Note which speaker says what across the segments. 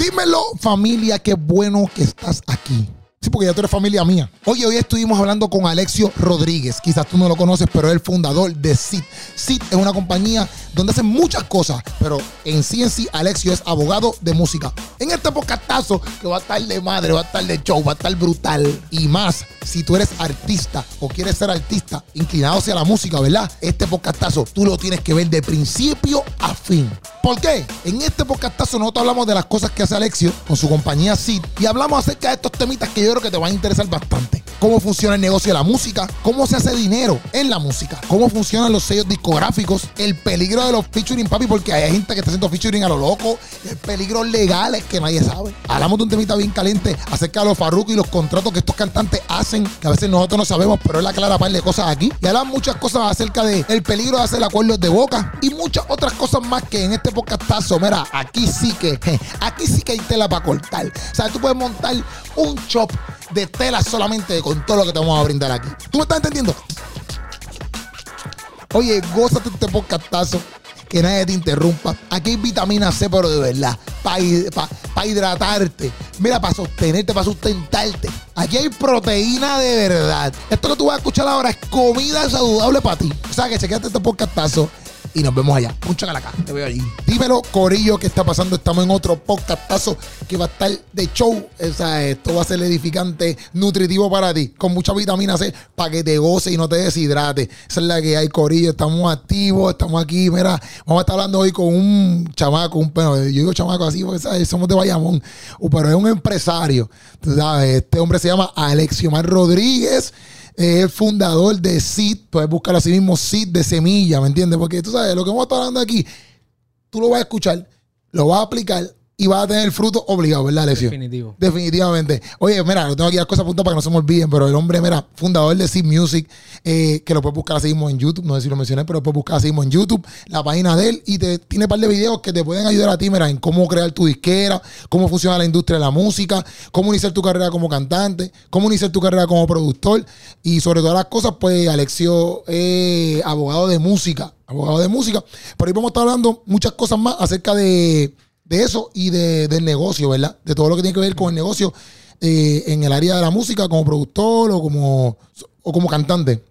Speaker 1: Dímelo, familia, qué bueno que estás aquí. Porque ya tú eres familia mía. Oye, hoy estuvimos hablando con Alexio Rodríguez. Quizás tú no lo conoces, pero es el fundador de SIT. SIT es una compañía donde hacen muchas cosas, pero en sí en sí, Alexio es abogado de música. En este podcastazo, que va a estar de madre, va a estar de show, va a estar brutal y más. Si tú eres artista o quieres ser artista inclinado hacia la música, ¿verdad? Este podcastazo tú lo tienes que ver de principio a fin. ¿Por qué? En este podcastazo nosotros hablamos de las cosas que hace Alexio con su compañía SID y hablamos acerca de estos temitas que yo creo que te van a interesar bastante. Cómo funciona el negocio de la música, cómo se hace dinero en la música, cómo funcionan los sellos discográficos, el peligro de los featuring, papi, porque hay gente que está haciendo featuring a lo loco, el peligros legales que nadie sabe. Hablamos de un temita bien caliente acerca de los farrucos y los contratos que estos cantantes hacen, que a veces nosotros no sabemos, pero es la clara par de cosas aquí. Y hablamos muchas cosas acerca de el peligro de hacer acuerdos de boca y muchas otras cosas más que en este podcastazo, mira, aquí sí que, aquí sí que hay tela para cortar. O sea, tú puedes montar un shop de tela solamente con todo lo que te vamos a brindar aquí. ¿Tú me estás entendiendo? Oye, gózate este podcastazo. Que nadie te interrumpa. Aquí hay vitamina C, pero de verdad. Para hidratarte. Mira, para sostenerte, para sustentarte. Aquí hay proteína de verdad. Esto que tú vas a escuchar ahora es comida saludable para ti. O sea que chequeate este podcastazo y nos vemos allá. Un acá, te veo allí. Dímelo, Corillo, ¿qué está pasando? Estamos en otro podcastazo que va a estar de show. O sea, esto va a ser edificante, nutritivo para ti, con mucha vitamina C para que te goce y no te deshidrate. Esa es la que hay, Corillo. Estamos activos, estamos aquí. Mira, vamos a estar hablando hoy con un chamaco, un bueno, yo digo chamaco así porque somos de Bayamón, pero es un empresario. Tú sabes, este hombre se llama Alexiomar Rodríguez es el fundador de SID. Puedes buscar así mismo SID de semilla, ¿me entiendes? Porque tú sabes, lo que hemos estado hablando aquí, tú lo vas a escuchar, lo vas a aplicar y vas a tener fruto obligado, ¿verdad, Alessio?
Speaker 2: Definitivo.
Speaker 1: Definitivamente. Oye, mira, tengo aquí las cosas apuntadas para que no se me olviden, pero el hombre, mira, fundador de Seed Music, eh, que lo puedes buscar así mismo en YouTube, no sé si lo mencioné, pero lo puedes buscar así mismo en YouTube, la página de él, y te, tiene un par de videos que te pueden ayudar a ti, mira, en cómo crear tu disquera, cómo funciona la industria de la música, cómo iniciar tu carrera como cantante, cómo iniciar tu carrera como productor, y sobre todas las cosas, pues, Alexio es abogado de música, abogado de música, pero ahí vamos a estar hablando muchas cosas más acerca de de eso y de, del negocio, ¿verdad? De todo lo que tiene que ver con el negocio eh, en el área de la música, como productor o como, o como cantante.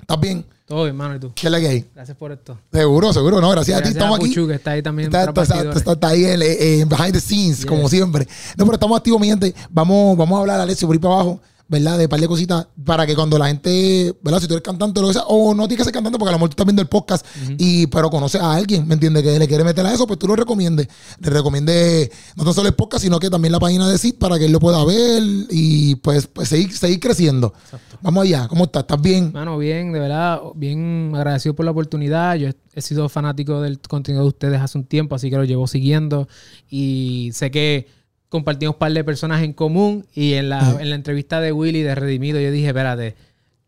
Speaker 1: ¿Estás bien?
Speaker 2: Todo bien, mano, ¿y tú?
Speaker 1: ¿Qué es la que hay?
Speaker 2: Gracias por esto.
Speaker 1: Seguro, seguro. No, gracias, a ti. Estamos aquí.
Speaker 2: que está ahí también.
Speaker 1: Está, está, ahí en, behind the scenes, como siempre. No, pero estamos activos, mi gente. Vamos, vamos a hablar, Alessio, por ahí para abajo. ¿Verdad? De par de cositas para que cuando la gente, ¿verdad? Si tú eres cantante o lo que sea, o no tienes que ser cantante porque a lo mejor tú estás viendo el podcast y pero conoces a alguien, ¿me entiendes? Que le quiere meter a eso, pues tú lo recomiendes. Le recomiende no tan solo el podcast, sino que también la página de SIT para que él lo pueda ver y pues, pues seguir, seguir creciendo. Vamos allá, ¿cómo estás? ¿Estás bien?
Speaker 2: Bueno, bien, de verdad, bien agradecido por la oportunidad. Yo he sido fanático del contenido de ustedes hace un tiempo, así que lo llevo siguiendo y sé que compartimos un par de personas en común y en la, en la entrevista de Willy de Redimido yo dije, espérate,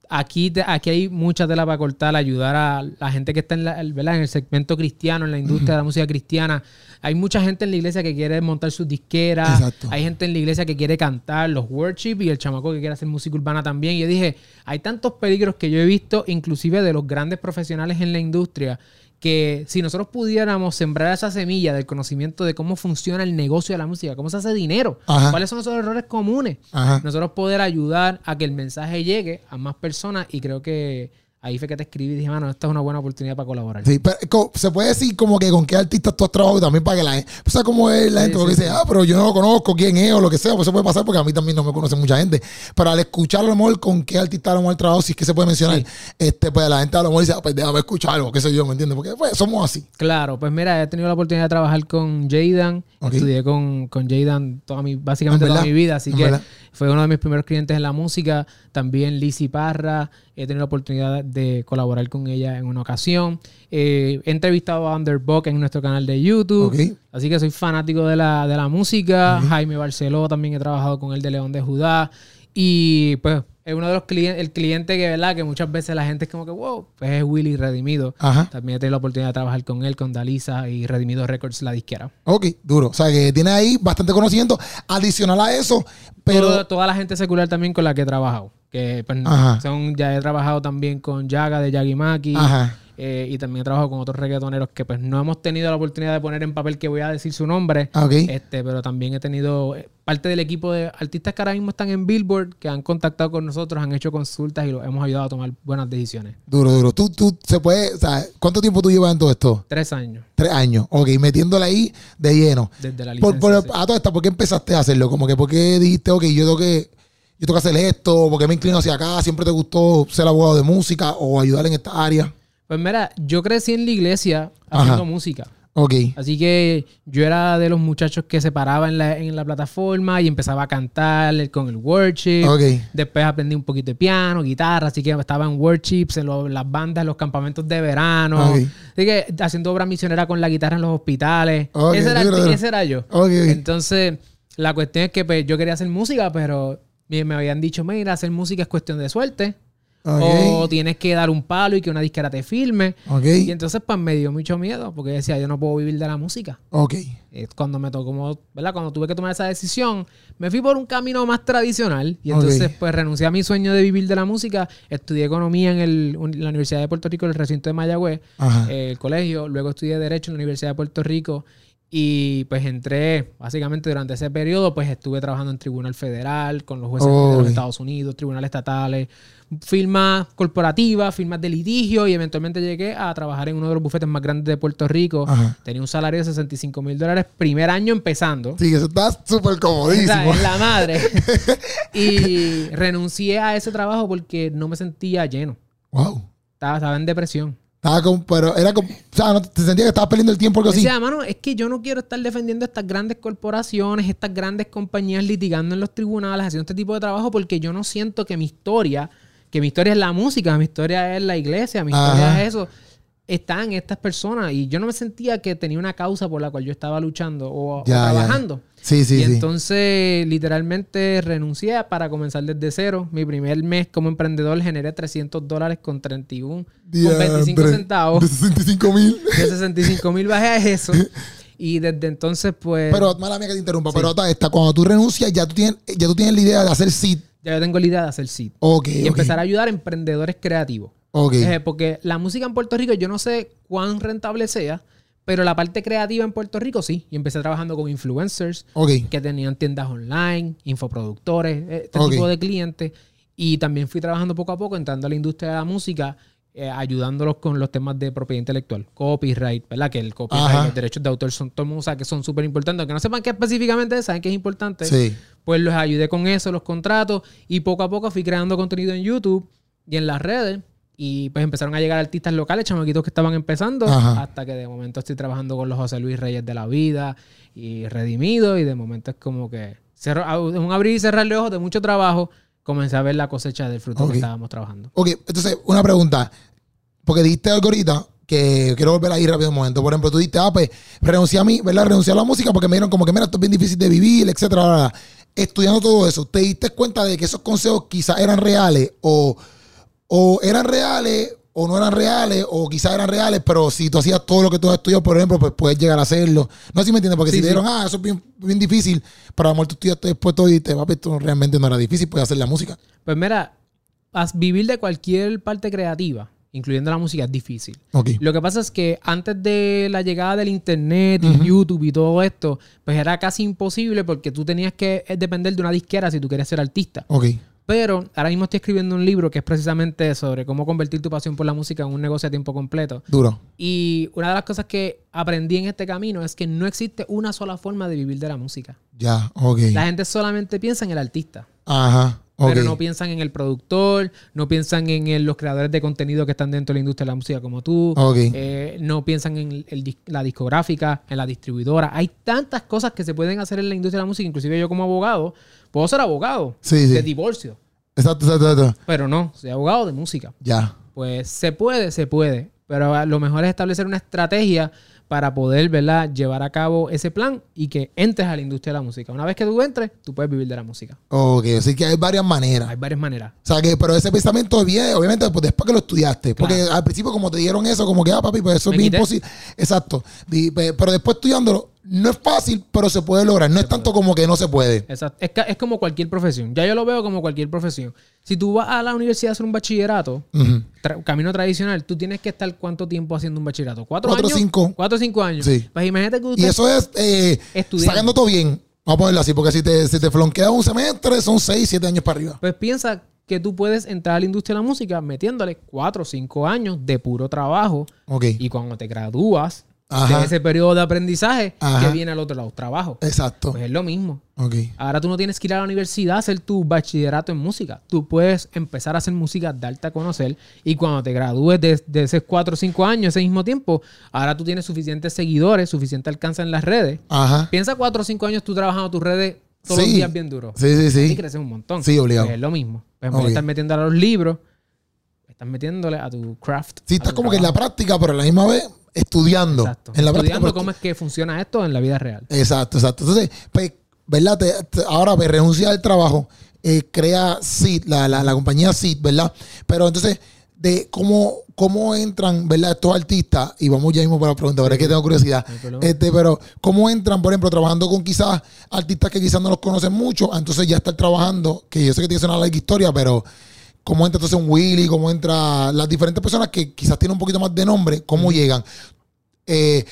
Speaker 2: aquí, aquí hay mucha tela para cortar, ayudar a la gente que está en, la, en el segmento cristiano, en la industria de la música cristiana. Hay mucha gente en la iglesia que quiere montar sus disqueras, hay gente en la iglesia que quiere cantar, los worship y el chamaco que quiere hacer música urbana también. Y yo dije, hay tantos peligros que yo he visto, inclusive de los grandes profesionales en la industria, que si nosotros pudiéramos sembrar esa semilla del conocimiento de cómo funciona el negocio de la música, cómo se hace dinero, cuáles son esos errores comunes, nosotros poder ayudar a que el mensaje llegue a más personas y creo que ahí fue que te escribí y dije, mano, esta es una buena oportunidad para colaborar.
Speaker 1: Sí, pero se puede decir como que con qué artistas tú has trabajado también para que la gente, o sea, como es la gente que dice, ah, pero yo no lo conozco, quién es o lo que sea, pues eso puede pasar porque a mí también no me conoce mucha gente. Pero al escuchar a lo mejor con qué artista a lo mejor trabajado, si es que se puede mencionar, este, pues la gente a lo mejor dice, ah, pues déjame escuchar algo, qué sé yo, ¿me entiendes? Porque pues somos así.
Speaker 2: Claro, pues mira, he tenido la oportunidad de trabajar con Jadan, estudié con, con Jadan toda mi, básicamente toda mi vida, así que fue uno de mis primeros clientes en la música. También Lizzy Parra. He tenido la oportunidad de colaborar con ella en una ocasión. Eh, he entrevistado a Underbuck en nuestro canal de YouTube. Así que soy fanático de la, de la música. Jaime Barceló también he trabajado con él de León de Judá. Y pues es uno de los clientes, el cliente que, ¿verdad? Que muchas veces la gente es como que, wow, pues es Willy Redimido. También he tenido la oportunidad de trabajar con él, con Dalisa y Redimido Records, la disquera.
Speaker 1: Ok, duro. O sea, que tiene ahí bastante conocimiento. Adicional a eso, pero...
Speaker 2: toda la gente secular también con la que he trabajado. Que pues, son, ya he trabajado también con Yaga de Yagimaki. eh, y también he trabajado con otros reggaetoneros que pues no hemos tenido la oportunidad de poner en papel que voy a decir su nombre.
Speaker 1: Ah.
Speaker 2: Este, pero también he tenido eh, parte del equipo de artistas que ahora mismo están en Billboard, que han contactado con nosotros, han hecho consultas y los hemos ayudado a tomar buenas decisiones.
Speaker 1: Duro, duro. Tú, tú, se puede, o sea, ¿cuánto tiempo tú llevas en todo esto?
Speaker 2: Tres años
Speaker 1: Tres años. Ok, metiéndola ahí de lleno.
Speaker 2: desde la
Speaker 1: Por,
Speaker 2: licencia.
Speaker 1: por-
Speaker 2: sí.
Speaker 1: a todo esto, ¿por qué empezaste a hacerlo? Como que, ¿por qué dijiste, ok, yo tengo que, yo tengo que hacer esto? ¿Por qué me inclino hacia acá? ¿Siempre te gustó ser abogado de música o ayudar en esta área?
Speaker 2: Pues mira, yo crecí en la iglesia haciendo
Speaker 1: Ajá.
Speaker 2: música.
Speaker 1: Ok.
Speaker 2: Así que yo era de los muchachos que se paraba en la, en la plataforma y empezaba a cantar con el worship.
Speaker 1: Ok.
Speaker 2: Después aprendí un poquito de piano, guitarra, así que estaba en worships, en lo- las bandas, en los campamentos de verano.
Speaker 1: Ok.
Speaker 2: Así que haciendo obra misionera con la guitarra en los hospitales.
Speaker 1: Ok,
Speaker 2: ese, era, ese era yo. Entonces, la cuestión es que pues, yo quería hacer música, pero me me habían dicho, mira, hacer música es cuestión de suerte. O tienes que dar un palo y que una disquera te filme.
Speaker 1: Ok.
Speaker 2: Y entonces, pues me dio mucho miedo porque decía, yo no puedo vivir de la música.
Speaker 1: Ok.
Speaker 2: Eh, Cuando me tocó, ¿verdad? Cuando tuve que tomar esa decisión, me fui por un camino más tradicional. Y entonces, pues renuncié a mi sueño de vivir de la música. Estudié economía en el- la Universidad de Puerto Rico, en el recinto de Mayagüez,
Speaker 1: Ajá.
Speaker 2: eh, el colegio. Luego estudié Derecho en la Universidad de Puerto Rico. Y pues entré, básicamente durante ese periodo, pues estuve trabajando en Tribunal Federal, con los jueces de los Estados Unidos, tribunales estatales, firmas corporativas, firmas de litigio y eventualmente llegué a trabajar en uno de los bufetes más grandes de Puerto Rico.
Speaker 1: Ajá.
Speaker 2: Tenía un salario de 65 mil dólares primer año empezando.
Speaker 1: Sí, eso está súper comodísimo.
Speaker 2: es la madre. y renuncié a ese trabajo porque no me sentía lleno.
Speaker 1: Wow.
Speaker 2: Estaba, estaba en depresión.
Speaker 1: Estaba pero era como, o sea, no te sentía que estabas perdiendo el tiempo o algo así.
Speaker 2: Decía, mano, es que yo no quiero estar defendiendo estas grandes corporaciones, estas grandes compañías litigando en los tribunales, haciendo este tipo de trabajo, porque yo no siento que mi historia, que mi historia es la música, mi historia es la iglesia, mi historia
Speaker 1: Ajá.
Speaker 2: es eso, están estas personas. Y yo no me sentía que tenía una causa por la cual yo estaba luchando o, o
Speaker 1: ya. Sí, sí,
Speaker 2: y
Speaker 1: sí.
Speaker 2: entonces, literalmente, renuncié para comenzar desde cero. Mi primer mes como emprendedor generé 300 dólares con 31, con 25
Speaker 1: Diantre.
Speaker 2: centavos.
Speaker 1: De 65 mil.
Speaker 2: De 65 mil bajé a eso. Y desde entonces, pues,
Speaker 1: Pero, mala mía que te interrumpa, pero esta, cuando tú renuncias, ya tú tienes, ya tú tienes la idea de hacer seed.
Speaker 2: ya yo tengo la idea de hacer sit.
Speaker 1: Ok,
Speaker 2: Y empezar a ayudar a emprendedores creativos.
Speaker 1: Ok.
Speaker 2: Eh, porque la música en Puerto Rico, yo no sé cuán rentable sea, pero la parte creativa en Puerto Rico sí. Y empecé trabajando con influencers que tenían tiendas online, infoproductores, eh, este tipo de clientes. Y también fui trabajando poco a poco, entrando a la industria de la música, eh, ayudándolos con los temas de propiedad intelectual, copyright, ¿verdad? Que el copyright,
Speaker 1: Ajá.
Speaker 2: los derechos de autor son todo mundo sabe que son súper importantes. Aunque no sepan qué específicamente es, saben que es importante.
Speaker 1: Sí.
Speaker 2: Pues los ayudé con eso, los contratos. Y poco a poco fui creando contenido en YouTube y en las redes. Y pues empezaron a llegar artistas locales, chamaquitos que estaban empezando.
Speaker 1: Ajá.
Speaker 2: Hasta que de momento estoy trabajando con los José Luis Reyes de la Vida y Redimido. Y de momento es como que un abrir y cerrar de ojos de mucho trabajo. Comencé a ver la cosecha del fruto que estábamos trabajando.
Speaker 1: Ok, entonces, una pregunta. Porque dijiste algo ahorita que quiero volver ahí rápido un momento. Por ejemplo, tú dijiste, ah, pues renuncié a mí, ¿verdad? Renuncié a la música porque me dieron como que, mira, esto es bien difícil de vivir, etcétera. Estudiando todo eso, ¿te diste cuenta de que esos consejos quizás eran reales o, o eran reales o no eran reales o quizás eran reales, pero si tú hacías todo lo que tú has estudiado, por ejemplo, pues puedes llegar a hacerlo. No sé si me entiendes, porque
Speaker 2: Sí,
Speaker 1: si te
Speaker 2: sí.
Speaker 1: dieron, ah, eso es bien, bien difícil, pero a lo mejor tú estudiaste después todo y te papi, esto realmente no era difícil, puedes hacer la música.
Speaker 2: Pues mira, vivir de cualquier parte creativa, incluyendo la música, es difícil.
Speaker 1: Ok.
Speaker 2: Lo que pasa es que antes de la llegada del internet y YouTube y todo esto, pues era casi imposible porque tú tenías que eh, depender de una disquera si tú querías ser artista.
Speaker 1: Ok.
Speaker 2: Pero ahora mismo estoy escribiendo un libro que es precisamente sobre cómo convertir tu pasión por la música en un negocio a tiempo completo.
Speaker 1: Duro.
Speaker 2: Y una de las cosas que aprendí en este camino es que no existe una sola forma de vivir de la música.
Speaker 1: Ya, ok.
Speaker 2: La gente solamente piensa en el artista.
Speaker 1: Ajá. Ok.
Speaker 2: Pero no piensan en el productor, no piensan en el- los creadores de contenido que están dentro de la industria de la música como tú,
Speaker 1: Ok.
Speaker 2: eh, no piensan en el- el dis- la discográfica, en la distribuidora. Hay tantas cosas que se pueden hacer en la industria de la música, inclusive yo como abogado, puedo ser abogado
Speaker 1: Sí, sí.
Speaker 2: de divorcio,
Speaker 1: Exacto, exacto, exacto.
Speaker 2: pero no, soy abogado de música.
Speaker 1: Ya.
Speaker 2: Pues se puede, se puede, pero ah, lo mejor es establecer una estrategia para poder, ¿verdad?, llevar a cabo ese plan y que entres a la industria de la música. Una vez que tú entres, tú puedes vivir de la música.
Speaker 1: Ok, así que hay varias maneras.
Speaker 2: Hay varias maneras.
Speaker 1: O sea, que, pero ese pensamiento viene, obviamente, pues, después que lo estudiaste. Porque al principio, como te dieron eso, como que, ah, papi, pues eso
Speaker 2: Me
Speaker 1: es imposible. Exacto. Pero después estudiándolo, no es fácil, pero se puede lograr. No es tanto como que no se puede.
Speaker 2: Exacto. Es, es como cualquier profesión. Ya yo lo veo como cualquier profesión. Si tú vas a la universidad a hacer un bachillerato, tra- camino tradicional, tú tienes que estar cuánto tiempo haciendo un bachillerato? ¿Cuatro,
Speaker 1: Cuatro
Speaker 2: años?
Speaker 1: cinco.
Speaker 2: Cuatro o cinco años.
Speaker 1: Sí.
Speaker 2: Pues imagínate que
Speaker 1: Y
Speaker 2: usted
Speaker 1: eso es eh,
Speaker 2: Estudiando.
Speaker 1: sacando todo bien. Vamos a ponerlo así, porque si te, si te flonqueas un semestre, son 6, 7 años para arriba.
Speaker 2: Pues piensa que tú puedes entrar a la industria de la música metiéndole cuatro o cinco años de puro trabajo
Speaker 1: Ok.
Speaker 2: y cuando te gradúas
Speaker 1: Ajá.
Speaker 2: de ese periodo de aprendizaje,
Speaker 1: Ajá.
Speaker 2: que viene al otro lado? Trabajo.
Speaker 1: Exacto.
Speaker 2: Pues es lo mismo. Ahora tú no tienes que ir a la universidad a hacer tu bachillerato en música. Tú puedes empezar a hacer música, darte a conocer y cuando te gradúes de, de esos cuatro o cinco años, ese mismo tiempo, ahora tú tienes suficientes seguidores, suficiente alcance en las redes.
Speaker 1: Ajá.
Speaker 2: Piensa cuatro o cinco años tú trabajando tus redes todos
Speaker 1: Sí.
Speaker 2: los días bien duro.
Speaker 1: Sí, sí,
Speaker 2: Y
Speaker 1: sí.
Speaker 2: creces un montón.
Speaker 1: Sí, obligado.
Speaker 2: Pues es lo mismo. Pues en vez
Speaker 1: Ok.
Speaker 2: de estar metiéndole a los libros, estás metiéndole a tu craft.
Speaker 1: Sí, estás como que en la práctica, pero a la misma vez estudiando.
Speaker 2: Exacto.
Speaker 1: En la práctica.
Speaker 2: Estudiando
Speaker 1: pero-
Speaker 2: cómo es que funciona esto en la vida real.
Speaker 1: Exacto, exacto. Entonces, pues, ¿verdad? Te- te- ahora, pues, renuncia al trabajo, eh, crea SID, la, la, la compañía SID, ¿verdad? Pero entonces, de cómo, cómo entran, ¿verdad? Estos artistas, y vamos ya mismo para la pregunta, ahora es que tengo curiosidad.
Speaker 2: No.
Speaker 1: Este, pero, ¿cómo entran, por ejemplo, trabajando con quizás artistas que quizás no los conocen mucho? ah, Entonces ya estar trabajando, que yo sé que tiene una larga historia, pero cómo entra entonces un Willy, cómo entra las diferentes personas que quizás tienen un poquito más de nombre, cómo llegan. Eh,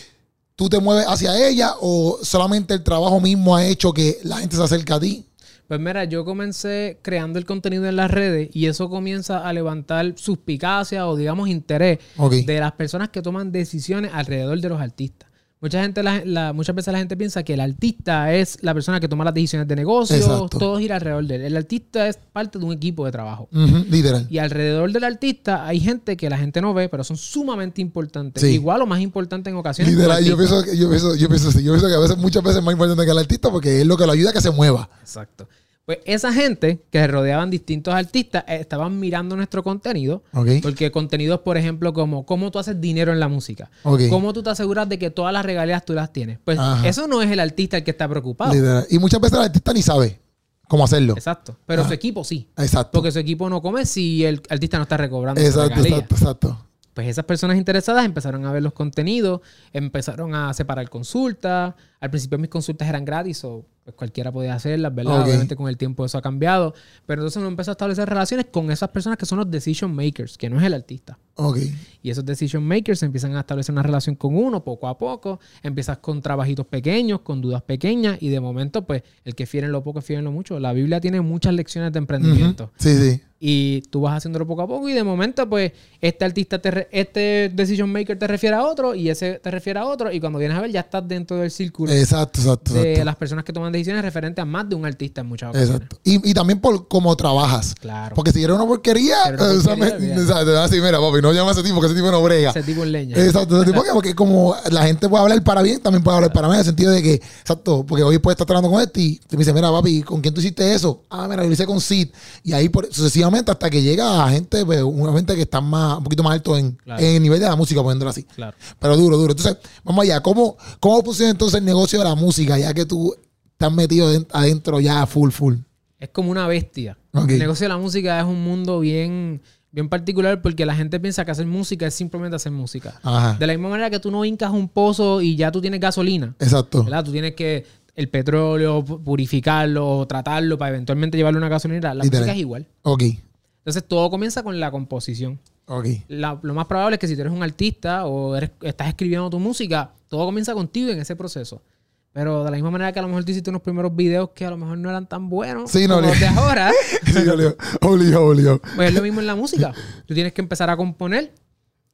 Speaker 1: ¿Tú te mueves hacia ella o solamente el trabajo mismo ha hecho que la gente se acerque a ti?
Speaker 2: Pues mira, yo comencé creando el contenido en las redes y eso comienza a levantar suspicacia o digamos interés de las personas que toman decisiones alrededor de los artistas. Mucha gente, la- la- muchas veces la gente piensa que el artista es la persona que toma las decisiones de negocio,
Speaker 1: Exacto.
Speaker 2: todo gira alrededor de él. El artista es parte de un equipo de trabajo.
Speaker 1: Ujú, literal.
Speaker 2: Y alrededor del artista hay gente que la gente no ve, pero son sumamente importantes.
Speaker 1: Sí.
Speaker 2: Igual o más importante en ocasiones.
Speaker 1: Literal, yo pienso, que- yo, pienso, yo pienso así. Yo pienso que a veces, muchas veces es más importante que el artista porque es lo que lo ayuda a que se mueva.
Speaker 2: Exacto. Pues esa gente que se rodeaban distintos artistas eh, estaban mirando nuestro contenido. Porque contenidos, por ejemplo, como cómo tú haces dinero en la música. Cómo tú te aseguras de que todas las regalías tú las tienes. Pues
Speaker 1: Ajá.
Speaker 2: eso no es el artista el que está preocupado.
Speaker 1: Literal. Y muchas veces el artista ni sabe cómo hacerlo.
Speaker 2: Exacto. Pero su equipo sí.
Speaker 1: Exacto.
Speaker 2: Porque su equipo no come si el artista no está recobrando
Speaker 1: Exacto, exacto, exacto.
Speaker 2: Pues esas personas interesadas empezaron a ver los contenidos, empezaron a separar consultas. Al principio mis consultas eran gratis o pues cualquiera podía hacerlas, ¿verdad? Obviamente con el tiempo eso ha cambiado. Pero entonces uno empezó a establecer relaciones con esas personas que son los decision makers, que no es el artista.
Speaker 1: Ok.
Speaker 2: Y esos decision makers empiezan a establecer una relación con uno poco a poco. Empiezas con trabajitos pequeños, con dudas pequeñas. Y de momento, pues, el que fiere en lo poco, fiere en lo mucho. La Biblia tiene muchas lecciones de emprendimiento.
Speaker 1: Sí, sí.
Speaker 2: Y tú vas haciéndolo poco a poco y de momento, pues, este artista, te re- este decision maker te refiere a otro y ese te refiere a otro y cuando vienes a ver ya estás dentro del círculo
Speaker 1: Exacto, exacto.
Speaker 2: de
Speaker 1: exacto.
Speaker 2: las personas que toman decisiones referentes a más de un artista en muchas ocasiones.
Speaker 1: Exacto. Y, y también por cómo trabajas.
Speaker 2: Claro.
Speaker 1: Porque si eres una porquería,
Speaker 2: Era una
Speaker 1: eh, o sea,
Speaker 2: porquería,
Speaker 1: me-
Speaker 2: olvídate.
Speaker 1: exacto, así, mira, papi, no llama a ese tipo, que ese tipo no brega.
Speaker 2: Ese tipo en leña.
Speaker 1: Exacto, ese tipo que- porque como la gente puede hablar para bien, también puede hablar para mal, en el sentido de que, exacto, porque hoy puedes estar tratando con este y te dice, mira, papi, ¿con quién tú hiciste eso? Ah, mira, lo hice con Sid. Y ahí por- sucesivamente hasta que llega a gente, pues, una gente que está más, un poquito más alto en,
Speaker 2: Claro.
Speaker 1: en el nivel de la música, poniéndolo así.
Speaker 2: Claro.
Speaker 1: Pero duro, duro. Entonces, vamos allá. ¿Cómo, cómo funciona entonces el negocio de la música, ya que tú estás metido den- adentro ya full, full?
Speaker 2: Es como una bestia. El negocio de la música es un mundo bien, bien particular porque la gente piensa que hacer música es simplemente hacer música.
Speaker 1: Ajá.
Speaker 2: De la misma manera que tú no hincas un pozo y ya tú tienes gasolina.
Speaker 1: Exacto.
Speaker 2: ¿verdad? Tú tienes que el petróleo, pu- purificarlo, tratarlo para eventualmente llevarlo a una gasolinera. La
Speaker 1: Literal.
Speaker 2: música es igual.
Speaker 1: Ok.
Speaker 2: Entonces todo comienza con la composición.
Speaker 1: Ok.
Speaker 2: La- lo más probable es que si tú eres un artista o eres- estás escribiendo tu música, todo comienza contigo en ese proceso. Pero de la misma manera que a lo mejor tú hiciste unos primeros videos que a lo mejor no eran tan buenos
Speaker 1: Sí, no,
Speaker 2: como los de ahora,
Speaker 1: Sí, obligado, obligado,
Speaker 2: pues es lo mismo en la música. Tú tienes que empezar a componer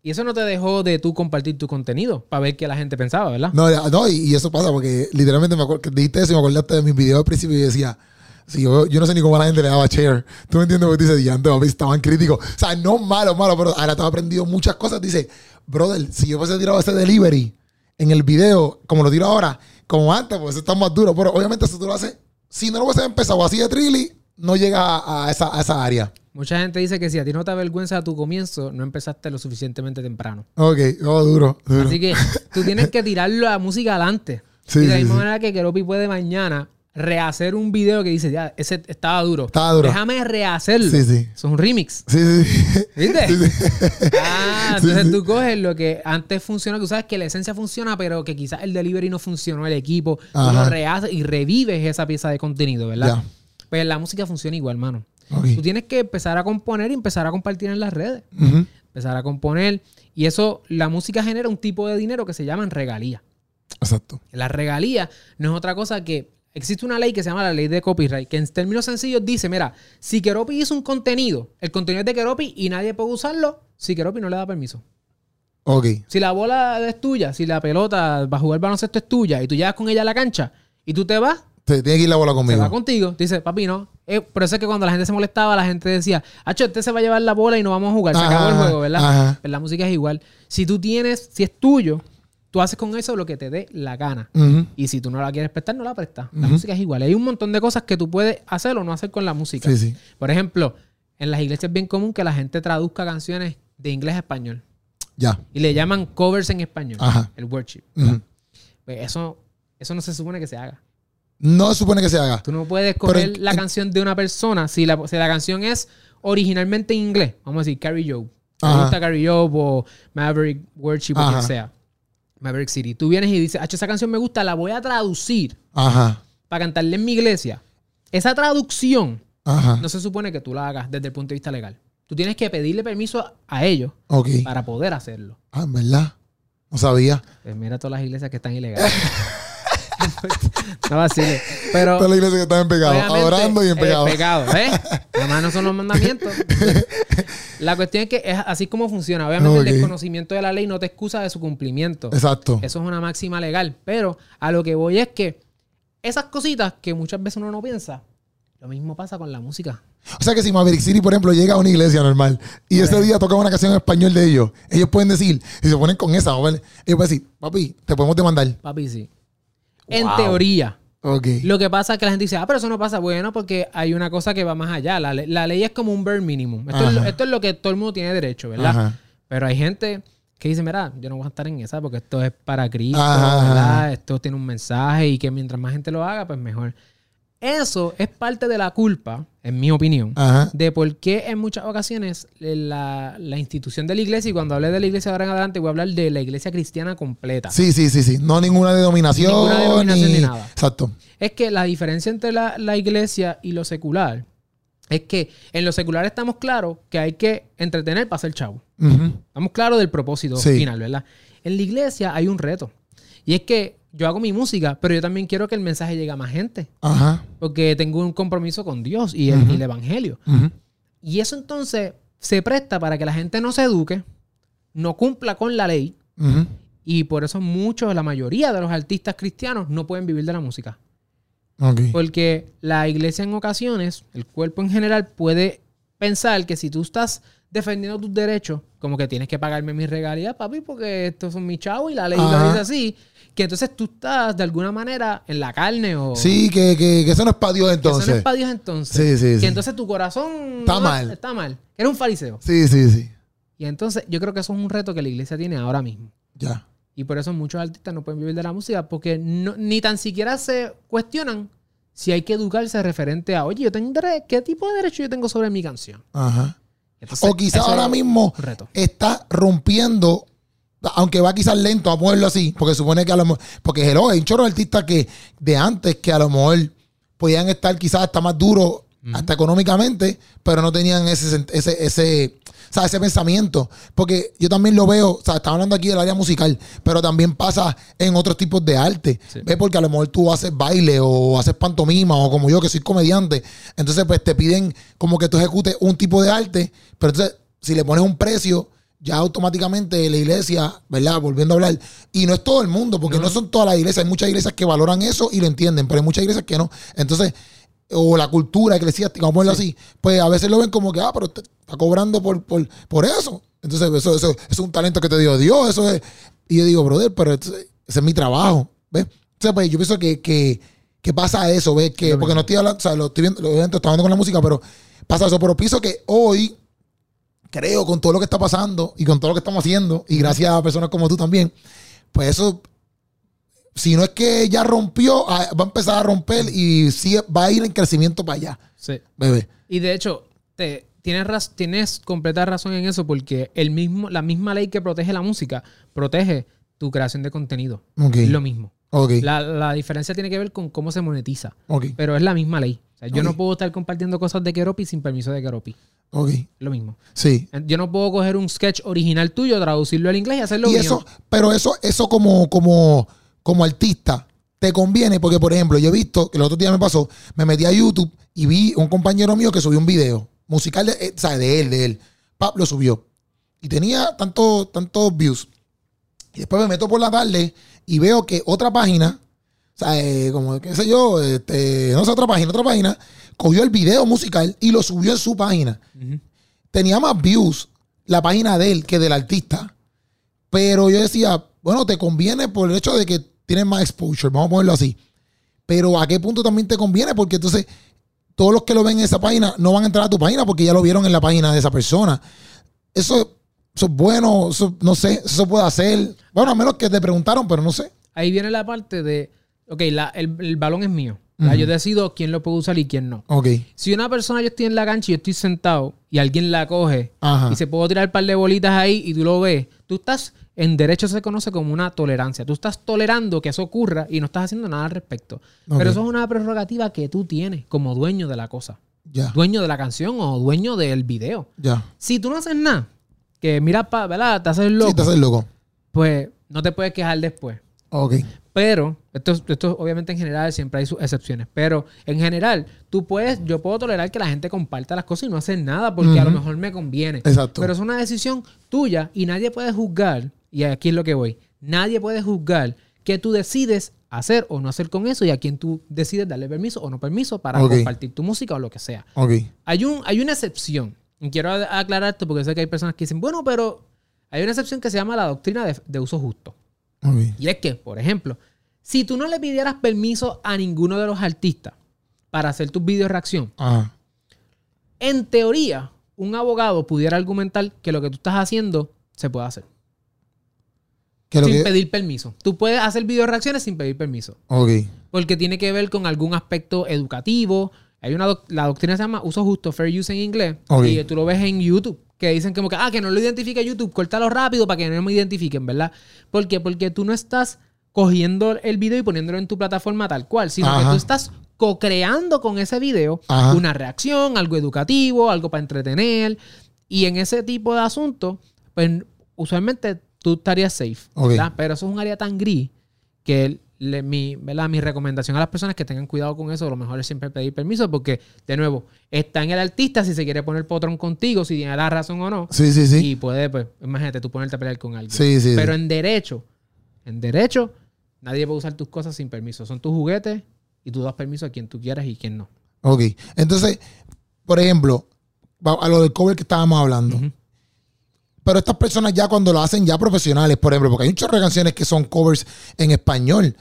Speaker 2: y eso no te dejó de tú compartir tu contenido para ver qué la gente pensaba, ¿verdad?
Speaker 1: No, no y, y eso pasa porque literalmente me acuerdo que dijiste eso y me acordaste de mis videos al principio y decía, sí, yo, yo no sé ni cómo a la gente le daba share. ¿Tú me entiendes? Porque dice, diante, papi, estaban críticos. O sea, no malo, malo, pero ahora te has aprendido muchas cosas. Dice, brother, si yo hubiese tirado ese delivery en el video, como lo tiro ahora, como antes, pues está más duro. Pero obviamente, si tú lo haces, si no lo hubiese empezado así de trilly, no llega a, a esa, a esa área.
Speaker 2: Mucha gente dice que si a ti no te avergüenza a tu comienzo, no empezaste lo suficientemente temprano.
Speaker 1: Ok, oh, duro, duro.
Speaker 2: Así que tú tienes que tirar la música adelante.
Speaker 1: Sí,
Speaker 2: y de la
Speaker 1: sí,
Speaker 2: misma
Speaker 1: sí.
Speaker 2: manera que Keropi puede mañana rehacer un video que dice, ya, ese estaba duro.
Speaker 1: Estaba duro.
Speaker 2: Déjame rehacerlo.
Speaker 1: Sí, sí.
Speaker 2: Es un remix.
Speaker 1: Sí, sí.
Speaker 2: ¿Viste?
Speaker 1: Sí, sí.
Speaker 2: Ah, entonces
Speaker 1: sí.
Speaker 2: tú coges lo que antes funcionó, que tú sabes que la esencia funciona, pero que quizás el delivery no funcionó, el equipo, tú
Speaker 1: Ajá.
Speaker 2: lo rehaces y revives esa pieza de contenido, ¿verdad?
Speaker 1: Ya.
Speaker 2: Pues la música funciona igual, mano. Tú tienes que empezar a componer y empezar a compartir en las redes. Empezar a componer. Y eso, la música genera un tipo de dinero que se llaman regalías.
Speaker 1: Exacto.
Speaker 2: La regalía no es otra cosa que existe una ley que se llama la ley de copyright, que en términos sencillos dice, mira, si Keropi hizo un contenido, el contenido es de Keropi y nadie puede usarlo, si Keropi no le da permiso.
Speaker 1: Ok.
Speaker 2: Si la bola es tuya, si la pelota va a jugar baloncesto es tuya y tú llegas con ella a la cancha y tú te vas,
Speaker 1: Te- Tiene que ir la bola
Speaker 2: se
Speaker 1: conmigo.
Speaker 2: va contigo. Dice, papi, no. Eh, por eso es que cuando la gente se molestaba, la gente decía, Hacho, este se va a llevar la bola y no vamos a jugar. Se
Speaker 1: Ajá,
Speaker 2: acabó el juego, ¿verdad?
Speaker 1: ajá.
Speaker 2: Pues la música es igual. Si tú tienes, si es tuyo, tú haces con eso lo que te dé la gana. Y si tú no la quieres prestar, no la prestas. La música es igual. Hay un montón de cosas que tú puedes hacer o no hacer con la música.
Speaker 1: Sí, sí.
Speaker 2: Por ejemplo, en las iglesias es bien común que la gente traduzca canciones de inglés a español.
Speaker 1: Ya.
Speaker 2: Y le llaman covers en español.
Speaker 1: Ajá.
Speaker 2: El worship.
Speaker 1: Ujú.
Speaker 2: Pues eso, eso no se supone que se haga.
Speaker 1: No se supone que se haga.
Speaker 2: Tú no puedes coger
Speaker 1: en-
Speaker 2: la
Speaker 1: en-
Speaker 2: canción de una persona si la, si la canción es originalmente en inglés. Vamos a decir, Carrie Joe. Me gusta Carrie Joe o Maverick Worship o quien sea. Maverick City. Tú vienes y dices, "Hacho, esa canción me gusta, la voy a traducir
Speaker 1: Ajá.
Speaker 2: para cantarle en mi iglesia. Esa traducción
Speaker 1: Ajá.
Speaker 2: no se supone que tú la hagas desde el punto de vista legal. Tú tienes que pedirle permiso a- ellos
Speaker 1: Ok.
Speaker 2: para poder hacerlo.
Speaker 1: Ah, verdad. No sabía.
Speaker 2: Pues mira todas las iglesias que están ilegales. no vacile. Pero
Speaker 1: Toda la iglesia que está en pecado. Adorando y en
Speaker 2: eh,
Speaker 1: pecado.
Speaker 2: pecado, ¿ves? Además no son los mandamientos. La cuestión es que es así como funciona. Obviamente el desconocimiento de la ley no te excusa de su cumplimiento.
Speaker 1: Exacto.
Speaker 2: Eso es una máxima legal. Pero a lo que voy es que esas cositas que muchas veces uno no piensa, lo mismo pasa con la música.
Speaker 1: O sea que si Maverick City, por ejemplo, llega a una iglesia normal y ese día toca una canción en español de ellos, ellos pueden decir, si se ponen con esa, ellos pueden decir, papi, te podemos demandar.
Speaker 2: Papi, sí. En
Speaker 1: Wow.
Speaker 2: teoría. Lo que pasa es que la gente dice, ah, pero eso no pasa. Bueno, porque hay una cosa que va más allá. La, le- la ley es como un bare minimum. Esto es, lo,
Speaker 1: Ajá.
Speaker 2: esto es lo que todo el mundo tiene derecho, ¿verdad?
Speaker 1: Ajá.
Speaker 2: Pero hay gente que dice, mira, yo no voy a estar en esa porque esto es para Cristo,
Speaker 1: Ajá,
Speaker 2: ¿verdad? Esto tiene un mensaje y que mientras más gente lo haga, pues mejor. Eso es parte de la culpa, en mi opinión,
Speaker 1: Ajá.
Speaker 2: de por qué en muchas ocasiones la, la institución de la iglesia, y cuando hablé de la iglesia ahora en adelante, voy a hablar de la iglesia cristiana completa.
Speaker 1: Sí, sí, sí, sí. No ninguna denominación.
Speaker 2: Ninguna denominación ni nada.
Speaker 1: Exacto.
Speaker 2: Es que la diferencia entre la, la iglesia y lo secular es que en lo secular estamos claros que hay que entretener para ser chavo. Estamos claros del propósito
Speaker 1: Sí.
Speaker 2: final, ¿verdad? En la iglesia hay un reto. Y es que yo hago mi música, pero yo también quiero que el mensaje llegue a más gente.
Speaker 1: Ajá.
Speaker 2: Porque tengo un compromiso con Dios y el, y el evangelio. Y eso entonces se presta para que la gente no se eduque, no cumpla con la ley.
Speaker 1: Ujú.
Speaker 2: Y por eso muchos, la mayoría de los artistas cristianos no pueden vivir de la música.
Speaker 1: Ok.
Speaker 2: Porque la iglesia en ocasiones, el cuerpo en general, puede pensar que si tú estás defendiendo tus derechos, como que tienes que pagarme mis regalías, papi, porque estos son mis chavos y la ley lo dice así, que entonces tú estás de alguna manera en la carne o...
Speaker 1: Sí, que, que, que eso no es para Dios
Speaker 2: que
Speaker 1: entonces.
Speaker 2: eso no es para Dios entonces.
Speaker 1: Sí, sí,
Speaker 2: que
Speaker 1: sí.
Speaker 2: entonces tu corazón...
Speaker 1: Está
Speaker 2: no-
Speaker 1: mal.
Speaker 2: Está mal. Eres un fariseo.
Speaker 1: Sí, sí, sí.
Speaker 2: Y entonces yo creo que eso es un reto que la iglesia tiene ahora mismo.
Speaker 1: Ya.
Speaker 2: Y por eso muchos artistas no pueden vivir de la música porque no- ni tan siquiera se cuestionan si hay que educarse referente a, oye, yo tengo dere- ¿qué tipo de derecho yo tengo sobre mi canción?
Speaker 1: Ajá.
Speaker 2: Entonces,
Speaker 1: O quizás
Speaker 2: eso
Speaker 1: ahora mismo
Speaker 2: reto.
Speaker 1: está rompiendo, aunque va quizás lento a ponerlo así, porque supone que a lo mejor, porque hello, hay un chorro de artistas que de antes que a lo mejor podían estar quizás hasta más duros, hasta económicamente, pero no tenían ese, ese, ese, o sea, ese pensamiento. Porque yo también lo veo, o sea, estamos hablando aquí del área musical, pero también pasa en otros tipos de arte.
Speaker 2: Sí.
Speaker 1: ¿Ves? Porque a lo mejor tú haces baile o haces pantomima o como yo que soy comediante. Entonces, pues te piden como que tú ejecutes un tipo de arte, pero entonces si le pones un precio, ya automáticamente la iglesia, ¿verdad? Volviendo a hablar. Y no es todo el mundo, porque no, son todas las iglesias. Hay muchas iglesias que valoran eso y lo entienden, pero hay muchas iglesias que no. Entonces, o la cultura eclesiástica, vamos a ponerlo así, pues a veces lo ven como que, ah, pero te está cobrando por, por, por eso. Entonces, eso, eso, eso es un talento que te dio Dios, eso es. Y yo digo, brother, pero ese es mi trabajo, ¿ves? Entonces, pues yo pienso que, que, que pasa eso, ¿ves? Que,
Speaker 2: Lo
Speaker 1: porque no estoy hablando, o sea, lo estoy viendo, obviamente estoy hablando con la música, pero pasa eso. Pero pienso que hoy, creo, con todo lo que está pasando y con todo lo que estamos haciendo, y gracias a personas como tú también, pues eso, si no es que ya rompió, ah, va a empezar a romper y sigue, va a ir en crecimiento para allá,
Speaker 2: Sí.
Speaker 1: bebé.
Speaker 2: Y de hecho, te, tienes, raz- tienes completa razón en eso porque el mismo, la misma ley que protege la música protege tu creación de contenido.
Speaker 1: Ok.
Speaker 2: Es lo mismo.
Speaker 1: Ok.
Speaker 2: La, la diferencia tiene que ver con cómo se monetiza.
Speaker 1: Ok.
Speaker 2: Pero es la misma ley. O sea, yo no puedo estar compartiendo cosas de Keropi sin permiso de Keropi.
Speaker 1: Ok.
Speaker 2: Lo mismo.
Speaker 1: Sí.
Speaker 2: Yo no puedo coger un sketch original tuyo, traducirlo al inglés y hacerlo
Speaker 1: y
Speaker 2: mío.
Speaker 1: eso, pero eso, eso como, como, como artista, te conviene, porque por ejemplo, yo he visto, que el otro día me pasó, me metí a YouTube y vi un compañero mío que subió un video musical de, eh, o sea, de él, de él. Pap lo subió. Y tenía tantos tantos views. Y después me meto por la tarde y veo que otra página, o sea, eh, como, qué sé yo, este, no sé, otra página, otra página, cogió el video musical y lo subió en su página tenía más views la página de él que del artista. Pero yo decía, bueno, te conviene por el hecho de que tienes más exposure, vamos a ponerlo así. Pero a qué punto también te conviene, porque entonces todos los que lo ven en esa página no van a entrar a tu página porque ya lo vieron en la página de esa persona. Eso, eso es bueno, eso, no sé, eso puede hacer. Bueno, a menos que te preguntaron, pero no sé.
Speaker 2: Ahí viene la parte de, ok, la- el, el balón es mío. ¿verdad?
Speaker 1: Ujú.
Speaker 2: Yo decido quién lo puede usar y quién no.
Speaker 1: Ok.
Speaker 2: Si una persona yo estoy en la cancha y yo estoy sentado y alguien la coge
Speaker 1: Ajá.
Speaker 2: y se puedo tirar un par de bolitas ahí y tú lo ves, tú estás, en derecho se conoce como una tolerancia. Tú estás tolerando que eso ocurra y no estás haciendo nada al respecto. Pero eso es una prerrogativa que tú tienes como dueño de la cosa.
Speaker 1: Ya,
Speaker 2: Dueño de la canción o dueño del video.
Speaker 1: ya.
Speaker 2: Si tú no haces nada, que mira, pa, ¿verdad? Te haces loco,
Speaker 1: Sí, te haces loco.
Speaker 2: pues no te puedes quejar después.
Speaker 1: Ok.
Speaker 2: Pero, esto, es- esto obviamente en general siempre hay sus excepciones, pero en general, tú puedes, yo puedo tolerar que la gente comparta las cosas y no hacer nada porque a lo mejor me conviene.
Speaker 1: Exacto.
Speaker 2: Pero es una decisión tuya y nadie puede juzgar, y aquí es lo que voy, nadie puede juzgar que tú decides hacer o no hacer con eso y a quien tú decides darle permiso o no permiso para compartir tu música o lo que sea.
Speaker 1: Ok.
Speaker 2: Hay, un, hay una excepción. Y quiero aclarar esto porque sé que hay personas que dicen, bueno, pero hay una excepción que se llama la doctrina de, de uso justo.
Speaker 1: Ok.
Speaker 2: Y es que, por ejemplo, si tú no le pidieras permiso a ninguno de los artistas para hacer tus videos de reacción,
Speaker 1: Ajá.
Speaker 2: en teoría, un abogado pudiera argumentar que lo que tú estás haciendo se puede hacer.
Speaker 1: Que
Speaker 2: sin
Speaker 1: que-
Speaker 2: pedir permiso. Tú puedes hacer video de reacciones sin pedir permiso.
Speaker 1: Ok.
Speaker 2: Porque tiene que ver con algún aspecto educativo. Hay una doc- la doctrina se llama uso justo, fair use en inglés. Y tú lo ves en YouTube. Que dicen como que, ah, que no lo identifica YouTube, córtalo rápido para que no me identifiquen, ¿verdad? ¿Por qué? Porque tú no estás cogiendo el video y poniéndolo en tu plataforma tal cual, sino que tú estás co-creando con ese video
Speaker 1: Ajá.
Speaker 2: una reacción, algo educativo, algo para entretener. Y en ese tipo de asuntos, pues usualmente tú estarías safe. Pero eso es un área tan gris que le- mi, ¿verdad? mi recomendación a las personas que tengan cuidado con eso, lo mejor es siempre pedir permiso porque, de nuevo, está en el artista si se quiere poner potrón contigo, si tiene la razón o no.
Speaker 1: Sí, sí, sí.
Speaker 2: Y puede, pues, imagínate tú ponerte a pelear con alguien.
Speaker 1: Sí, sí.
Speaker 2: Pero
Speaker 1: sí.
Speaker 2: en derecho, en derecho, nadie puede usar tus cosas sin permiso. Son tus juguetes y tú das permiso a quien tú quieras y quien no.
Speaker 1: Ok. Entonces, por ejemplo, a lo del cover que estábamos hablando. Pero estas personas ya cuando lo hacen ya profesionales, por ejemplo, porque hay un chorro de canciones que son covers en español.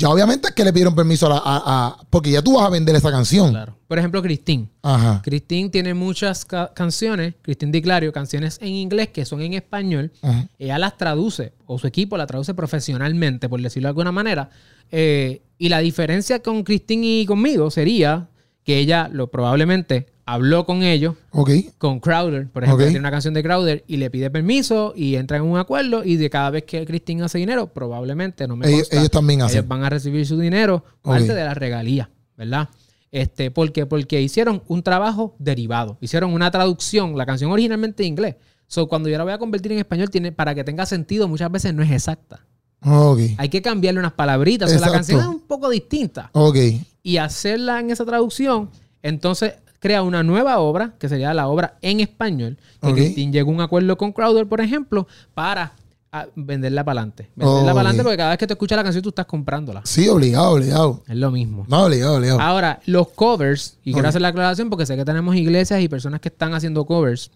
Speaker 1: Ya obviamente es que le pidieron permiso a la... a- a- porque ya tú vas a vender esa canción.
Speaker 2: Claro. Por ejemplo, Christine.
Speaker 1: Ajá.
Speaker 2: Christine tiene muchas ca- canciones, Christine Di Clario, canciones en inglés que son en español.
Speaker 1: Ajá.
Speaker 2: Ella las traduce, o su equipo la traduce profesionalmente, por decirlo de alguna manera. Eh, y la diferencia con Christine y conmigo sería que ella lo probablemente habló con ellos,
Speaker 1: Ok.
Speaker 2: con Crowder, por ejemplo, tiene una canción de Crowder y le pide permiso y entra en un acuerdo y de cada vez que Christine hace dinero, probablemente, no me
Speaker 1: Ellos,
Speaker 2: consta,
Speaker 1: ellos también hacen.
Speaker 2: ellos van a recibir su dinero, parte de la regalía, ¿verdad? Este, ¿Por qué? Porque hicieron un trabajo derivado. Hicieron una traducción, la canción originalmente en inglés. So, cuando yo la voy a convertir en español, tiene, para que tenga sentido, muchas veces no es exacta.
Speaker 1: Ok.
Speaker 2: Hay que cambiarle unas palabritas. O sea, la canción es un poco distinta.
Speaker 1: Ok.
Speaker 2: Y hacerla en esa traducción, entonces crea una nueva obra, que sería la obra en español. Que
Speaker 1: Ok.
Speaker 2: Christine llegó a un acuerdo con Crowder, por ejemplo, para ah, venderla para adelante. Venderla para adelante porque cada vez que tú escuchas la canción, tú estás comprándola.
Speaker 1: Sí, obligado, obligado.
Speaker 2: Es lo mismo.
Speaker 1: No, obligado, obligado.
Speaker 2: Ahora, los covers, y quiero hacer la aclaración porque sé que tenemos iglesias y personas que están haciendo covers.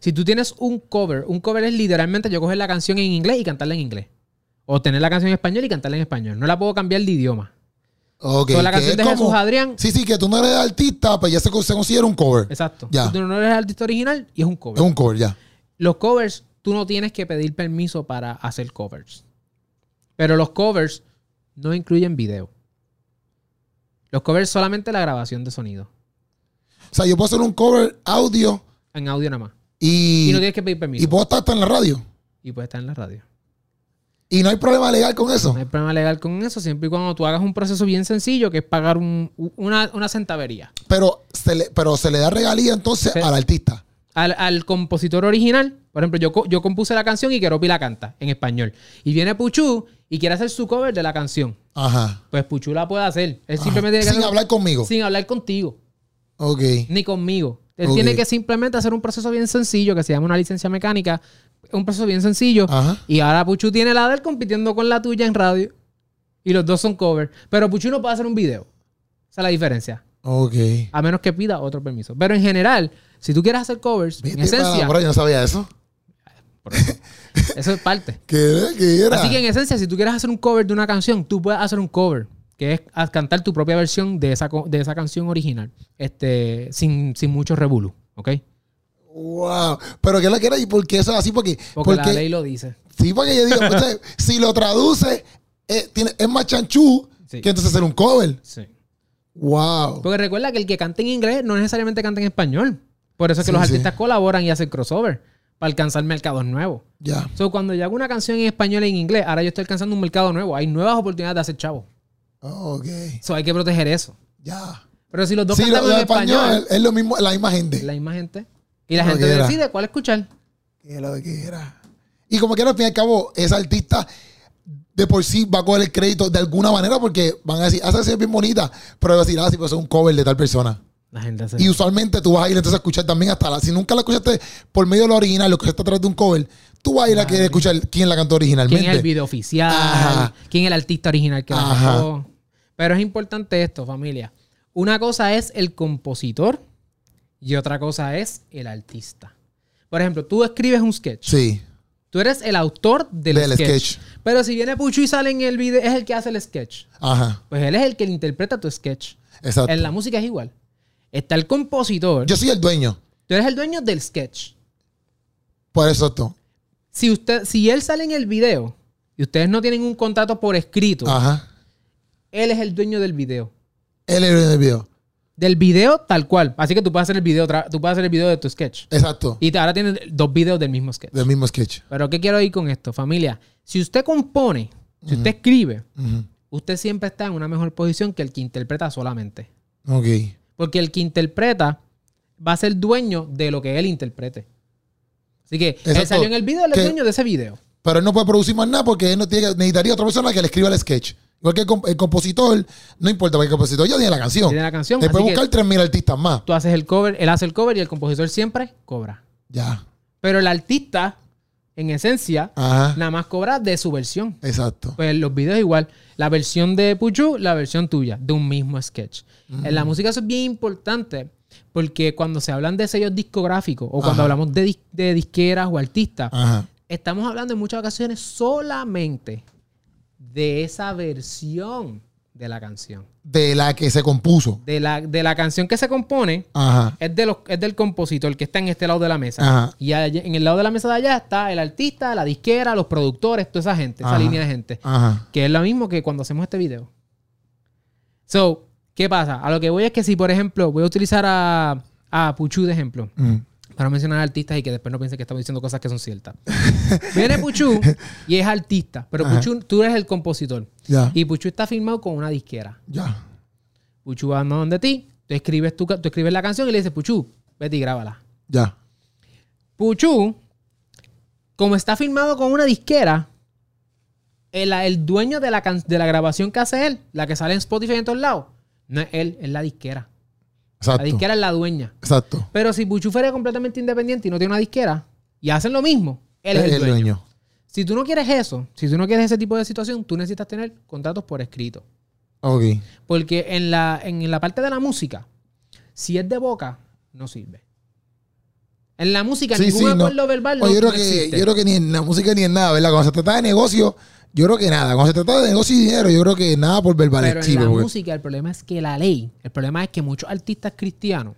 Speaker 2: Si tú tienes un cover, un cover es literalmente yo coger la canción en inglés y cantarla en inglés. O tener la canción en español y cantarla en español. No la puedo cambiar de idioma.
Speaker 1: Ok,
Speaker 2: Con la canción de Jesús
Speaker 1: como-
Speaker 2: Adrián.
Speaker 1: Sí, sí, que tú no eres artista, pues ya se, se considera un cover.
Speaker 2: Exacto.
Speaker 1: Ya.
Speaker 2: Tú no eres artista original y es un cover.
Speaker 1: Es un cover, ya.
Speaker 2: Los covers, tú no tienes que pedir permiso para hacer covers. Pero los covers no incluyen video. Los covers solamente la grabación de sonido.
Speaker 1: O sea, yo puedo hacer un cover audio
Speaker 2: En audio nada más.
Speaker 1: y,
Speaker 2: Y no tienes que pedir permiso.
Speaker 1: y puedo estar hasta en la radio.
Speaker 2: Y puede estar en la radio.
Speaker 1: Y no hay problema legal con eso.
Speaker 2: No hay problema legal con eso, siempre y cuando tú hagas un proceso bien sencillo, que es pagar un- una, una centavería.
Speaker 1: Pero se le, pero se le da regalía entonces al artista.
Speaker 2: Al, al compositor original, por ejemplo, yo, yo compuse la canción y Keropi la canta en español. Y viene Puchu y quiere hacer su cover de la canción.
Speaker 1: Ajá.
Speaker 2: Pues Puchu la puede hacer. Él
Speaker 1: Ajá.
Speaker 2: simplemente tiene que
Speaker 1: Sin
Speaker 2: hacer-
Speaker 1: hablar conmigo.
Speaker 2: sin hablar contigo,
Speaker 1: Ok.
Speaker 2: ni conmigo. Él tiene que simplemente hacer un proceso bien sencillo que se llama una licencia mecánica. Un proceso bien sencillo.
Speaker 1: Ajá.
Speaker 2: Y ahora Puchu tiene la de él compitiendo con la tuya en radio. Y los dos son cover. Pero Puchu no puede hacer un video. Esa es la diferencia.
Speaker 1: Ok.
Speaker 2: A menos que pida otro permiso. Pero en general, si tú quieres hacer covers, en esencia,
Speaker 1: bro, yo no sabía eso.
Speaker 2: eso, eso es parte.
Speaker 1: ¿Qué, qué era?
Speaker 2: Así que en esencia, si tú quieres hacer un cover de una canción, tú puedes hacer un cover, que es cantar tu propia versión de esa, de esa canción original, este, sin, sin mucho revolú, ¿ok?
Speaker 1: Wow. Pero ¿qué es lo que era? ¿Y por qué eso es así? Porque,
Speaker 2: Porque, la ley lo dice.
Speaker 1: Sí, porque yo digo, sea, si lo traduce, eh, tiene, es más chanchú
Speaker 2: Sí.
Speaker 1: que entonces hacer un cover.
Speaker 2: Sí.
Speaker 1: Wow.
Speaker 2: Porque recuerda que el que canta en inglés no necesariamente canta en español. Por eso es que
Speaker 1: Sí,
Speaker 2: los
Speaker 1: sí.
Speaker 2: artistas colaboran y hacen crossover para alcanzar mercados nuevos.
Speaker 1: Ya.
Speaker 2: So, cuando yo hago una canción en español y en inglés, ahora yo estoy alcanzando un mercado nuevo. Hay nuevas oportunidades de hacer chavo.
Speaker 1: Oh, ok.
Speaker 2: So, hay que proteger eso.
Speaker 1: Ya.
Speaker 2: Pero si los dos
Speaker 1: Sí, lo
Speaker 2: en
Speaker 1: español,
Speaker 2: español,
Speaker 1: es lo mismo, la misma gente.
Speaker 2: la misma gente. Y la
Speaker 1: Lo
Speaker 2: gente
Speaker 1: que
Speaker 2: decide cuál escuchar.
Speaker 1: ¿Qué es lo que era? Y como que al fin y al cabo, ese artista de por sí va a coger el crédito de alguna manera porque van a decir, hace ser bien bonita, pero va a decir, ah, sí, pues es un cover de tal persona.
Speaker 2: La gente hace.
Speaker 1: Y usualmente tú vas a ir entonces a escuchar también hasta la. Si nunca la escuchaste por medio de lo original, lo que está a través de un cover, tú vas a ir a querer escuchar quién la cantó originalmente.
Speaker 2: ¿Quién es el video oficial?
Speaker 1: Ajá.
Speaker 2: ¿Quién es el artista original que la cantó? Pero es importante esto, familia. Una cosa es el compositor y otra cosa es el artista. Por ejemplo, tú escribes un sketch.
Speaker 1: Sí,
Speaker 2: Tú eres el autor del,
Speaker 1: del
Speaker 2: sketch.
Speaker 1: sketch.
Speaker 2: Pero si viene Pucho y sale en el video, es el que hace el sketch.
Speaker 1: Ajá,
Speaker 2: Pues él es el que interpreta tu sketch.
Speaker 1: exacto.
Speaker 2: En la música es igual. Está el compositor.
Speaker 1: Yo soy el dueño,
Speaker 2: Tú eres el dueño del sketch.
Speaker 1: por eso esto.
Speaker 2: Si usted, si él sale en el video y ustedes no tienen un contrato por escrito,
Speaker 1: Ajá.
Speaker 2: él es el dueño del video.
Speaker 1: Él es el dueño del video.
Speaker 2: Del video tal cual. Así que tú puedes hacer el video, tú puedes hacer el video de tu sketch.
Speaker 1: Exacto.
Speaker 2: Y ahora tienes dos videos del mismo sketch.
Speaker 1: Del mismo sketch.
Speaker 2: Pero ¿qué quiero ir con esto, familia? Si usted compone, si usted escribe, usted siempre está en una mejor posición que el que interpreta solamente.
Speaker 1: Ok.
Speaker 2: Porque el que interpreta va a ser dueño de lo que él interprete. Así que él
Speaker 1: Exacto.
Speaker 2: salió en el video, él es dueño de ese video.
Speaker 1: Pero él no puede producir más nada porque él no tiene, necesitaría otra persona que le escriba el sketch. Igual que el, comp- el compositor, no importa, porque el compositor ya tiene la canción.
Speaker 2: Tiene la canción.
Speaker 1: Él puede buscar 3.000 artistas más.
Speaker 2: tú haces el cover, él hace el cover y el compositor siempre cobra.
Speaker 1: Ya.
Speaker 2: Pero el artista, en esencia,
Speaker 1: Ajá.
Speaker 2: nada más cobra de su versión.
Speaker 1: Exacto.
Speaker 2: Pues los videos igual. La versión de Puchu, la versión tuya, de un mismo sketch. En la música eso es bien importante porque cuando se hablan de sellos discográficos o cuando
Speaker 1: Ajá.
Speaker 2: hablamos de, dis- de disqueras o artistas,
Speaker 1: Ajá.
Speaker 2: estamos hablando en muchas ocasiones solamente de esa versión de la canción.
Speaker 1: De la que se compuso.
Speaker 2: De la, de la canción que se compone,
Speaker 1: Ajá.
Speaker 2: es, de los, es del compositor que está en este lado de la mesa.
Speaker 1: Ajá.
Speaker 2: Y allá- en el lado de la mesa de allá está el artista, la disquera, los productores, toda esa gente, esa línea de gente.
Speaker 1: Ajá.
Speaker 2: Que es lo mismo que cuando hacemos este video. So, ¿qué pasa? A lo que voy es que si, por ejemplo, voy a utilizar a, a Puchu de ejemplo,
Speaker 1: Mm.
Speaker 2: Para mencionar artistas y que después no piensen que estamos diciendo cosas que son ciertas. Viene Puchu y es artista, pero
Speaker 1: Ajá.
Speaker 2: Puchu, tú eres el compositor. Y Puchu está firmado con una disquera.
Speaker 1: Ya.
Speaker 2: Puchu va donde ti, tú escribes, tu, tú escribes la canción y le dices, Puchu, vete y grábala.
Speaker 1: Ya.
Speaker 2: Puchu, como está firmado con una disquera, el, el dueño de la, can- de la grabación que hace él, la que sale en Spotify y en todos lados, no es él, es la disquera. La disquera es la dueña.
Speaker 1: Exacto.
Speaker 2: Pero si Puchu fuera completamente independiente y no tiene una disquera y hacen lo mismo, él es el, dueño. Si tú no quieres eso, si tú no quieres ese tipo de situación, tú necesitas tener contratos por escrito.
Speaker 1: Ok.
Speaker 2: Porque en la, en la parte de la música, si es de boca, no sirve. En la música,
Speaker 1: Sí,
Speaker 2: ningún
Speaker 1: sí, no.
Speaker 2: acuerdo verbal no,
Speaker 1: Oye, yo, creo
Speaker 2: no
Speaker 1: que,
Speaker 2: existe.
Speaker 1: yo creo que ni en la música ni en nada, ¿verdad? Cuando se trata de negocio, Yo creo que nada. Cuando se trata de negocio y dinero, yo creo que nada por verbal
Speaker 2: Pero en la
Speaker 1: porque-
Speaker 2: música, el problema es que la ley, el problema es que muchos artistas cristianos,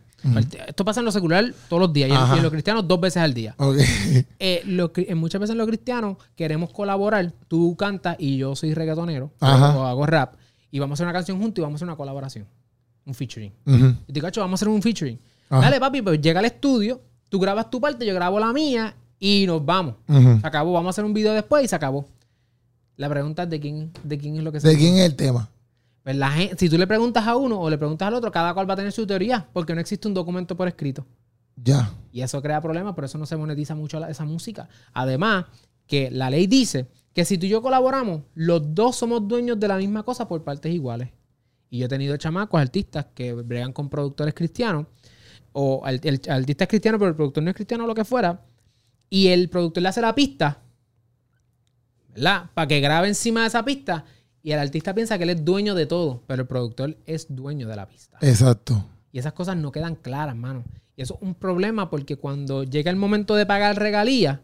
Speaker 2: esto pasa en lo secular todos los días y en,
Speaker 1: Ajá.
Speaker 2: y en lo cristiano dos veces al día.
Speaker 1: Ok.
Speaker 2: Eh, muchas veces los cristianos queremos colaborar, tú cantas y yo soy reggaetonero o hago rap y vamos a hacer una canción juntos y vamos a hacer una colaboración, un featuring.
Speaker 1: Ujú.
Speaker 2: Y te cacho, vamos a hacer un featuring.
Speaker 1: Ajá.
Speaker 2: Dale, papi, pues llega al estudio, tú grabas tu parte, yo grabo la mía y nos vamos. Se acabó, vamos a hacer un video después y se acabó. La pregunta es de quién, de quién es lo que se
Speaker 1: ¿De quién es el tema?
Speaker 2: Pues la si tú le preguntas a uno o le preguntas al otro, cada cual va a tener su teoría, porque no existe un documento por escrito.
Speaker 1: Ya.
Speaker 2: Y eso crea problemas, por eso no se monetiza mucho la- esa música. Además, que la ley dice que si tú y yo colaboramos, los dos somos dueños de la misma cosa por partes iguales. Y yo he tenido chamacos, artistas que bregan con productores cristianos, o al- el, artista es cristiano, pero el productor no es cristiano o lo que fuera, y el productor le hace la pista, ¿verdad? Para que grabe encima de esa pista, y el artista piensa que él es dueño de todo, pero el productor es dueño de la pista.
Speaker 1: Exacto.
Speaker 2: Y esas cosas no quedan claras, mano. Y eso es un problema porque cuando llega el momento de pagar regalías,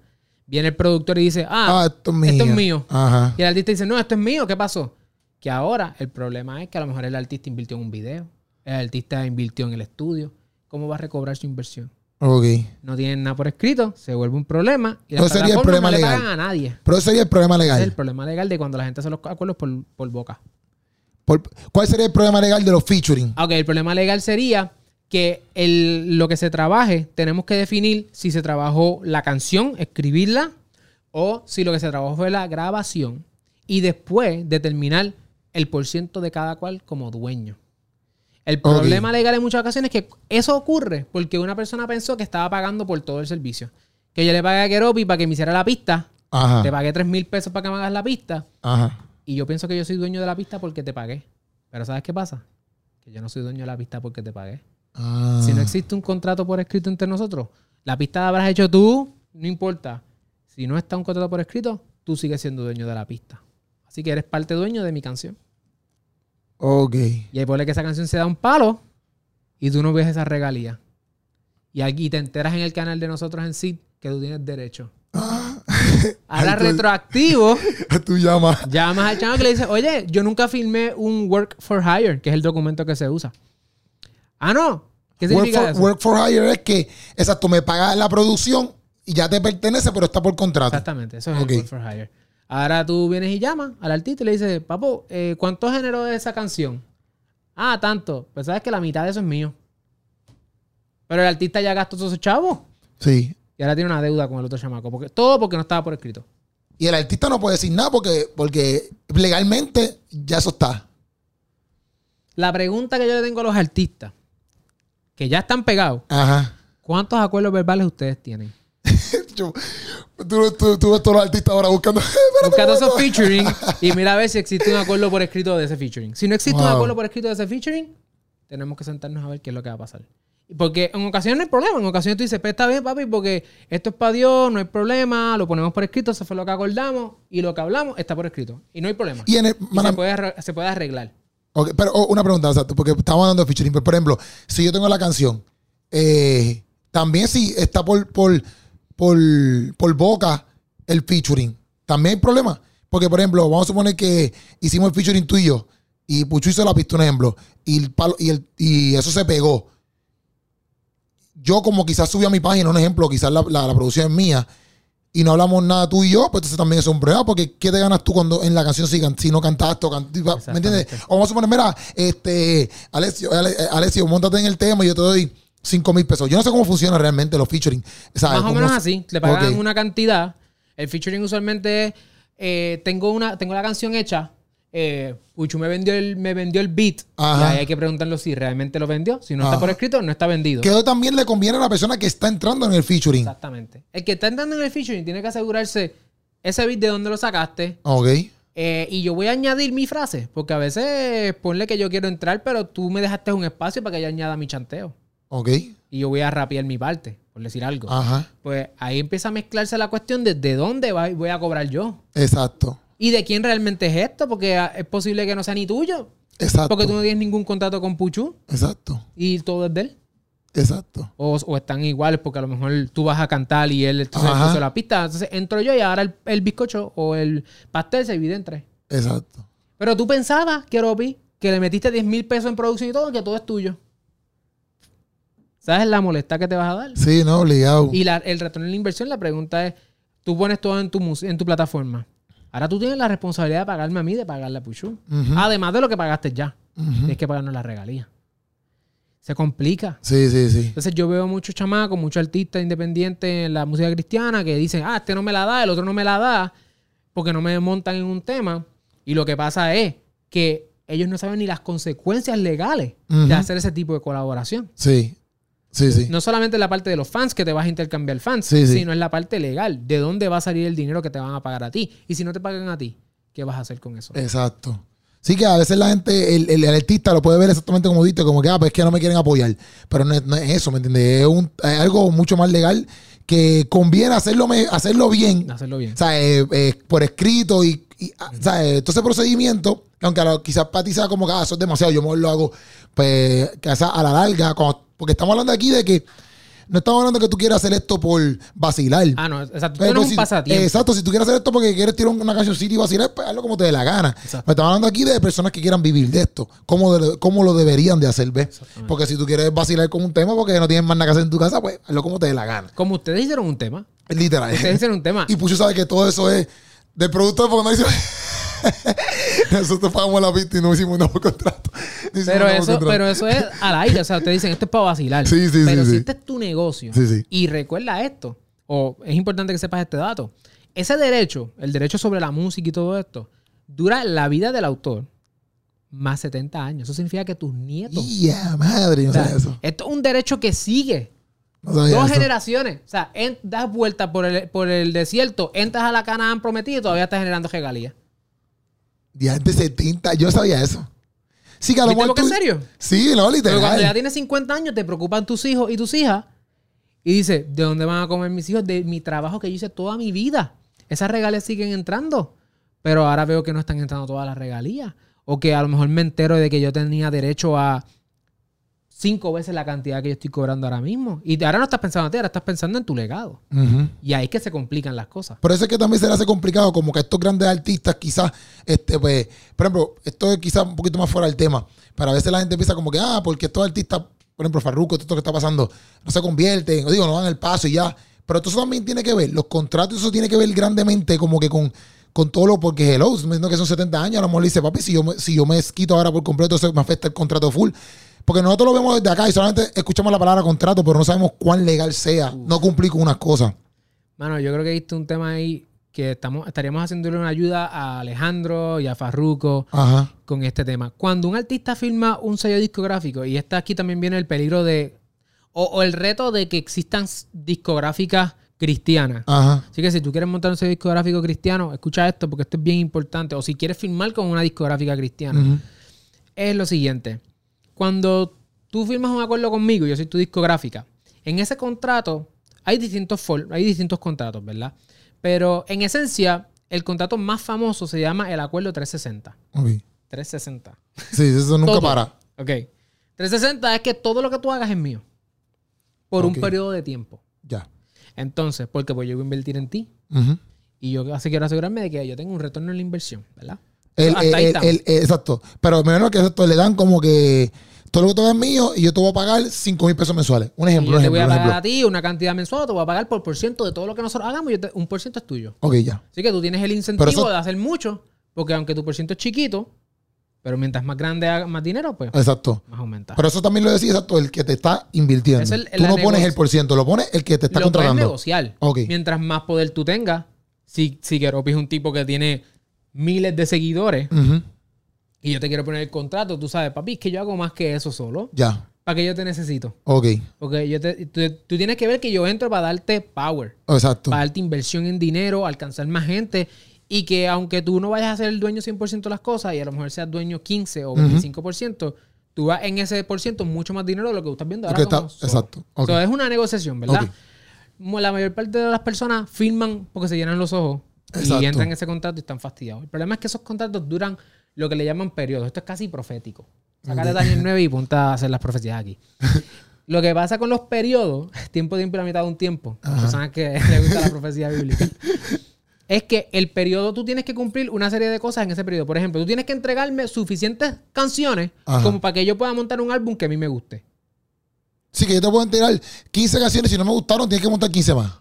Speaker 2: viene el productor y dice, ah,
Speaker 1: Ah, esto es mío.
Speaker 2: esto es mío.
Speaker 1: Ajá.
Speaker 2: Y el artista dice, no, esto es mío, ¿qué pasó? Que ahora el problema es que a lo mejor el artista invirtió en un video, el artista invirtió en el estudio. ¿Cómo va a recobrar su inversión? No tienen nada por escrito, se vuelve un problema y las
Speaker 1: sería el problema
Speaker 2: no le
Speaker 1: legal.
Speaker 2: pagan a nadie.
Speaker 1: Pero ese sería el problema
Speaker 2: Ese es el
Speaker 1: legal.
Speaker 2: problema legal de cuando la gente hace los acuerdos por, por boca.
Speaker 1: Por- ¿Cuál sería el problema legal de los featuring?
Speaker 2: Ok, el problema legal sería que el- lo que se trabaje, tenemos que definir si se trabajó la canción, escribirla, o si lo que se trabajó fue la grabación, y después determinar el porciento de cada cual como dueño. El problema legal en muchas ocasiones es que eso ocurre porque una persona pensó que estaba pagando por todo el servicio. Que yo le pagué a Keropi para que me hiciera la pista,
Speaker 1: Ajá.
Speaker 2: te pagué 3 mil pesos para que me hagas la pista,
Speaker 1: Ajá.
Speaker 2: y yo pienso que yo soy dueño de la pista porque te pagué. Pero ¿sabes qué pasa? Que yo no soy dueño de la pista porque te pagué.
Speaker 1: Ah.
Speaker 2: Si no existe un contrato por escrito entre nosotros, la pista la habrás hecho tú, no importa. Si no está un contrato por escrito, tú sigues siendo dueño de la pista. Así que eres parte dueño de mi canción.
Speaker 1: Ok.
Speaker 2: Y ahí puede que esa canción se da un palo y tú no ves esa regalía. Y aquí te enteras en el canal de nosotros en sí que tú tienes derecho. Ahora
Speaker 1: Ay, tú-
Speaker 2: retroactivo,
Speaker 1: Tú llamas.
Speaker 2: llamas al chavo que le dices, oye, yo nunca filmé un work for hire, que es el documento que se usa. Ah, no. ¿Qué
Speaker 1: Work
Speaker 2: significa
Speaker 1: for,
Speaker 2: eso?
Speaker 1: work for hire es que, exacto, me pagas la producción y ya te pertenece, pero está por contrato.
Speaker 2: Exactamente, eso es
Speaker 1: Ok.
Speaker 2: el work for hire. Ahora tú vienes y llamas al artista y le dices, papo, eh, ¿cuánto generó de esa canción? Ah, tanto. Pues sabes que la mitad de eso es mío. Pero el artista ya gastó todos esos chavos
Speaker 1: Sí.
Speaker 2: y ahora tiene una deuda con el otro chamaco. Porque, todo porque no estaba por escrito.
Speaker 1: Y el artista no puede decir nada porque, porque legalmente ya eso está.
Speaker 2: La pregunta que yo le tengo a los artistas, que ya están pegados,
Speaker 1: Ajá.
Speaker 2: ¿cuántos acuerdos verbales ustedes tienen?
Speaker 1: Yo- tú, tú- tú ves todos los artistas ahora buscando. Espérate
Speaker 2: Busca
Speaker 1: un
Speaker 2: todos esos featuring y mira a ver si existe un acuerdo por escrito de ese featuring. Si no existe un acuerdo por escrito de ese featuring, tenemos que sentarnos a ver qué es lo que va a pasar. Porque en ocasiones no hay problema. En ocasiones tú dices, pues está bien, papi, porque esto es para Dios, no hay problema, lo ponemos por escrito, eso fue lo que acordamos y lo que hablamos está por escrito. Y no hay problema.
Speaker 1: Y en el-
Speaker 2: Y
Speaker 1: mana-
Speaker 2: se, puede, arre- se puede arreglar.
Speaker 1: Pero oh, una pregunta, exacto, porque estamos hablando de featuring. Pero, por ejemplo, si yo tengo la canción, eh, también si está por, por, por, por boca el featuring, también hay problema. Porque, por ejemplo, vamos a suponer que hicimos el featuring tú y yo, y Puchu hizo la pista, un ejemplo, y, el palo- y, el- y eso se pegó. Yo, como quizás subí a mi página, un ejemplo, quizás la, la- la producción es mía, y no hablamos nada tú y yo, pues entonces también es un problema, porque ¿qué te ganas tú cuando en la canción si, si no cantaste? ¿Me entiendes? O vamos a suponer, mira, este, Alessio, Ale- Alessio, montate en el tema y yo te doy 5 mil pesos. Yo no sé cómo funciona realmente los featuring. ¿sabes?
Speaker 2: Más o menos así. Le pagan una cantidad. El featuring usualmente es, eh, tengo, una, tengo la canción hecha. Eh, Puchu me vendió el, me vendió el beat.
Speaker 1: Ajá.
Speaker 2: Y ahí hay que preguntarlo si realmente lo vendió. Si no
Speaker 1: Ajá.
Speaker 2: está por escrito, no está vendido.
Speaker 1: Que también le conviene a la persona que está entrando en el featuring.
Speaker 2: Exactamente. El que está entrando en el featuring tiene que asegurarse ese beat de dónde lo sacaste.
Speaker 1: Ok.
Speaker 2: Eh, y yo voy a añadir mi frase. Porque a veces ponle que yo quiero entrar, pero tú me dejaste un espacio para que yo añada mi chanteo.
Speaker 1: Ok.
Speaker 2: Y yo voy a rapear mi parte, por decir algo.
Speaker 1: Ajá.
Speaker 2: Pues ahí empieza a mezclarse la cuestión de de dónde voy a cobrar yo.
Speaker 1: Exacto.
Speaker 2: ¿Y de quién realmente es esto? Porque ah, es posible que no sea ni tuyo.
Speaker 1: Exacto.
Speaker 2: Porque tú no tienes ningún contrato con Puchu
Speaker 1: Exacto.
Speaker 2: y todo es de él.
Speaker 1: Exacto.
Speaker 2: O, o están iguales porque a lo mejor tú vas a cantar y él entonces puso la pista. Entonces entro yo y ahora el, el bizcocho o el pastel se divide en tres.
Speaker 1: Exacto.
Speaker 2: Pero tú pensabas, Keropi, que le metiste 10 mil pesos en producción y todo, que todo es tuyo. ¿Sabes la molesta que te vas a dar?
Speaker 1: Sí, no, obligado.
Speaker 2: Y la- el retorno en la inversión, la pregunta es, tú pones todo en tu, en tu plataforma. Ahora tú tienes la responsabilidad de pagarme a mí, de pagarle a Puchu. Además de lo que pagaste ya.
Speaker 1: Ujú.
Speaker 2: Tienes que pagarnos la regalía. Se complica.
Speaker 1: Sí, sí, sí.
Speaker 2: Entonces yo veo muchos chamacos, muchos artistas independientes en la música cristiana que dicen, ah, este no me la da, el otro no me la da, porque no me montan en un tema. Y lo que pasa es que ellos no saben ni las consecuencias legales de hacer ese tipo de colaboración.
Speaker 1: Sí. Sí, sí.
Speaker 2: No solamente la parte de los fans que te vas a intercambiar fans,
Speaker 1: Sí,
Speaker 2: sino es la parte legal. ¿De dónde va a salir el dinero que te van a pagar a ti? Y si no te pagan a ti, ¿qué vas a hacer con eso?
Speaker 1: Exacto. Sí que a veces la gente, el, el- el artista lo puede ver exactamente como diste, como que, ah, pues es que no me quieren apoyar. Pero no es, no es eso, ¿me entiendes? Es, un- es algo mucho más legal que conviene hacerlo, me- hacerlo bien.
Speaker 2: Hacerlo bien.
Speaker 1: O sea, eh, eh, por escrito y, y, ah, o sea, eh, todo ese procedimiento, aunque lo- quizás para ti sea como que ah, eso es demasiado, yo mejor lo hago, pues quizás a la larga, cuando- porque estamos hablando aquí de que no estamos hablando de que tú quieras hacer esto por vacilar.
Speaker 2: Ah, no, exacto. Esto no
Speaker 1: pues
Speaker 2: es un
Speaker 1: si-
Speaker 2: pasatiempo.
Speaker 1: Exacto, si tú quieres hacer esto porque quieres tirar una cancioncita y vacilar, pues hazlo como te dé la gana.
Speaker 2: Exacto.
Speaker 1: Pero estamos hablando aquí de personas que quieran vivir de esto, cómo, de- cómo lo deberían de hacer, ¿ves? Porque si tú quieres vacilar con un tema porque no tienes más nada que hacer en tu casa, pues hazlo como te dé la gana.
Speaker 2: Como ustedes hicieron un tema.
Speaker 1: Literal.
Speaker 2: Ustedes hicieron un tema.
Speaker 1: Y Pucho sabe que todo eso es del productor porque no hizo. Nosotros pagamos la pista y no hicimos nada por contrato. No
Speaker 2: Pero eso,
Speaker 1: contrato.
Speaker 2: pero eso es al aire. O sea, ustedes dicen, esto es para vacilar.
Speaker 1: Sí, sí,
Speaker 2: pero
Speaker 1: sí,
Speaker 2: si este es tu negocio,
Speaker 1: Sí, sí.
Speaker 2: y recuerda esto, o es importante que sepas este dato, ese derecho, el derecho sobre la música y todo esto, dura la vida del autor más 70 años. Eso significa que tus nietos...
Speaker 1: Ya, madre, no
Speaker 2: o sea,
Speaker 1: sabía eso.
Speaker 2: esto es un derecho que sigue.
Speaker 1: No
Speaker 2: Dos
Speaker 1: eso.
Speaker 2: generaciones. O sea, en- das vuelta por el, por el desierto, entras a la Canaán prometida y todavía estás generando regalías.
Speaker 1: Ya de 70, yo sabía eso. Sí, que a lo
Speaker 2: ¿Viste
Speaker 1: mejor tú-
Speaker 2: es serio?
Speaker 1: Sí, no,
Speaker 2: Pero cuando ya
Speaker 1: literal.
Speaker 2: tienes 50 años, te preocupan tus hijos y tus hijas. Y dices, ¿de dónde van a comer mis hijos? De mi trabajo que yo hice toda mi vida. Esas regalías siguen entrando. Pero ahora veo que no están entrando todas las regalías. O que a lo mejor me entero de que yo tenía derecho a cinco veces la cantidad que yo estoy cobrando ahora mismo. Y ahora no estás pensando en ti, ahora estás pensando en tu legado. Y ahí es que se complican las cosas.
Speaker 1: Por eso es que también se le hace complicado, como que estos grandes artistas, quizás, este, pues, por ejemplo, esto es quizás un poquito más fuera del tema, pero a veces la gente piensa como que, ah, porque estos artistas, por ejemplo, Farruko, todo esto que está pasando, no se convierten, o digo, no dan el paso y ya. Pero eso también tiene que ver, los contratos, eso tiene que ver grandemente como que con, con todo lo, porque hello, me que son 70 años, a lo mejor le dice, papi, si yo, me, si yo me quito ahora por completo, eso me afecta el contrato full. Porque nosotros lo vemos desde acá y solamente escuchamos la palabra contrato, pero no sabemos cuán legal sea no cumplir con unas cosas.
Speaker 2: Mano, yo creo que viste un tema ahí que estamos, estaríamos haciéndole una ayuda a Alejandro y a Farruko
Speaker 1: Ajá.
Speaker 2: con este tema. Cuando un artista firma un sello discográfico, y está aquí también viene el peligro de, o, o el reto de que existan discográficas cristianas.
Speaker 1: Ajá.
Speaker 2: Así que si tú quieres montar un sello discográfico cristiano, escucha esto porque esto es bien importante. O si quieres firmar con una discográfica cristiana, es lo siguiente. Cuando tú firmas un acuerdo conmigo, yo soy tu discográfica, en ese contrato hay distintos, hay distintos contratos, ¿verdad? Pero en esencia, el contrato más famoso se llama el acuerdo 360.
Speaker 1: Ok.
Speaker 2: 360.
Speaker 1: Sí, eso nunca
Speaker 2: Todo.
Speaker 1: para.
Speaker 2: Ok. 360 es que todo lo que tú hagas es mío. Por un periodo de tiempo.
Speaker 1: Ya.
Speaker 2: Entonces, porque pues yo voy a invertir en ti. Y yo así quiero asegurarme de que yo tenga un retorno en la inversión, ¿verdad?
Speaker 1: El-
Speaker 2: Hasta ahí
Speaker 1: el- el- exacto. Pero menos que exacto, le dan como que todo lo que todo es mío y yo te voy a pagar 5 mil pesos mensuales. Un
Speaker 2: Y
Speaker 1: ejemplo,
Speaker 2: yo
Speaker 1: un
Speaker 2: te
Speaker 1: ejemplo,
Speaker 2: voy a pagar a ti una cantidad mensual, te voy a pagar por por ciento de todo lo que nosotros hagamos y yo te- un por ciento es tuyo.
Speaker 1: Ok, ya.
Speaker 2: Así que tú tienes el incentivo
Speaker 1: eso-
Speaker 2: de hacer mucho, porque aunque tu por ciento es chiquito, pero mientras más grande hagas más dinero, pues
Speaker 1: Exacto.
Speaker 2: más aumenta.
Speaker 1: Pero eso también lo decía, exacto, el que te está invirtiendo.
Speaker 2: Es el-
Speaker 1: Tú no pones el por ciento, lo pones el que te está
Speaker 2: lo
Speaker 1: contratando.
Speaker 2: negociar.
Speaker 1: Ok.
Speaker 2: Mientras más poder tú tengas, si, si Keropi es un tipo que tiene miles de seguidores
Speaker 1: Ujú.
Speaker 2: Y yo te quiero poner el contrato, tú sabes, papi, es que yo hago más que eso solo.
Speaker 1: Ya.
Speaker 2: ¿Para que yo te necesito?
Speaker 1: Ok.
Speaker 2: Porque yo te- tú, tú tienes que ver que yo entro para darte power.
Speaker 1: Exacto.
Speaker 2: para darte inversión en dinero, alcanzar más gente y que aunque tú no vayas a ser el dueño 100% de las cosas y a lo mejor seas dueño 15 o 25%, tú vas en ese por ciento mucho más dinero de lo que tú estás viendo ahora. Como solo.
Speaker 1: exacto. Ok.
Speaker 2: So, es una negociación, ¿verdad? La mayor parte de las personas firman porque se llenan los ojos
Speaker 1: Exacto.
Speaker 2: y entran en ese contrato y están fastidiados. El problema es que esos contratos duran lo que le llaman periodos. Esto es casi profético. Sácate Daniel 9 y ponte a hacer las profecías aquí. Lo que pasa con los periodos, tiempo, tiempo y la mitad de un tiempo, personas que le gusta la profecía bíblica, es que el periodo tú tienes que cumplir una serie de cosas en ese periodo. Por ejemplo, tú tienes que entregarme suficientes canciones
Speaker 1: Ajá.
Speaker 2: como para que yo pueda montar un álbum que a mí me guste.
Speaker 1: Sí, que yo te puedo enterar 15 canciones. Si no me gustaron, tienes que montar 15 más.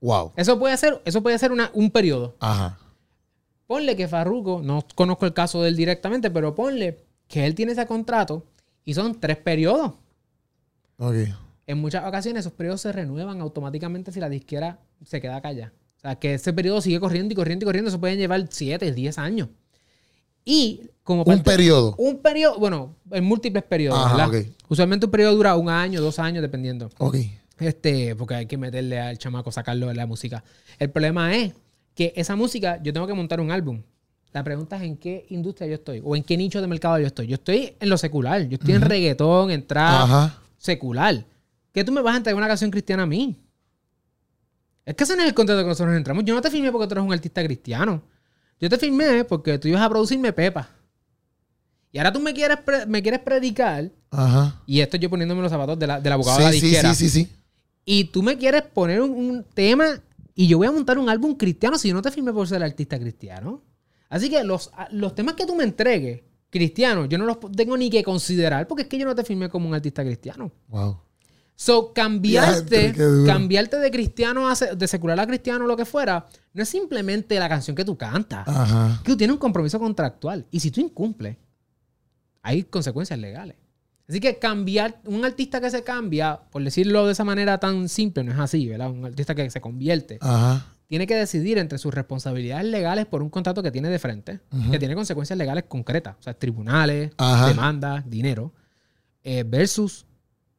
Speaker 1: Wow.
Speaker 2: Eso puede ser, eso puede ser una- un periodo.
Speaker 1: Ajá.
Speaker 2: Ponle que Farruko, no conozco el caso de él directamente, pero ponle que él tiene ese contrato y son tres periodos.
Speaker 1: Ok.
Speaker 2: En muchas ocasiones esos periodos se renuevan automáticamente si la disquera se queda callada. O sea, que ese periodo sigue corriendo y corriendo y corriendo. Eso pueden llevar 7, 10 años. Y como
Speaker 1: Un
Speaker 2: parte-
Speaker 1: periodo.
Speaker 2: un periodo, bueno, en múltiples periodos,
Speaker 1: Ajá,
Speaker 2: ¿verdad?
Speaker 1: ok.
Speaker 2: Usualmente un periodo dura un año, dos años, dependiendo.
Speaker 1: Ok.
Speaker 2: Este, porque hay que meterle al chamaco, sacarlo de la música. El problema es que esa música, yo tengo que montar un álbum. La pregunta es en qué industria yo estoy o en qué nicho de mercado yo estoy. Yo estoy en lo secular, yo estoy en reggaetón, en trap,
Speaker 1: Ajá.
Speaker 2: secular. ¿Qué tú me vas a entregar una canción cristiana a mí? Es que ese no es el contrato que nosotros entramos. Yo no te firmé porque tú eres un artista cristiano. Yo te firmé porque tú ibas a producirme Pepa. Y ahora tú me quieres, me quieres predicar,
Speaker 1: Ajá.
Speaker 2: y esto yo poniéndome los zapatos de la- del abogado de la
Speaker 1: Sí, sí,
Speaker 2: disquera.
Speaker 1: sí, sí, sí.
Speaker 2: Y tú me quieres poner un, un tema y yo voy a montar un álbum cristiano si yo no te firmé por ser artista cristiano. Así que los, a- los temas que tú me entregues, cristianos, yo no los tengo ni que considerar porque es que yo no te firmé como un artista cristiano.
Speaker 1: Wow.
Speaker 2: So, cambiarte, cambiarte de cristiano a de secular a cristiano o lo que fuera, no es simplemente la canción que tú cantas.
Speaker 1: Ajá.
Speaker 2: Que tú tienes un compromiso contractual. Y si tú incumples, hay consecuencias legales. Así que cambiar, un artista que se cambia, por decirlo de esa manera tan simple, no es así, ¿verdad? Un artista que se convierte,
Speaker 1: Ajá.
Speaker 2: tiene que decidir entre sus responsabilidades legales por un contrato que tiene de frente, que tiene consecuencias legales concretas, o sea, tribunales,
Speaker 1: Ajá.
Speaker 2: demandas, dinero, eh, versus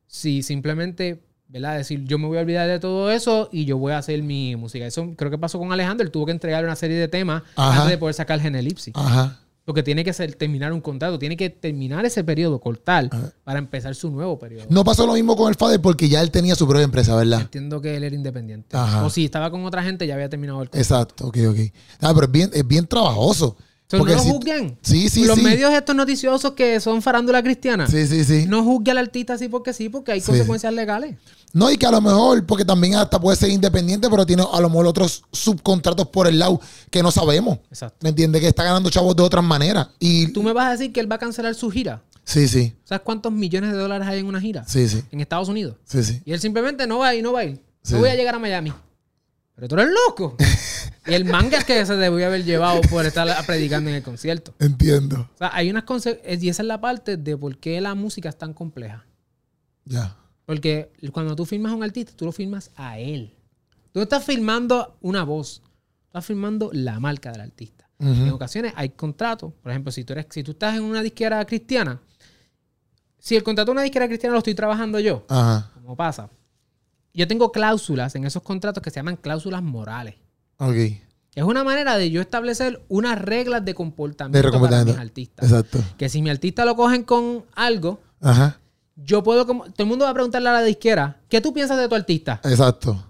Speaker 2: si simplemente, ¿verdad? Decir, yo me voy a olvidar de todo eso y yo voy a hacer mi música. Eso creo que pasó con Alejandro, él tuvo que entregarle una serie de temas
Speaker 1: Ajá.
Speaker 2: antes de poder sacar Genelipsis.
Speaker 1: Ajá.
Speaker 2: Porque tiene que ser, terminar un contrato, tiene que terminar ese periodo, cortar,
Speaker 1: Ajá.
Speaker 2: para empezar su nuevo periodo.
Speaker 1: No pasó lo mismo con el Fader porque ya él tenía su propia empresa, ¿verdad?
Speaker 2: Entiendo que él era independiente.
Speaker 1: Ajá.
Speaker 2: O si estaba con otra gente, ya había terminado el contrato.
Speaker 1: Exacto, ok, ok. Ah, pero es bien, es bien trabajoso.
Speaker 2: So, no
Speaker 1: Porque
Speaker 2: lo
Speaker 1: si-
Speaker 2: juzguen.
Speaker 1: Sí, sí,
Speaker 2: Los
Speaker 1: sí.
Speaker 2: medios estos noticiosos que son farándula cristiana,
Speaker 1: Sí, sí, sí.
Speaker 2: no juzgue al artista así porque sí, porque hay
Speaker 1: Sí.
Speaker 2: consecuencias legales.
Speaker 1: No, y que a lo mejor, porque también hasta puede ser independiente, pero tiene a lo mejor otros subcontratos por el lado que no sabemos.
Speaker 2: Exacto.
Speaker 1: ¿Me entiendes? Que está ganando chavos de otras maneras. Y
Speaker 2: Tú me vas a decir que él va a cancelar su gira.
Speaker 1: sí, sí,
Speaker 2: ¿Sabes cuántos millones de dólares hay en una gira?
Speaker 1: sí, sí,
Speaker 2: En Estados Unidos.
Speaker 1: sí, sí.
Speaker 2: Y él simplemente no va a ir, no va a ir.
Speaker 1: Sí.
Speaker 2: No voy a llegar a Miami. Pero tú eres loco. y el manga es que se debió haber llevado por estar predicando en el concierto.
Speaker 1: Entiendo.
Speaker 2: O sea, hay unas conse- y esa es la parte de por qué la música es tan compleja.
Speaker 1: Ya.
Speaker 2: Porque cuando tú firmas a un artista, tú lo firmas a él. Tú no estás firmando una voz, estás firmando la marca del artista. En ocasiones hay contratos. Por ejemplo, si tú, eres, si tú estás en una disquera cristiana, si el contrato de una disquera cristiana lo estoy trabajando yo,
Speaker 1: Ajá.
Speaker 2: como pasa, yo tengo cláusulas en esos contratos que se llaman cláusulas morales.
Speaker 1: Ok.
Speaker 2: Es una manera de yo establecer unas reglas de
Speaker 1: De
Speaker 2: comportamiento para mis artistas.
Speaker 1: Exacto.
Speaker 2: Que si mi artista lo cogen con algo,
Speaker 1: Ajá.
Speaker 2: Yo puedo como... Todo el mundo va a preguntarle a la disquera, ¿qué tú piensas de tu artista?
Speaker 1: Exacto.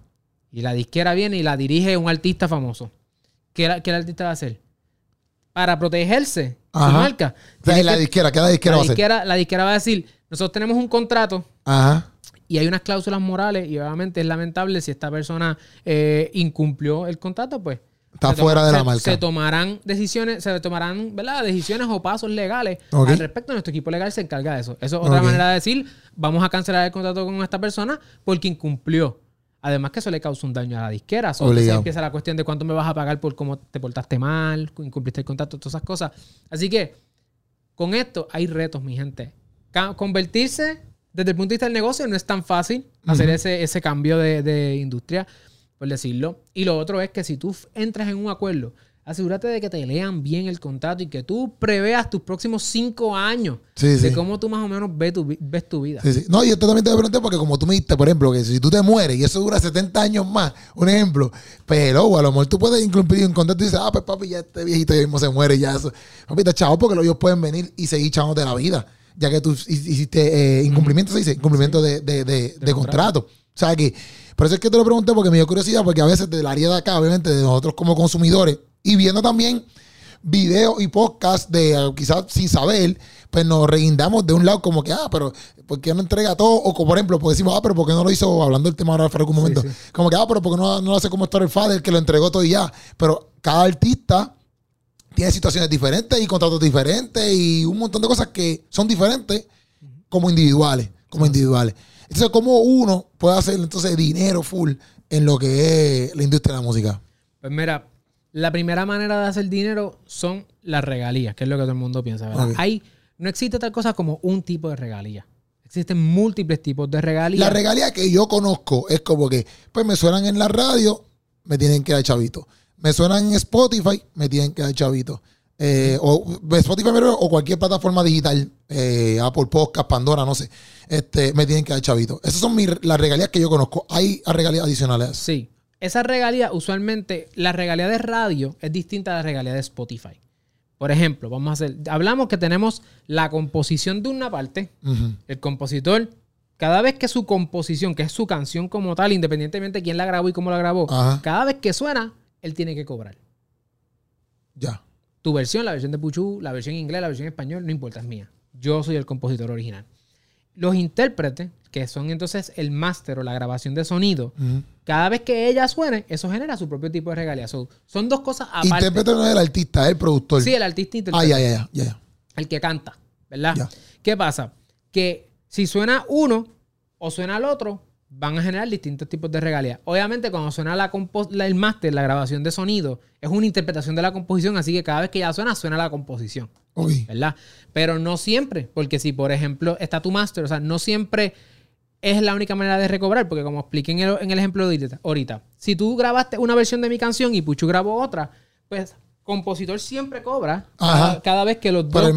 Speaker 2: Y la disquera viene y la dirige un artista famoso. ¿Qué, la- qué el artista va a hacer? Para protegerse su
Speaker 1: Ajá.
Speaker 2: marca.
Speaker 1: O sea, la
Speaker 2: que-
Speaker 1: disquera, ¿qué la disquera
Speaker 2: la
Speaker 1: va a hacer?
Speaker 2: disquera, la disquera va a decir, nosotros tenemos un contrato
Speaker 1: Ajá.
Speaker 2: y hay unas cláusulas morales y obviamente es lamentable si esta persona eh, incumplió el contrato, pues
Speaker 1: Está
Speaker 2: se
Speaker 1: fuera de la
Speaker 2: se-
Speaker 1: marca.
Speaker 2: Se tomarán decisiones, se tomarán, ¿verdad? Decisiones o pasos legales
Speaker 1: Ok.
Speaker 2: al respecto. Nuestro equipo legal se encarga de eso. Eso es otra manera de decir, vamos a cancelar el contrato con esta persona porque incumplió. Además que eso le causa un daño a la disquera. So, entonces
Speaker 1: Obligado.
Speaker 2: empieza la cuestión de cuánto me vas a pagar por cómo te portaste mal, incumpliste el contrato, todas esas cosas. Así que con esto hay retos, mi gente. Convertirse desde el punto de vista del negocio no es tan fácil hacer ese, ese cambio de, de industria, por decirlo. Y lo otro es que si tú entras en un acuerdo, asegúrate de que te lean bien el contrato y que tú preveas tus próximos cinco años
Speaker 1: Sí,
Speaker 2: de
Speaker 1: sí.
Speaker 2: cómo tú más o menos ves tu, ves tu vida.
Speaker 1: Sí, sí. No, y esto también te pregunté porque como tú me dijiste, por ejemplo, que si tú te mueres y eso dura 70 años más, un ejemplo, pero a lo mejor tú puedes incumplir un contrato y dices, ah, pues papi, ya este viejito ya mismo se muere ya eso. Papi, está chavo porque ellos pueden venir y seguir chavos de la vida, ya que tú hi- hiciste eh, incumplimiento, se dice, incumplimiento de, de, de- de contrato. O sea que, por eso es que te lo pregunté porque me dio curiosidad, porque a veces del área de acá, obviamente, de nosotros como consumidores, y viendo también videos y podcasts de eh, quizás sin saber, pues nos reguindamos de un lado como que, ah, pero ¿por qué no entrega todo? O como, por ejemplo, pues decimos, ah, pero ¿por qué no lo hizo, hablando del tema ahora en algún momento?
Speaker 2: sí.
Speaker 1: Como que, ah, pero ¿por qué no, no lo hace como Storyfather, que lo entregó todo y ya? Pero cada artista tiene situaciones diferentes y contratos diferentes y un montón de cosas que son diferentes como individuales, como individuales. Entonces, ¿cómo uno puede hacer entonces dinero full en lo que es la industria de la música?
Speaker 2: Pues mira, la primera manera de hacer dinero son las regalías, que es lo que todo el mundo piensa, ¿verdad? Hay, no existe tal cosa como un tipo de regalía. Existen múltiples tipos de regalías.
Speaker 1: La regalía que yo conozco es como que, pues me suenan en la radio, me tienen que dar chavito. Me suenan en Spotify, me tienen que dar chavito. Eh, o Spotify o cualquier plataforma digital, eh, Apple Podcast, Pandora, no sé, este, me tienen que dar chavito. Esas son mis, las regalías que yo conozco. Hay regalías adicionales.
Speaker 2: Sí. Esa regalía, usualmente, la regalía de radio es distinta a la regalía de Spotify. Por ejemplo, vamos a hacer, hablamos que tenemos la composición de una parte, el compositor, cada vez que su composición, que es su canción como tal, independientemente de quién la grabó y cómo la grabó,
Speaker 1: Ajá.
Speaker 2: cada vez que suena, él tiene que cobrar.
Speaker 1: Ya.
Speaker 2: Tu versión, la versión de Puchu, la versión en inglés, la versión en español, no importa, es mía. Yo soy el compositor original. Los intérpretes, que son entonces el máster o la grabación de sonido, cada vez que ella suene, eso genera su propio tipo de regalía. So, son dos cosas aparte.
Speaker 1: Intérprete no es el artista, es el productor.
Speaker 2: Sí, el artista
Speaker 1: ah,
Speaker 2: intérprete.
Speaker 1: ya, ya, ya, ya, ya.
Speaker 2: el que canta, ¿verdad?
Speaker 1: Ya.
Speaker 2: ¿Qué pasa? Que si suena uno o suena el otro, van a generar distintos tipos de regalías. Obviamente, cuando suena la la- el máster, la grabación de sonido, es una interpretación de la composición, así que cada vez que ya suena, suena la composición,
Speaker 1: Ok.
Speaker 2: ¿verdad? Pero no siempre, porque si, por ejemplo, está tu máster, o sea, no siempre es la única manera de recobrar, porque como expliqué en el, en el ejemplo de ahorita- si tú grabaste una versión de mi canción y Puchu grabó otra, pues compositor siempre cobra cada, cada vez que los dos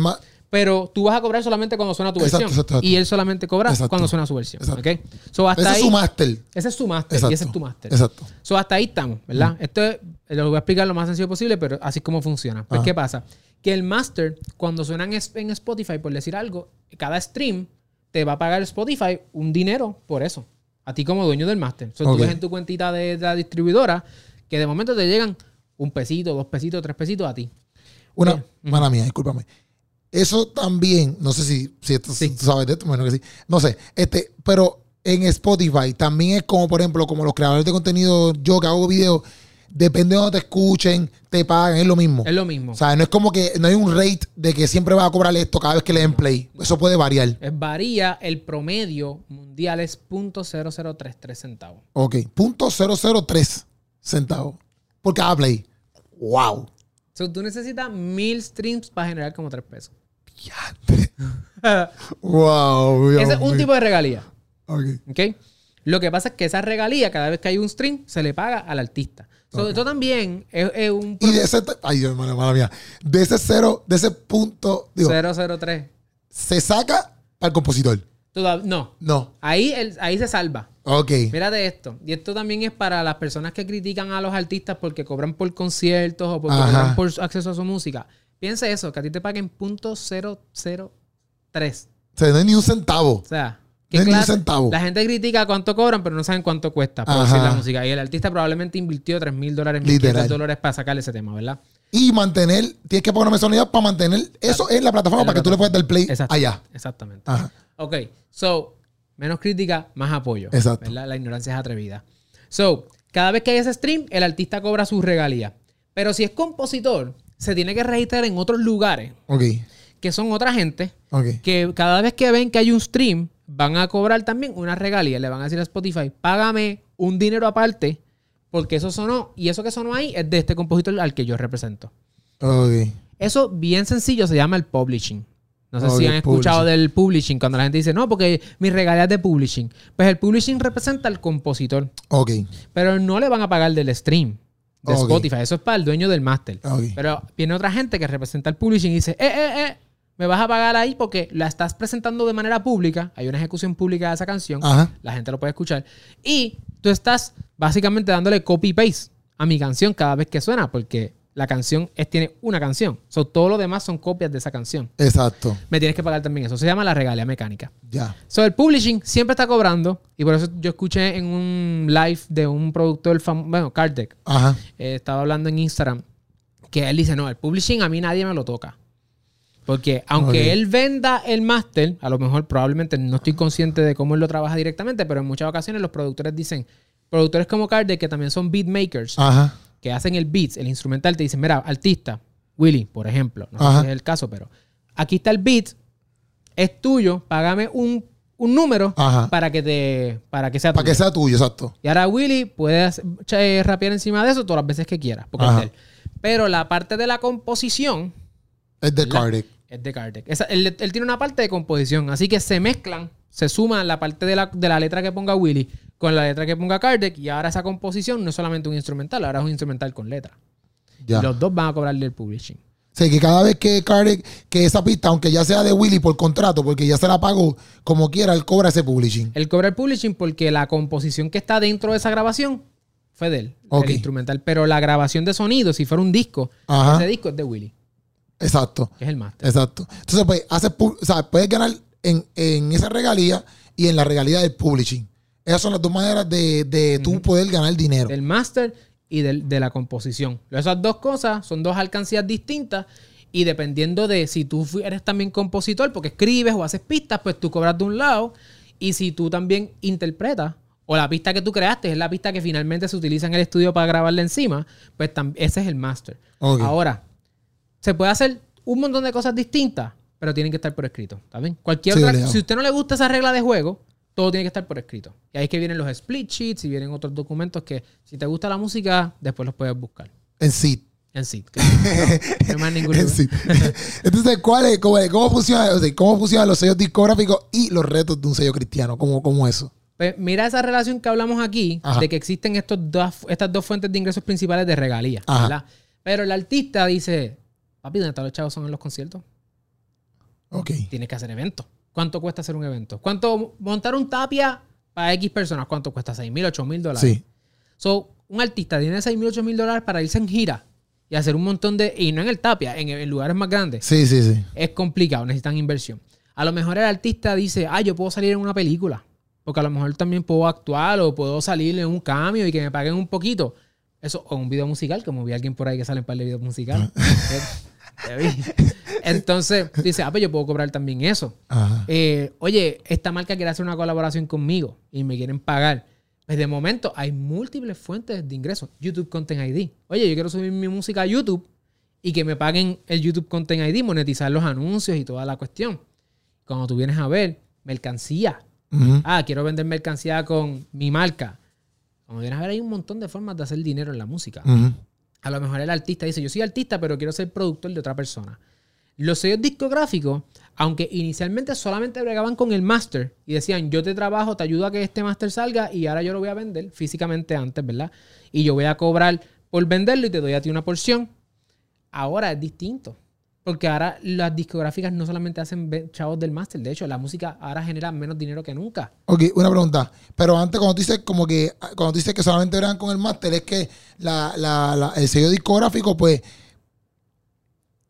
Speaker 2: pero tú vas a cobrar solamente cuando suena tu
Speaker 1: Exacto,
Speaker 2: versión.
Speaker 1: exacto, exacto.
Speaker 2: Y él solamente cobra cuando suena su versión.
Speaker 1: Exacto.
Speaker 2: ¿ok? So, hasta
Speaker 1: ese
Speaker 2: ahí,
Speaker 1: es su máster.
Speaker 2: ese es su máster. Y ese es tu máster.
Speaker 1: Exacto.
Speaker 2: So, hasta ahí estamos, ¿verdad? Esto es- lo voy a explicar lo más sencillo posible, pero así es como funciona. Pues,
Speaker 1: Ajá.
Speaker 2: ¿qué pasa? Que el máster, cuando suena en, Spotify, por decir algo, cada stream te va a pagar Spotify un dinero por eso. A ti como dueño del máster. So,
Speaker 1: Ok.
Speaker 2: Tú ves en tu cuentita de, de la distribuidora que de momento te llegan un pesito, dos pesitos, tres pesitos a ti.
Speaker 1: Una, mala mía, discúlpame. Eso también, no sé si, si esto,
Speaker 2: Sí.
Speaker 1: tú sabes de esto, menos que sí. No sé, este, pero en Spotify también es como, por ejemplo, como los creadores de contenido, yo que hago videos, depende de donde te escuchen, te pagan, es lo mismo.
Speaker 2: Es lo mismo.
Speaker 1: O sea, no es como que no hay un rate de que siempre vas a cobrar esto cada vez que le den play. Eso puede variar.
Speaker 2: Es varía, el promedio mundial es .0033 centavos.
Speaker 1: Ok, punto 003 centavos por cada play. Wow.
Speaker 2: So, tú necesitas mil streams para generar como 3 pesos.
Speaker 1: Wow.
Speaker 2: Ese es un tipo de regalía.
Speaker 1: Ok.
Speaker 2: ¿ok? Lo que pasa es que esa regalía, cada vez que hay un stream, se le paga al artista. So,
Speaker 1: Ok.
Speaker 2: Esto también es, es un
Speaker 1: Y de ese, ay mío, mala mía, de ese cero, de ese punto, digo,
Speaker 2: 003.
Speaker 1: se saca para el compositor.
Speaker 2: No.
Speaker 1: No.
Speaker 2: Ahí, el- ahí se salva.
Speaker 1: Ok.
Speaker 2: Mírate esto. Y esto también es para las personas que critican a los artistas porque cobran por conciertos o porque
Speaker 1: Ajá.
Speaker 2: cobran por acceso a su música. Piensa eso, que a ti te paguen .003.
Speaker 1: O sea, no hay ni un centavo.
Speaker 2: O sea,
Speaker 1: No hay ni un centavo.
Speaker 2: La gente critica cuánto cobran, pero no saben cuánto cuesta
Speaker 1: Ajá.
Speaker 2: producir la música. Y el artista probablemente invirtió 3 mil dólares, 1.500
Speaker 1: Literal.
Speaker 2: dólares para sacarle ese tema, ¿verdad?
Speaker 1: Y mantener, tienes que poner una mensualidad para mantener eso en la plataforma
Speaker 2: En la
Speaker 1: para que tú le puedas dar play
Speaker 2: Exacto.
Speaker 1: allá.
Speaker 2: Exactamente.
Speaker 1: Ajá.
Speaker 2: Ok, so, menos crítica, más apoyo.
Speaker 1: Exacto.
Speaker 2: ¿verdad? La ignorancia es atrevida. So, cada vez que hay ese stream, el artista cobra sus regalías. Pero si es compositor, se tiene que registrar en otros lugares,
Speaker 1: Ok.
Speaker 2: que son otra gente,
Speaker 1: Ok.
Speaker 2: que cada vez que ven que hay un stream, van a cobrar también una regalía. Le van a decir a Spotify, págame un dinero aparte, porque eso sonó, y eso que sonó ahí es de este compositor al que yo represento.
Speaker 1: Ok.
Speaker 2: Eso bien sencillo se llama el publishing. No sé si han escuchado
Speaker 1: publishing.
Speaker 2: del publishing, cuando la gente dice, no, porque mi regalía es de publishing. Pues el publishing representa al compositor,
Speaker 1: Ok.
Speaker 2: pero no le van a pagar del stream de. Spotify. Eso es para el dueño del máster. Pero viene otra gente que representa el publishing y dice, eh, eh, eh, me vas a pagar ahí porque la estás presentando de manera pública. Hay una ejecución pública de esa canción.
Speaker 1: Ajá.
Speaker 2: La gente lo puede escuchar. Y tú estás básicamente dándole copy-paste a mi canción cada vez que suena porque la canción es, tiene una canción. So, todo lo demás son copias de esa canción.
Speaker 1: Exacto.
Speaker 2: Me tienes que pagar también eso. Se llama la regalía mecánica.
Speaker 1: Ya.
Speaker 2: So, el publishing siempre está cobrando. Y por eso yo escuché en un live de un productor famoso, bueno, Cardec,
Speaker 1: Ajá.
Speaker 2: eh, estaba hablando en Instagram, que él dice, no, el publishing a mí nadie me lo toca. Porque aunque él venda el máster, a lo mejor probablemente no estoy consciente de cómo él lo trabaja directamente, pero en muchas ocasiones los productores dicen, productores como Kardec, que también son beat makers,
Speaker 1: Ajá.
Speaker 2: Que hacen el beats, el instrumental, te dicen, mira, artista, Willy, por ejemplo, no sé si es el caso, pero aquí está el beat, es tuyo, págame un, un número
Speaker 1: Ajá.
Speaker 2: para que te para que sea
Speaker 1: Para que
Speaker 2: tuyo.
Speaker 1: sea tuyo, exacto.
Speaker 2: Y ahora Willy puede eh, rapear encima de eso todas las veces que quiera, porque es de él. Pero la parte de la composición
Speaker 1: Es de. Kardec.
Speaker 2: es de Kardec. Esa- él, él tiene una parte de composición, así que se mezclan, se suma la parte de la, de la letra que ponga Willy con la letra que ponga Kardec y ahora esa composición no es solamente un instrumental, ahora es un instrumental con letra.
Speaker 1: Ya.
Speaker 2: Y los dos van a cobrarle el publishing.
Speaker 1: O sea, que cada vez que Kardec, que esa pista, aunque ya sea de Willy por contrato, porque ya se la pagó, como quiera, él cobra ese publishing.
Speaker 2: Él cobra el publishing porque la composición que está dentro de esa grabación fue de él,
Speaker 1: Ok.
Speaker 2: el instrumental. Pero la grabación de sonido, si fuera un disco,
Speaker 1: Ajá.
Speaker 2: ese disco es de Willy,
Speaker 1: Exacto.
Speaker 2: que es el máster.
Speaker 1: Exacto. Entonces, pues, haces pu- o sea, puedes ganar en, en esa regalía y en la regalía del publishing. Esas son las dos maneras de, de tú poder ganar dinero.
Speaker 2: Del máster y del- de la composición. Esas dos cosas son dos alcancías distintas y dependiendo de si tú eres también compositor, porque escribes o haces pistas, pues tú cobras de un lado y si tú también interpretas o la pista que tú creaste es la pista que finalmente se utiliza en el estudio para grabarla encima, pues ese es el máster. Ahora, se puede hacer un montón de cosas distintas, pero tienen que estar por escrito. ¿Está bien? Cualquier
Speaker 1: Sí,
Speaker 2: otra, si a usted no le gusta esa regla de juego, todo tiene que estar por escrito. Y ahí es que vienen los split sheets y vienen otros documentos que, si te gusta la música, después los puedes buscar.
Speaker 1: En sí.
Speaker 2: En sí. no, más ningún
Speaker 1: En sí. Entonces, ¿cuál es, cómo, cómo funciona, o sea, cómo funcionan los sellos discográficos y los retos de un sello cristiano? ¿Cómo, cómo eso?
Speaker 2: Pues mira esa relación que hablamos aquí,
Speaker 1: Ajá.
Speaker 2: de que existen estos dos, estas dos fuentes de ingresos principales de regalías. Pero el artista dice, papi, ¿dónde están los chavos son en los conciertos?
Speaker 1: Ok.
Speaker 2: Tienes que hacer eventos. ¿Cuánto cuesta hacer un evento? ¿Cuánto montar un tapia para X personas? ¿Cuánto cuesta? ¿6 mil, 8 mil dólares?
Speaker 1: Sí.
Speaker 2: So, un artista tiene 6 mil, 8 mil dólares para irse en gira y hacer un montón de... Y no en el tapia, en, en lugares más grandes.
Speaker 1: Sí, sí, sí.
Speaker 2: Es complicado, necesitan inversión. A lo mejor el artista dice, ah, yo puedo salir en una película. Porque a lo mejor también puedo actuar o puedo salir en un cambio y que me paguen un poquito. Eso, o un video musical, como vi a alguien por ahí que sale en par de videos musicales. Entonces, dice, ah, pues yo puedo cobrar también eso. Eh, oye, esta marca quiere hacer una colaboración conmigo y me quieren pagar. Pues de momento hay múltiples fuentes de ingresos. YouTube Content ID. Oye, yo quiero subir mi música a YouTube y que me paguen el YouTube Content ID, monetizar los anuncios y toda la cuestión. Cuando tú vienes a ver, mercancía. Ah, quiero vender mercancía con mi marca. Cuando vienes a ver, hay un montón de formas de hacer dinero en la música.
Speaker 1: Ujú.
Speaker 2: A lo mejor el artista dice, yo soy artista, pero quiero ser productor de otra persona. Los sellos discográficos, aunque inicialmente solamente bregaban con el máster y decían, yo te trabajo, te ayudo a que este máster salga y ahora yo lo voy a vender físicamente antes, ¿verdad? Y yo voy a cobrar por venderlo y te doy a ti una porción. Ahora es distinto. Porque ahora las discográficas no solamente hacen chavos del máster, de hecho, la música ahora genera menos dinero que nunca.
Speaker 1: Ok, una pregunta. Pero antes, cuando tú dices como que, cuando tú dices que solamente eran con el máster, es que la, la- la- el sello discográfico, pues,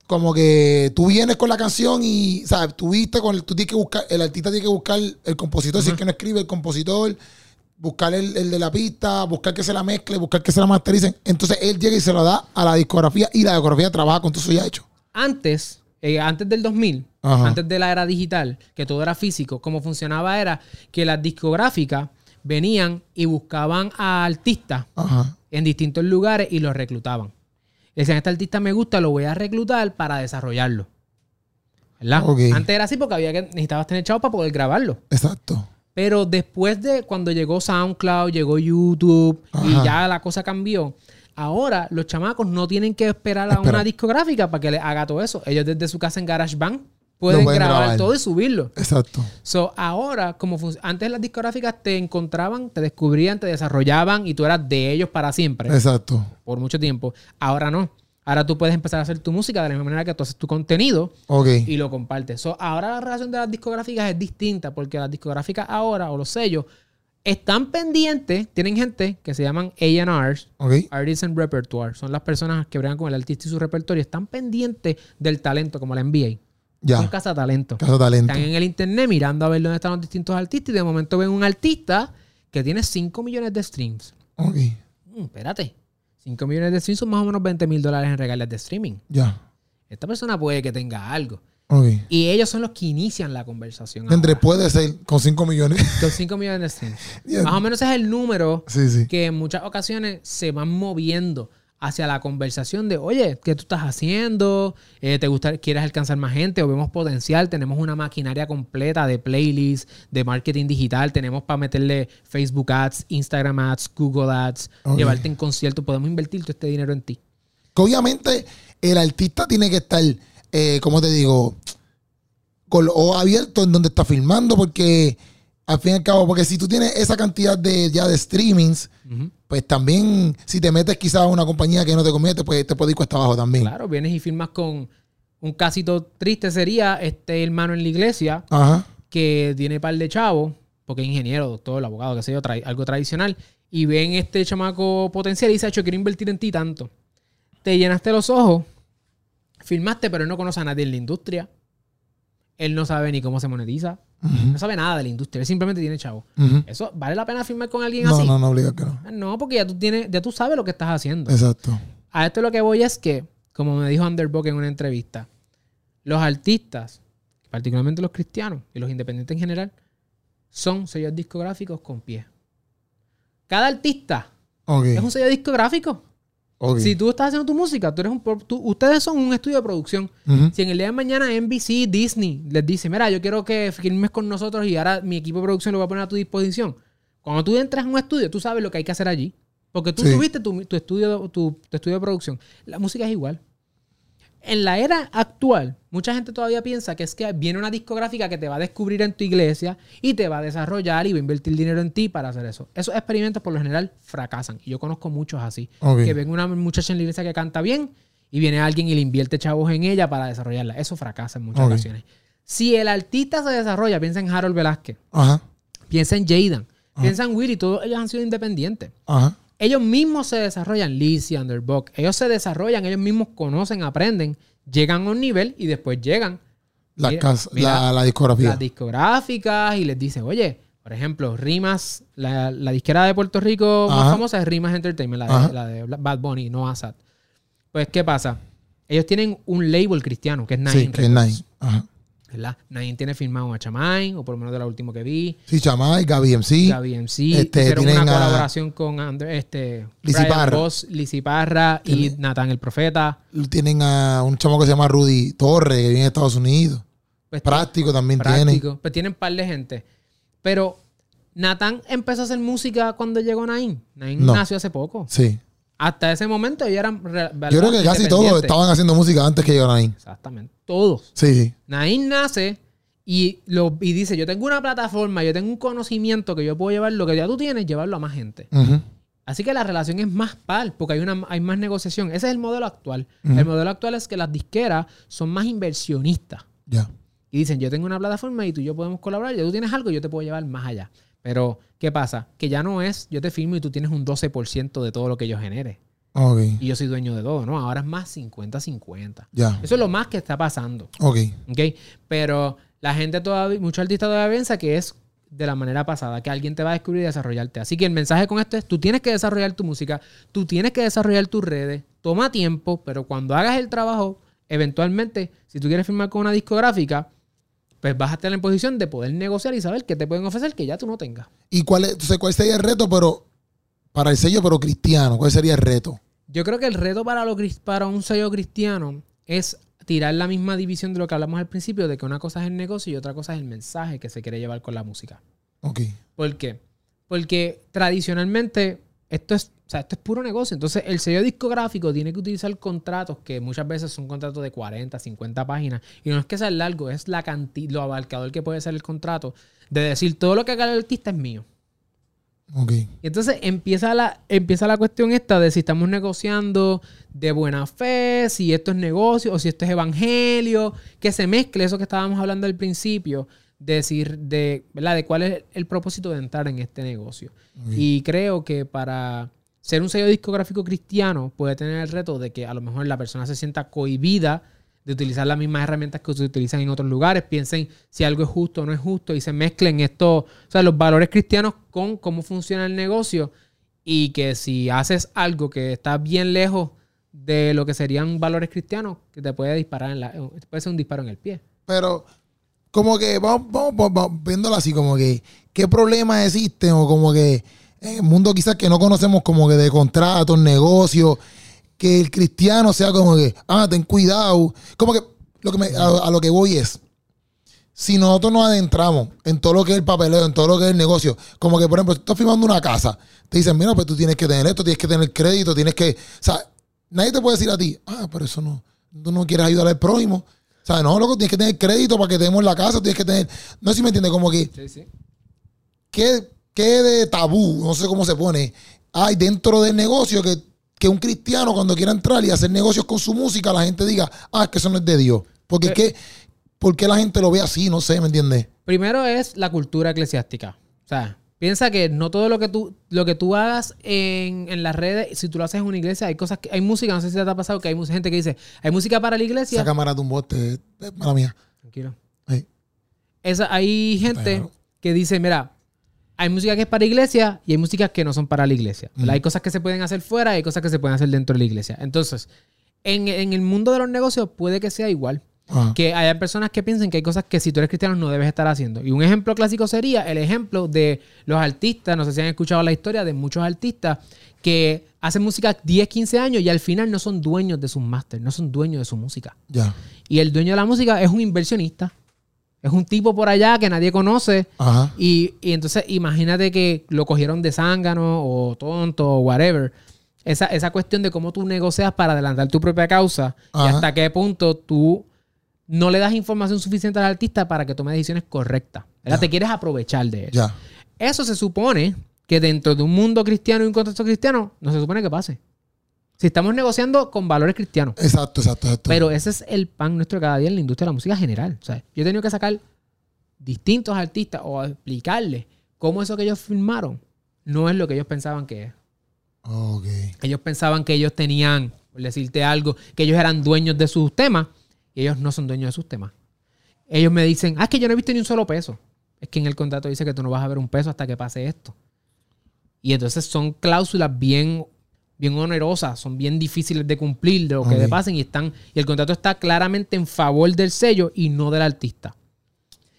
Speaker 1: como que tú vienes con la canción y, ¿sabes? Tú viste con el, tú tienes que buscar, el artista tiene que buscar el compositor, si es que no escribe el compositor, buscar el, el de la pista, buscar que se la mezcle, buscar que se la mastericen. Entonces él llega y se lo da a la discografía y la discografía trabaja con todo eso ya hecho.
Speaker 2: Antes, eh, antes del 2000,
Speaker 1: Ajá.
Speaker 2: antes de la era digital, que todo era físico, como funcionaba era que las discográficas venían y buscaban a artistas
Speaker 1: Ajá.
Speaker 2: en distintos lugares y los reclutaban. Y decían, este artista me gusta, lo voy a reclutar para desarrollarlo. ¿Verdad? Antes era así porque había que necesitabas tener chavos para poder grabarlo.
Speaker 1: Exacto.
Speaker 2: Pero después de cuando llegó SoundCloud, llegó YouTube
Speaker 1: Ajá.
Speaker 2: y ya la cosa cambió, ahora los chamacos no tienen que esperar a
Speaker 1: Espera.
Speaker 2: una discográfica para que les haga todo eso. Ellos desde su casa en GarageBand pueden,
Speaker 1: pueden
Speaker 2: grabar,
Speaker 1: grabar.
Speaker 2: todo y subirlo.
Speaker 1: Exacto.
Speaker 2: So, ahora, como antes las discográficas te encontraban, te descubrían, te desarrollaban y tú eras de ellos para siempre,
Speaker 1: Exacto.
Speaker 2: por mucho tiempo. Ahora no. Ahora tú puedes empezar a hacer tu música de la misma manera que tú haces tu contenido y lo compartes. So, ahora la relación de las discográficas es distinta porque las discográficas ahora o los sellos están pendientes, tienen gente que se llaman A&Rs,
Speaker 1: Ok.
Speaker 2: Artists and Repertoire, son las personas que bregan con el artista y su repertorio, están pendientes del talento como la NBA. Son
Speaker 1: Ya.
Speaker 2: casa talento.
Speaker 1: Caso talento.
Speaker 2: Están en el internet mirando a ver dónde están los distintos artistas y de momento ven un artista que tiene 5 millones de streams.
Speaker 1: Ok.
Speaker 2: Mm, espérate, 5 millones de streams son más o menos 20 mil dólares en regalías de streaming
Speaker 1: Ya.
Speaker 2: esta persona puede que tenga algo. Y ellos son los que inician la conversación.
Speaker 1: Entre
Speaker 2: ahora.
Speaker 1: puede ser con 5 millones.
Speaker 2: Con 5 millones de streams.
Speaker 1: Yeah.
Speaker 2: Más o menos es el número
Speaker 1: sí, sí.
Speaker 2: que en muchas ocasiones se van moviendo hacia la conversación de, oye, ¿qué tú estás haciendo? Eh, ¿Te gusta, quieres alcanzar más gente? ¿O vemos potencial? Tenemos una maquinaria completa de playlists, de marketing digital. Tenemos para meterle Facebook Ads, Instagram Ads, Google Ads, llevarte en concierto. Podemos invertir todo este dinero en ti.
Speaker 1: Que obviamente el artista tiene que estar, eh, como te digo, con los ojos abiertos en donde está filmando, porque al fin y al cabo, porque si tú tienes esa cantidad de ya de streamings, pues también si te metes quizás a una compañía que no te conviene, pues te puede ir cuesta abajo también.
Speaker 2: Claro, vienes y firmas con un casito triste sería este hermano en la iglesia
Speaker 1: Ajá.
Speaker 2: que tiene par de chavos, porque es ingeniero, doctor, abogado, qué sé yo, algo tradicional, y ven este chamaco potencial y dice, yo quiero invertir en ti tanto. Te llenaste los ojos, firmaste, pero él no conoce a nadie en la industria. Él no sabe ni cómo se monetiza. No sabe nada de la industria. Él simplemente tiene chavo. ¿Eso vale la pena firmar con alguien
Speaker 1: No,
Speaker 2: así?
Speaker 1: no, no obliga que no.
Speaker 2: No, porque ya tú tienes, ya tú sabes lo que estás haciendo.
Speaker 1: Exacto.
Speaker 2: A esto lo que voy es que, como me dijo Underbook en una entrevista, los artistas, particularmente los cristianos y los independientes en general, son sellos discográficos con pie. Cada artista es un sello discográfico. Si tú estás haciendo tu música, tú eres un, tú- ustedes son un estudio de producción. Si en el día de mañana NBC, Disney les dice, mira, yo quiero que firmes con nosotros y ahora mi equipo de producción lo voy a poner a tu disposición. Cuando tú entras en un estudio, tú sabes lo que hay que hacer allí. Porque tú
Speaker 1: Sí.
Speaker 2: tuviste tu, tu estudio, tu, tu estudio de producción. La música es igual. En la era actual, mucha gente todavía piensa que es que viene una discográfica que te va a descubrir en tu iglesia y te va a desarrollar y va a invertir dinero en ti para hacer eso. Esos experimentos por lo general fracasan. Y yo conozco muchos así. Que ven una muchacha en la iglesia que canta bien y viene alguien y le invierte chavos en ella para desarrollarla. Eso fracasa en muchas ocasiones. Si el artista se desarrolla, piensa en Harold Velázquez,
Speaker 1: Ajá.
Speaker 2: piensa en Jaden, piensa en Willy, todos ellos han sido independientes.
Speaker 1: Ajá.
Speaker 2: Ellos mismos se desarrollan, Lizzy, Underbuck, ellos se desarrollan, ellos mismos conocen, aprenden, llegan a un nivel y después llegan
Speaker 1: La,
Speaker 2: Mira,
Speaker 1: casa-
Speaker 2: mira,
Speaker 1: la, la discografía.
Speaker 2: las discográficas y les dicen, oye, por ejemplo, Rimas, la, la disquera de Puerto Rico más
Speaker 1: Ajá.
Speaker 2: famosa es Rimas Entertainment, la de, la de Bad Bunny, no Assad. Pues, ¿qué pasa? Ellos tienen un label cristiano, que es Nine
Speaker 1: sí, que es Nine. Ajá.
Speaker 2: ¿Verdad? Nine tiene firmado a Chamain, o por lo menos de la última que vi.
Speaker 1: Sí, Chamay, Gaby MC.
Speaker 2: Gaby MC.
Speaker 1: este,
Speaker 2: hicieron una
Speaker 1: tienen a-
Speaker 2: colaboración con Andre- este,
Speaker 1: Lizzy
Speaker 2: Brian
Speaker 1: Parra.
Speaker 2: Boss, Lizzy Parra y Natán el Profeta.
Speaker 1: Tienen a un chamo que se llama Rudy Torres, que viene de Estados Unidos.
Speaker 2: Pues,
Speaker 1: Práctico también tiene.
Speaker 2: práctico. Pues tienen un par de gente. Pero Natán empezó a hacer música cuando llegó Nain. Nain
Speaker 1: No.
Speaker 2: nació hace poco.
Speaker 1: Sí.
Speaker 2: Hasta ese momento ellos eran.
Speaker 1: Yo creo que casi todos estaban haciendo música antes que llegaran ahí.
Speaker 2: Exactamente. Todos.
Speaker 1: Sí, sí.
Speaker 2: Nain nace y, lo, y dice: Yo tengo una plataforma, yo tengo un conocimiento que yo puedo llevar lo que ya tú tienes, llevarlo a más gente. Así que la relación es más par, porque hay, una, hay más negociación. Ese es el modelo actual. El modelo actual es que las disqueras son más inversionistas.
Speaker 1: Ya.
Speaker 2: Y dicen, yo tengo una plataforma y tú y yo podemos colaborar, ya tú tienes algo, yo te puedo llevar más allá. Pero, ¿qué pasa? Que ya no es, yo te firmo y tú tienes un 12% de todo lo que yo genere.
Speaker 1: Ok.
Speaker 2: Y yo soy dueño de todo, ¿no? Ahora es más 50-50.
Speaker 1: Ya.
Speaker 2: Eso es lo más que está pasando,
Speaker 1: Ok.
Speaker 2: ¿ok? Pero la gente todavía, muchos artistas todavía piensa que es de la manera pasada, que alguien te va a descubrir y desarrollarte. Así que el mensaje con esto es, tú tienes que desarrollar tu música, tú tienes que desarrollar tus redes, toma tiempo, pero cuando hagas el trabajo, eventualmente, si tú quieres firmar con una discográfica, pues vas a estar en posición de poder negociar y saber qué te pueden ofrecer que ya tú no tengas.
Speaker 1: ¿Y cuál, es, entonces, cuál sería el reto, pero para el sello, pero cristiano? ¿Cuál sería el reto?
Speaker 2: Yo creo que el reto para, lo, para un sello cristiano es tirar la misma división de lo que hablamos al principio, de que una cosa es el negocio y otra cosa es el mensaje que se quiere llevar con la música.
Speaker 1: Ok.
Speaker 2: ¿Por qué? Porque tradicionalmente esto es, o sea, esto es puro negocio. Entonces, el sello discográfico tiene que utilizar contratos que muchas veces son contratos de 40, 50 páginas. Y no es que sea largo, es la cantidad, lo abarcador que puede ser el contrato. De decir, todo lo que haga el artista es mío.
Speaker 1: Ok.
Speaker 2: Y entonces empieza la, empieza la cuestión esta de si estamos negociando de buena fe, si esto es negocio o si esto es evangelio, que se mezcle eso que estábamos hablando al principio, de decir, de, ¿verdad? de cuál es el propósito de entrar en este negocio. Y creo que para ser un sello discográfico cristiano puede tener el reto de que a lo mejor la persona se sienta cohibida de utilizar las mismas herramientas que se utilizan en otros lugares, piensen si algo es justo o no es justo y se mezclen esto, o sea, los valores cristianos con cómo funciona el negocio y que si haces algo que está bien lejos de lo que serían valores cristianos, que te puede disparar en la, puede ser un disparo en el pie.
Speaker 1: Pero, como que, vamos, vamos, vamos, viéndolo así, como que, ¿qué problemas existen? O como que, en el mundo quizás que no conocemos, como que de contratos, negocios, que el cristiano sea como que, ah, ten cuidado. Como que, lo que me- a, a lo que voy es, si nosotros nos adentramos en todo lo que es el papeleo, en todo lo que es el negocio, como que, por ejemplo, si tú estás firmando una casa, te dicen, mira, pues tú tienes que tener esto, tienes que tener crédito, tienes que. O sea, nadie te puede decir a ti, ah, pero eso no. Tú no quieres ayudar al prójimo. O sea, no, loco, tienes que tener crédito para que tenemos la casa, tienes que tener. No sé si me entiendes, como que,
Speaker 2: Sí, sí.
Speaker 1: ¿qué, qué de tabú, no sé cómo se pone, hay dentro del negocio que, que un cristiano cuando quiera entrar y hacer negocios con su música, la gente diga, ah, es que eso no es de Dios. Porque es que, ¿por qué la gente lo ve así? No sé, ¿me entiendes?
Speaker 2: Primero es la cultura eclesiástica. O sea, piensa que no todo lo que tú, lo que tú hagas en, en las redes, si tú lo haces en una iglesia, hay cosas que, hay música, no sé si te ha pasado que hay mucha gente que dice, hay música para la iglesia.
Speaker 1: Esa cámara de un bote, eh, mala mía.
Speaker 2: Tranquilo. Esa, hay gente que dice, mira, hay música que es para iglesia y hay música que no son para la iglesia. Hay cosas que se pueden hacer fuera y hay cosas que se pueden hacer dentro de la iglesia. Entonces, en, en el mundo de los negocios puede que sea igual. Que haya personas que piensen que hay cosas que si tú eres cristiano no debes estar haciendo. Y un ejemplo clásico sería el ejemplo de los artistas, no sé si han escuchado la historia de muchos artistas que hacen música 10, 15 años y al final no son dueños de sus máster, no son dueños de su música.
Speaker 1: Ya.
Speaker 2: Y el dueño de la música es un inversionista. Es un tipo por allá que nadie conoce.
Speaker 1: Ajá.
Speaker 2: Y, y entonces imagínate que lo cogieron de zángano o tonto o whatever. Esa, esa cuestión de cómo tú negocias para adelantar tu propia causa y hasta qué punto tú no le das información suficiente al artista para que tome decisiones correctas. Te quieres aprovechar de eso. Eso se supone que dentro de un mundo cristiano y un contexto cristiano no se supone que pase. Si estamos negociando con valores cristianos.
Speaker 1: Exacto, exacto, exacto.
Speaker 2: Pero ese es el pan nuestro de cada día en la industria de la música general. O sea, yo he tenido que sacar distintos artistas o explicarles cómo eso que ellos filmaron no es lo que ellos pensaban que es.
Speaker 1: Ok.
Speaker 2: Ellos pensaban que ellos tenían, por decirte algo, que ellos eran dueños de sus temas y ellos no son dueños de sus temas. Ellos me dicen, ah, es que yo no he visto ni un solo peso. Es que en el contrato dice que tú no vas a ver un peso hasta que pase esto. Y entonces son cláusulas bien, bien onerosas, son bien difíciles de cumplir de lo que le pasen y están y el contrato está claramente en favor del sello y no del artista.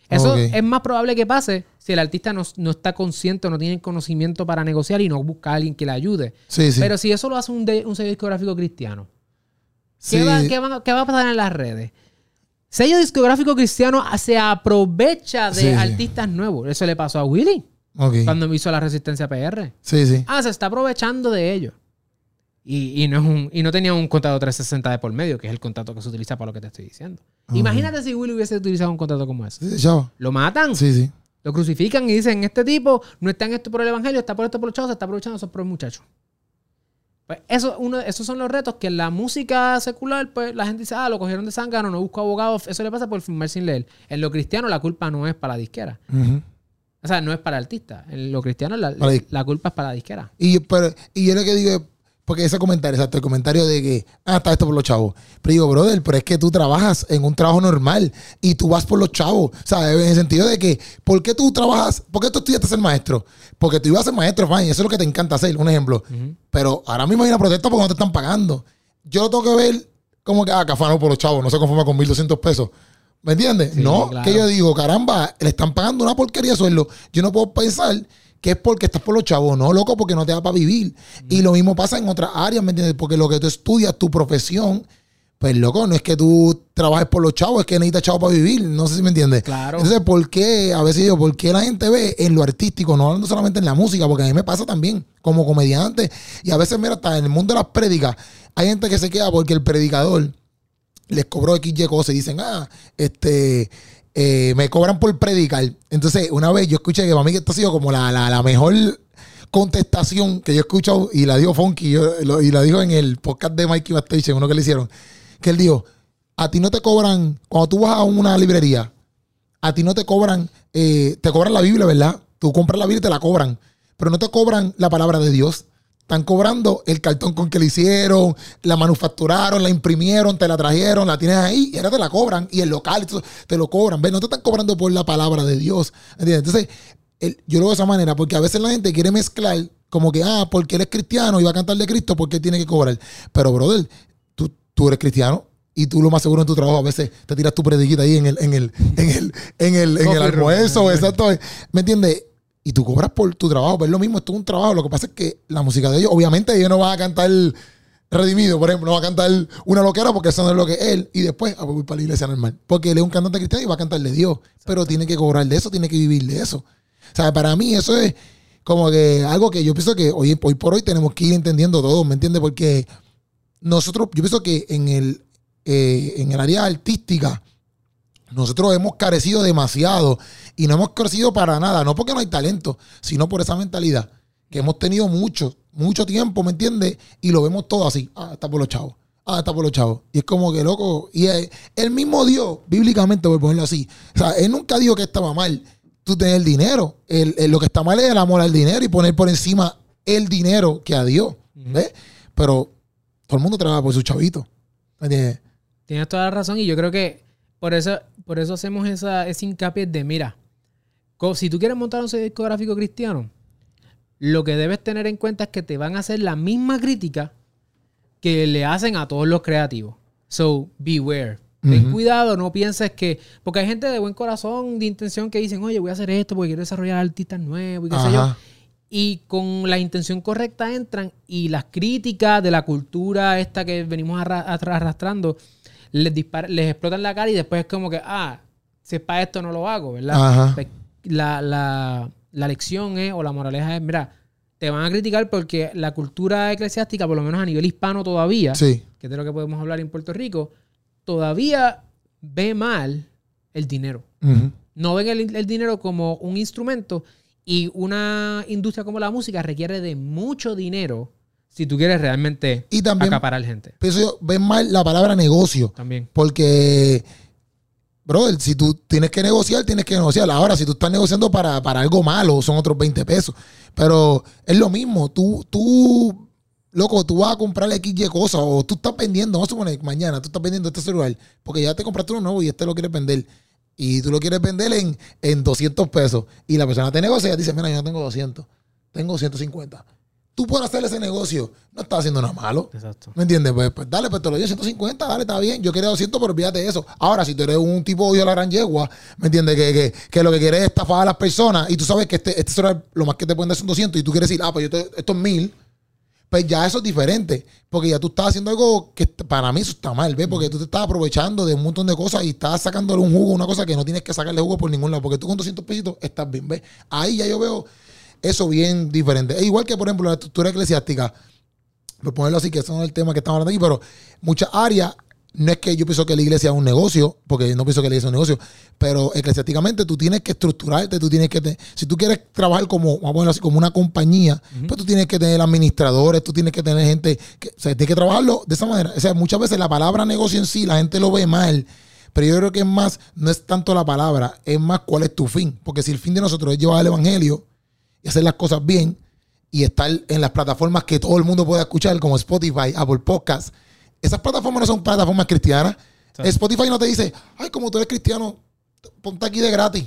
Speaker 2: Eso es más probable que pase si el artista no, no está consciente o no tiene conocimiento para negociar y no busca a alguien que le ayude.
Speaker 1: Sí, sí.
Speaker 2: Pero si eso lo hace un, de- un sello discográfico cristiano,
Speaker 1: sí.
Speaker 2: ¿qué, va, qué va- qué va a pasar en las redes? Sello discográfico cristiano se aprovecha de artistas nuevos. Eso le pasó a Willy
Speaker 1: Ok.
Speaker 2: cuando hizo la Resistencia PR.
Speaker 1: Sí, sí.
Speaker 2: Ah, se está aprovechando de ellos. Y, y no es un, y no tenía un contrato 360 de por medio, que es el contrato que se utiliza para lo que te estoy diciendo. Imagínate si Willy hubiese utilizado un contrato como ese.
Speaker 1: Sí, chavo.
Speaker 2: Lo matan,
Speaker 1: Sí, sí.
Speaker 2: lo crucifican y dicen, este tipo no está en esto por el evangelio, está por esto por los chavos, se está aprovechando eso por el muchacho. Pues eso, uno, esos son los retos que en la música secular, pues la gente dice, ah, lo cogieron de zángano, no busco abogados. Eso le pasa por firmar sin leer. En lo cristiano la culpa no es para la disquera. O sea, no es para el artista. En lo cristiano la, culpa es para la disquera.
Speaker 1: Y, pero, y yo lo que digo porque ese comentario, exacto, el comentario de que, ah, está esto por los chavos. Pero digo, brother, pero es que tú trabajas en un trabajo normal y tú vas por los chavos. O sea, en el sentido de que, ¿por qué tú trabajas? ¿Por qué tú estudiaste a ser maestro? Porque tú ibas a ser maestro, fine, eso es lo que te encanta hacer, un ejemplo. Pero ahora mismo hay una protesta porque no te están pagando. Yo lo tengo que ver como que, ah, cafano por los chavos, no se conforma con 1.200 pesos. ¿Me entiendes?
Speaker 2: Sí,
Speaker 1: no,
Speaker 2: claro.
Speaker 1: que yo digo, caramba, le están pagando una porquería de sueldo. Yo no puedo pensar que es porque estás por los chavos, no, loco, porque no te da para vivir. Y lo mismo pasa en otras áreas, ¿me entiendes? Porque lo que tú estudias, tu profesión, pues loco, no es que tú trabajes por los chavos, es que necesitas chavos para vivir. No sé si me entiendes.
Speaker 2: Claro.
Speaker 1: Entonces, ¿por qué? A veces digo, ¿por qué la gente ve en lo artístico, no hablando solamente en la música? Porque a mí me pasa también como comediante. Y a veces, mira, hasta en el mundo de las prédicas, hay gente que se queda porque el predicador les cobró XY cosas y dicen, ah, este, eh, me cobran por predicar. Entonces, una vez yo escuché que para mí esto ha sido como la, la, mejor contestación que yo he escuchado y la dijo Funky lo- y la dijo en el podcast de Mikey Bastation, uno que le hicieron, que él dijo, a ti no te cobran, cuando tú vas a una librería, a ti no te cobran, eh, te cobran la Biblia, ¿verdad? Tú compras la Biblia y te la cobran, pero no te cobran la palabra de Dios. Están cobrando el cartón con que la hicieron, la manufacturaron, la imprimieron, te la trajeron, la tienes ahí y ahora te la cobran. Y el local te lo cobran. ¿Ves? No te están cobrando por la palabra de Dios. ¿Entiendes? Entonces, el- yo lo veo de esa manera porque a veces la gente quiere mezclar como que, ah, porque eres cristiano y va a cantar de Cristo, porque tiene que cobrar? Pero, brother, tú, tú eres cristiano y tú lo más seguro en tu trabajo a veces te tiras tu prediquita ahí en el, en el, en el, en el, en el almuerzo, exacto. ¿Me entiendes? Y tú cobras por tu trabajo, pero es lo mismo, esto es un trabajo. Lo que pasa es que la música de ellos, obviamente ellos no van a cantar redimido, por ejemplo, no va a cantar una loquera porque eso no es lo que es él. Y después a voy para la iglesia normal. Porque él es un cantante cristiano y va a cantarle Dios. Pero tiene que cobrar de eso, tiene que vivir de eso. O sea, para mí eso es como que algo que yo pienso que hoy, hoy por hoy tenemos que ir entendiendo todo, ¿me entiendes? Porque nosotros, yo pienso que en el, eh, en el área artística, nosotros hemos carecido demasiado y no hemos crecido para nada, no porque no hay talento, sino por esa mentalidad que hemos tenido mucho, mucho tiempo, ¿me entiendes? Y lo vemos todo así. Ah, está por los chavos. Ah, está por los chavos. Y es como que loco. Y el mismo Dios, bíblicamente, voy a ponerlo así. O sea, él nunca dijo que estaba mal tú tener el dinero. El, lo que está mal es el amor al dinero y poner por encima el dinero que a Dios. ¿Ves? Pero todo el mundo trabaja por su chavito.
Speaker 2: ¿Entiendes? Tienes toda la razón. Y yo creo que por eso, por eso hacemos esa, ese hincapié de, mira, si tú quieres montar un discográfico cristiano, lo que debes tener en cuenta es que te van a hacer la misma crítica que le hacen a todos los creativos. So, beware. Ten cuidado, no pienses que. Porque hay gente de buen corazón, de intención, que dicen, oye, voy a hacer esto porque quiero desarrollar artistas nuevos y qué sé yo. Y con la intención correcta entran y las críticas de la cultura esta que venimos arrastrando les, les explotan la cara y después es como que, ah, si es para esto no lo hago, ¿verdad? Pues, la, la, la lección es, o la moraleja es, mira, te van a criticar porque la cultura eclesiástica, por lo menos a nivel hispano todavía, que es de lo que podemos hablar en Puerto Rico, todavía ve mal el dinero. No ven el, dinero como un instrumento y una industria como la música requiere de mucho dinero si tú quieres realmente
Speaker 1: y también,
Speaker 2: acaparar gente.
Speaker 1: Pero ven mal la palabra negocio. También. Porque brother, si tú tienes que negociar, tienes que negociar. Ahora, si tú estás negociando para, algo malo, son otros 20 pesos. Pero es lo mismo. Tú, tú, loco, tú vas a comprar XY cosas o tú estás vendiendo, vamos a suponer, mañana tú estás vendiendo este celular porque ya te compraste uno nuevo y este lo quieres vender. Y tú lo quieres vender en, en 200 pesos. Y la persona te negocia y dice, mira, yo no tengo 200, tengo 150 tú por hacer ese negocio no estás haciendo nada malo. Exacto. ¿Me entiendes? Pues, pues, dale, pues te lo doy 150, dale, está bien. Yo quiero 200, pero olvídate de eso. Ahora, si tú eres un tipo de la gran yegua, ¿me entiendes? Que, lo que quieres es estafar a las personas y tú sabes que este, este lo más que te pueden dar son 200 y tú quieres decir, ah, pues yo te, esto es 1000, pues ya eso es diferente. Porque ya tú estás haciendo algo que para mí eso está mal, ¿ves? Porque tú te estás aprovechando de un montón de cosas y estás sacándole un jugo, una cosa que no tienes que sacarle jugo por ningún lado. Porque tú con 200 pesitos estás bien, ¿ves? Ahí ya yo veo eso bien diferente. Es igual que, por ejemplo, la estructura eclesiástica, por ponerlo así, que eso no es el tema que estamos hablando aquí, pero muchas áreas, no es que yo pienso que la iglesia es un negocio, porque no pienso que la iglesia es un negocio, pero eclesiásticamente tú tienes que estructurarte, tú tienes que, si tú quieres trabajar como, vamos a ponerlo así, como una compañía, pues tú tienes que tener administradores, tú tienes que tener gente, que, o sea, tienes que trabajarlo de esa manera. O sea, muchas veces la palabra negocio en sí, la gente lo ve mal. Pero yo creo que es más, no es tanto la palabra, es más cuál es tu fin. Porque si el fin de nosotros es llevar el evangelio, y hacer las cosas bien y estar en las plataformas que todo el mundo pueda escuchar, como Spotify, Apple Podcasts. Esas plataformas no son plataformas cristianas. Spotify no te dice, ay, como tú eres cristiano, ponte aquí de gratis.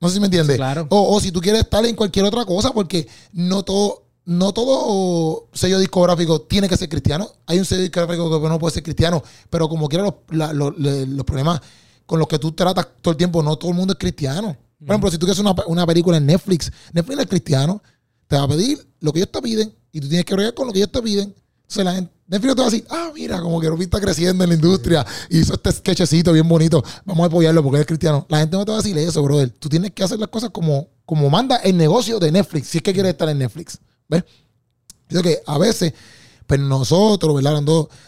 Speaker 1: No sé si me entiendes. O, si tú quieres estar en cualquier otra cosa, porque no todo, no todo sello discográfico tiene que ser cristiano. Hay un sello discográfico que no puede ser cristiano, pero como quiera los, los problemas con los que tú tratas todo el tiempo, no todo el mundo es cristiano. Por ejemplo, si tú quieres una, una película en Netflix, Netflix es cristiano, te va a pedir lo que ellos te piden y tú tienes que bregar con lo que ellos te piden. Entonces la gente, Netflix te va a decir, ah, mira, como que Rupi está creciendo en la industria hizo este sketchecito bien bonito, vamos a apoyarlo porque es cristiano. La gente no te va a decir eso, brother. Tú tienes que hacer las cosas como, como manda el negocio de Netflix, si es que quieres estar en Netflix. ¿Ves? Digo que a veces, pues nosotros, ¿verdad?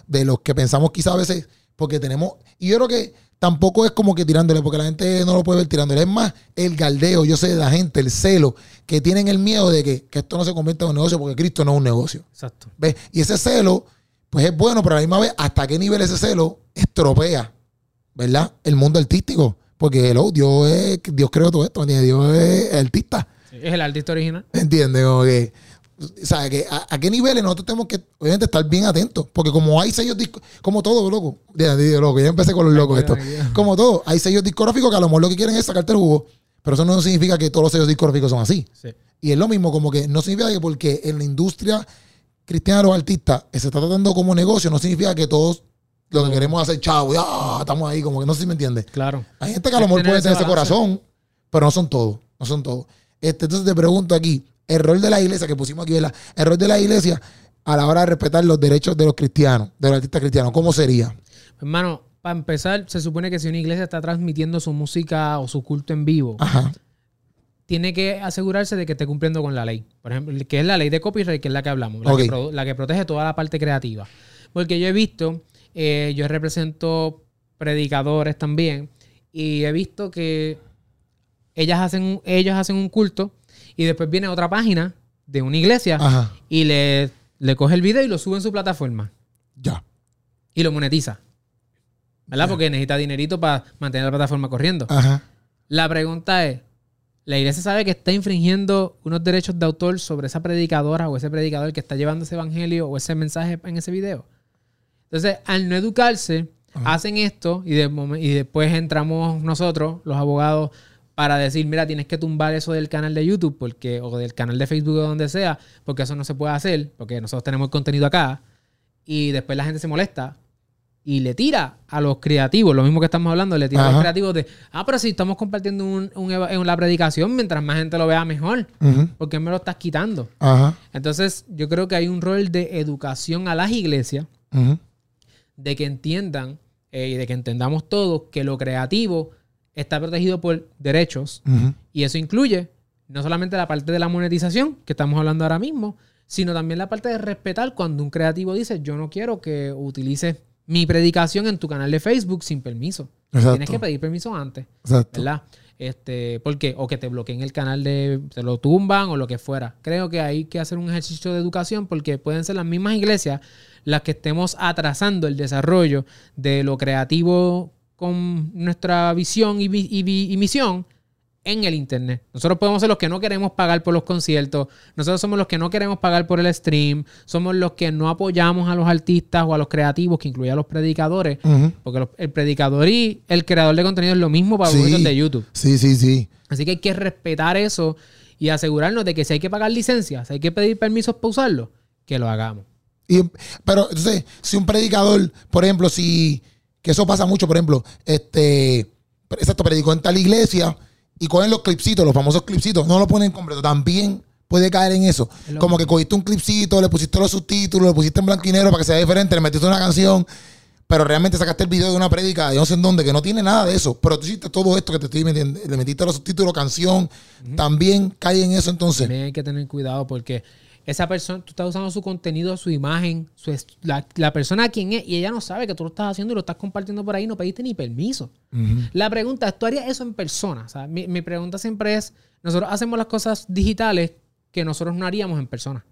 Speaker 1: De los que pensamos quizás a veces, porque tenemos, y yo creo que tampoco es como que tirándole, porque la gente no lo puede ver tirándole. Es más el galdeo, yo sé de la gente, el celo, que tienen el miedo de que, esto no se convierta en un negocio, porque Cristo no es un negocio. Exacto. ¿Ves? Y ese celo, pues es bueno, pero a la misma vez, ¿hasta qué nivel ese celo estropea, ¿verdad? El mundo artístico. Porque hello, Dios es, Dios creó todo esto, Dios es artista.
Speaker 2: es el artista original.
Speaker 1: ¿Entiendes? Como que ¿Sabes? Que a, qué niveles nosotros tenemos que, obviamente, estar bien atentos? Porque como hay sellos discográficos, como todo, loco. Ya, loco, ya empecé con los locos esto. Como todo, hay sellos discográficos que a lo mejor lo que quieren es sacarte el jugo. Pero eso no significa que todos los sellos discográficos son así. Y es lo mismo, como que no significa que porque en la industria cristiana de los artistas se está tratando como negocio, no significa que todos lo que queremos hacer chavo. y, ah, estamos ahí, como que no sé si me entiendes.
Speaker 2: Claro.
Speaker 1: Hay gente que a lo mejor puede tener ese
Speaker 2: balance.
Speaker 1: corazón, pero no son todos. No son todos. Este, entonces te pregunto aquí, el rol de la iglesia que pusimos aquí, ¿verdad? El rol de la iglesia a la hora de respetar los derechos de los cristianos, de los artistas cristianos, ¿cómo sería?
Speaker 2: Hermano, para empezar, se supone que si una iglesia está transmitiendo su música o su culto en vivo,
Speaker 1: Ajá.
Speaker 2: tiene que asegurarse de que esté cumpliendo con la ley. Por ejemplo, que es la ley de copyright, que es la que hablamos, la, que, pro- la que protege toda la parte creativa. Porque yo he visto, eh, yo represento predicadores también, y he visto que ellas hacen, ellos hacen un culto y después viene otra página de una iglesia
Speaker 1: Ajá.
Speaker 2: y le, le coge el video y lo sube en su plataforma
Speaker 1: Ya.
Speaker 2: y lo monetiza. ¿Verdad? Porque necesita dinerito para mantener la plataforma corriendo.
Speaker 1: Ajá.
Speaker 2: La pregunta es, ¿la iglesia sabe que está infringiendo unos derechos de autor sobre esa predicadora o ese predicador que está llevando ese evangelio o ese mensaje en ese video? Entonces, al no educarse, hacen esto y, de y después entramos nosotros, los abogados, para decir, mira, tienes que tumbar eso del canal de YouTube porque, o del canal de Facebook o donde sea, porque eso no se puede hacer, porque nosotros tenemos el contenido acá. Y después la gente se molesta y le tira a los creativos, lo mismo que estamos hablando, le tira a los creativos de, ah, pero si estamos compartiendo un, un la predicación, mientras más gente lo vea, mejor.
Speaker 1: Ujú.
Speaker 2: ¿Por qué me lo estás quitando?
Speaker 1: Ajá.
Speaker 2: Entonces, yo creo que hay un rol de educación a las iglesias, de que entiendan eh, y de que entendamos todos que lo creativo está protegido por derechos y eso incluye no solamente la parte de la monetización que estamos hablando ahora mismo, sino también la parte de respetar cuando un creativo dice yo no quiero que utilices mi predicación en tu canal de Facebook sin permiso.
Speaker 1: Exacto.
Speaker 2: Tienes que pedir permiso antes,
Speaker 1: Exacto.
Speaker 2: ¿verdad? Este, ¿Por qué? O que te bloqueen el canal de... te lo tumban o lo que fuera. Creo que hay que hacer un ejercicio de educación porque pueden ser las mismas iglesias las que estemos atrasando el desarrollo de lo creativo con nuestra visión y, misión en el internet. Nosotros podemos ser los que no queremos pagar por los conciertos, nosotros somos los que no queremos pagar por el stream, somos los que no apoyamos a los artistas o a los creativos, que incluye a los predicadores, porque los- el predicador y el creador de contenido es lo mismo para los
Speaker 1: Sí.
Speaker 2: de YouTube.
Speaker 1: Sí, sí, sí.
Speaker 2: Así que hay que respetar eso y asegurarnos de que si hay que pagar licencias, si hay que pedir permisos para usarlo, que lo hagamos.
Speaker 1: Y, pero entonces, si un predicador, por ejemplo, si, que eso pasa mucho, por ejemplo, este, exacto, predicó en tal iglesia y cogen los clipsitos, los famosos clipsitos, no lo ponen completo, también puede caer en eso.
Speaker 2: Es
Speaker 1: Como que cogiste un clipsito, le pusiste los subtítulos, le pusiste en blanco y negro para que sea diferente, le metiste una canción, pero realmente sacaste el video de una prédica de no sé en dónde, que no tiene nada de eso, pero tú hiciste todo esto que te estoy metiendo, le metiste los subtítulos, canción, también cae en eso entonces.
Speaker 2: También hay que tener cuidado porque esa persona, tú estás usando su contenido, su imagen, su la, la persona quién es, y ella no sabe que tú lo estás haciendo y lo estás compartiendo por ahí, no pediste ni permiso. La pregunta es, ¿tú harías eso en persona? O sea, mi, mi pregunta siempre es, nosotros hacemos las cosas digitales que nosotros no haríamos en persona.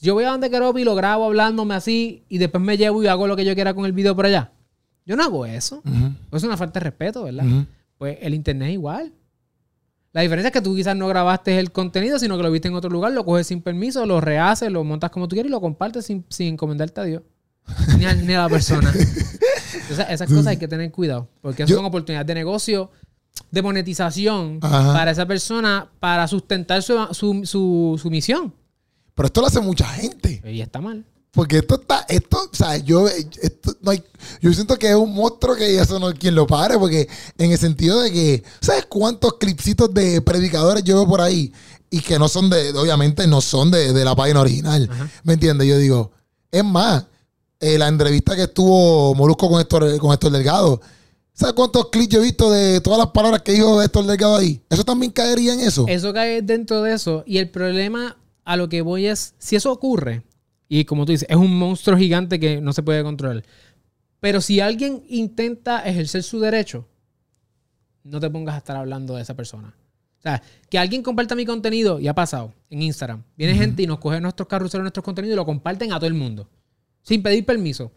Speaker 2: Yo voy a donde quiero y lo grabo hablándome así y después me llevo y hago lo que yo quiera con el video por allá. Yo no hago eso. Es una falta de respeto, ¿verdad? Pues el internet es igual. La diferencia es que tú quizás no grabaste el contenido, sino que lo viste en otro lugar, lo coges sin permiso, lo rehaces, lo montas como tú quieres y lo compartes sin, sin encomendarte a Dios. Ni a, ni a la persona. Entonces, esas cosas hay que tener cuidado, porque
Speaker 1: Yo-
Speaker 2: son oportunidades de negocio, de monetización
Speaker 1: Ajá.
Speaker 2: para esa persona, para sustentar su, su, su- su misión.
Speaker 1: Pero esto lo hace mucha gente.
Speaker 2: Y está mal.
Speaker 1: Porque esto está, esto, o sea, yo, esto no hay, yo siento que es un monstruo que eso no hay quien lo pare, porque en el sentido de que, ¿sabes cuántos clipsitos de predicadores yo veo por ahí? Y que no son de, obviamente no son de, de la página original.
Speaker 2: Ajá.
Speaker 1: ¿Me entiendes? Yo digo, es más, eh, la entrevista que estuvo Molusco con Héctor, con Héctor Delgado, ¿sabes cuántos clips yo he visto de todas las palabras que dijo Héctor Delgado ahí? ¿Eso también caería en eso?
Speaker 2: Eso cae dentro de eso. Y el problema a lo que voy es, si eso ocurre, y como tú dices, es un monstruo gigante que no se puede controlar. Pero si alguien intenta ejercer su derecho, no te pongas a estar hablando de esa persona. O sea, que alguien comparta mi contenido, y ha pasado en Instagram. Viene gente y nos coge nuestros carruseros, nuestros contenidos y lo comparten a todo el mundo. Sin pedir permiso.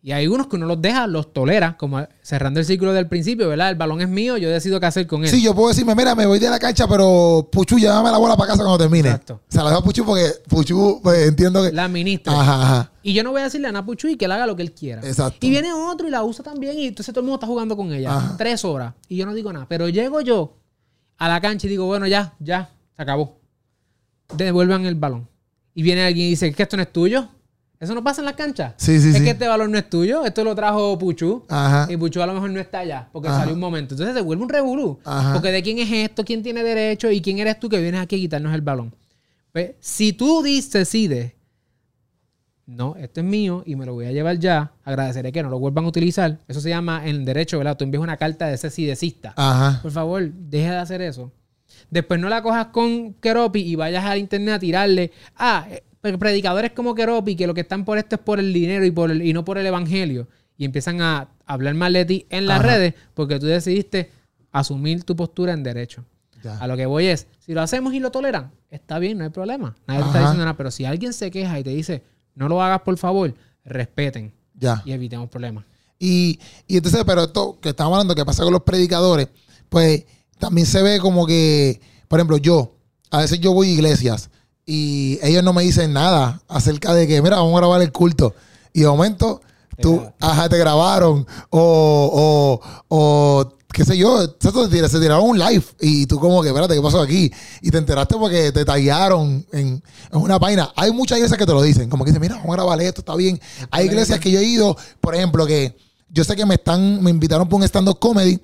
Speaker 2: Y hay unos que uno los deja, los tolera, como cerrando el círculo del principio, ¿verdad? El balón es mío, yo decido qué hacer con él.
Speaker 1: Sí, yo puedo decirme, mira, me voy de la cancha, pero Puchu, llévame la bola para casa cuando termine.
Speaker 2: Exacto.
Speaker 1: Se la dejo a Puchu porque Puchu, pues entiendo que.
Speaker 2: La administra.
Speaker 1: Ajá, ajá.
Speaker 2: Y yo no voy a decirle a Napuchu y que él haga lo que él quiera.
Speaker 1: Exacto.
Speaker 2: Y viene otro y la usa también y entonces todo el mundo está jugando con ella.
Speaker 1: Ajá.
Speaker 2: Tres horas. Y yo no digo nada. Pero llego yo a la cancha y digo, bueno, ya, ya, se acabó. Devuelvan el balón. Y viene alguien y dice, que esto no es tuyo. Eso no pasa en las canchas.
Speaker 1: Sí, sí,
Speaker 2: es
Speaker 1: sí.
Speaker 2: que este balón no es tuyo. Esto lo trajo Puchu.
Speaker 1: Ajá.
Speaker 2: Y Puchu a lo mejor no está allá. Porque
Speaker 1: Ajá.
Speaker 2: salió un momento. Entonces se vuelve un revolú. Porque de quién es esto, quién tiene derecho y quién eres tú que vienes aquí a quitarnos el balón. Pues, si tú decides, no, esto es mío y me lo voy a llevar ya, agradeceré que no lo vuelvan a utilizar. Eso se llama en derecho, ¿verdad? Tú envías una carta de cese y desista.
Speaker 1: Ajá.
Speaker 2: Por favor, deja de hacer eso. Después no la cojas con Keropi y vayas al internet a tirarle. Ah, predicadores como Keropi que lo que están por esto es por el dinero y, por el- y no por el evangelio. Y empiezan a hablar mal de ti en las
Speaker 1: Ajá.
Speaker 2: redes porque tú decidiste asumir tu postura en derecho.
Speaker 1: Ya.
Speaker 2: A lo que voy es, si lo hacemos y lo toleran, está bien, no hay problema. Nadie te está
Speaker 1: Ajá.
Speaker 2: diciendo nada. Pero si alguien se queja y te dice, no lo hagas por favor, respeten
Speaker 1: Ya.
Speaker 2: y evitemos problemas.
Speaker 1: Y, y entonces, pero esto que estamos hablando que pasa con los predicadores, pues también se ve como que, por ejemplo, yo, a veces yo voy a iglesias y ellos no me dicen nada acerca de que, mira, vamos a grabar el culto. Y de momento, tú, ajá, te grabaron o, o, o qué sé yo, se tiraron un live y tú como que, espérate, ¿qué pasó aquí? Y te enteraste porque te tallaron en, en una página. Hay muchas iglesias que te lo dicen, como que dicen, mira, vamos a grabar esto, está bien. Hay iglesias que yo he ido, por ejemplo, que yo sé que me están, me invitaron por un stand-up comedy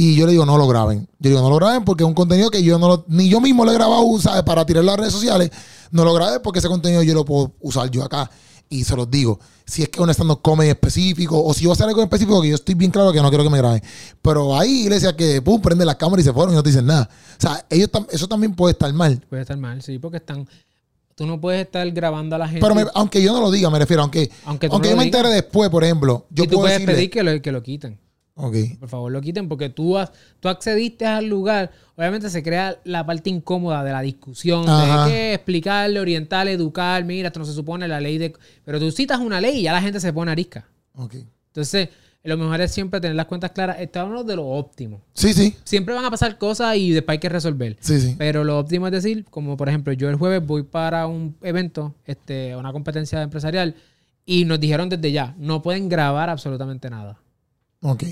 Speaker 1: y yo le digo, no lo graben. Yo digo, no lo graben porque es un contenido que yo no lo, ni yo mismo lo he grabado, ¿sabes? Para tirar las redes sociales. No lo grabé porque ese contenido yo lo puedo usar yo acá. Y se los digo, si es que un stand-up comedy específico o si va a ser algo específico que yo estoy bien claro que no quiero que me graben. Pero hay iglesias que, pum, prenden las cámaras y se fueron y no te dicen nada. O sea, ellos tam- eso también puede estar mal.
Speaker 2: Puede estar mal, sí, porque están... Tú no puedes estar grabando a la gente.
Speaker 1: Pero me- aunque yo no lo diga, me refiero, aunque,
Speaker 2: Aunque
Speaker 1: yo me entere después, por ejemplo, yo
Speaker 2: y tú
Speaker 1: puedo
Speaker 2: puedes
Speaker 1: decirle,
Speaker 2: pedir que lo, que lo quiten. Por favor, lo quiten porque tú, has- tú accediste al lugar. Obviamente se crea la parte incómoda de la discusión,
Speaker 1: Ajá.
Speaker 2: de que explicarle, orientar, educar. Mira, esto no se supone la ley de... Pero tú citas una ley y ya la gente se pone arisca.
Speaker 1: ok.
Speaker 2: Entonces, lo mejor es siempre tener las cuentas claras. Estamos de lo óptimo.
Speaker 1: Sí, sí,
Speaker 2: Siempre van a pasar cosas y después hay que resolver.
Speaker 1: sí, sí.
Speaker 2: Pero lo óptimo es decir, como por ejemplo, yo el jueves voy para un evento, este, una competencia empresarial, y nos dijeron desde ya, no pueden grabar absolutamente nada.
Speaker 1: Ok.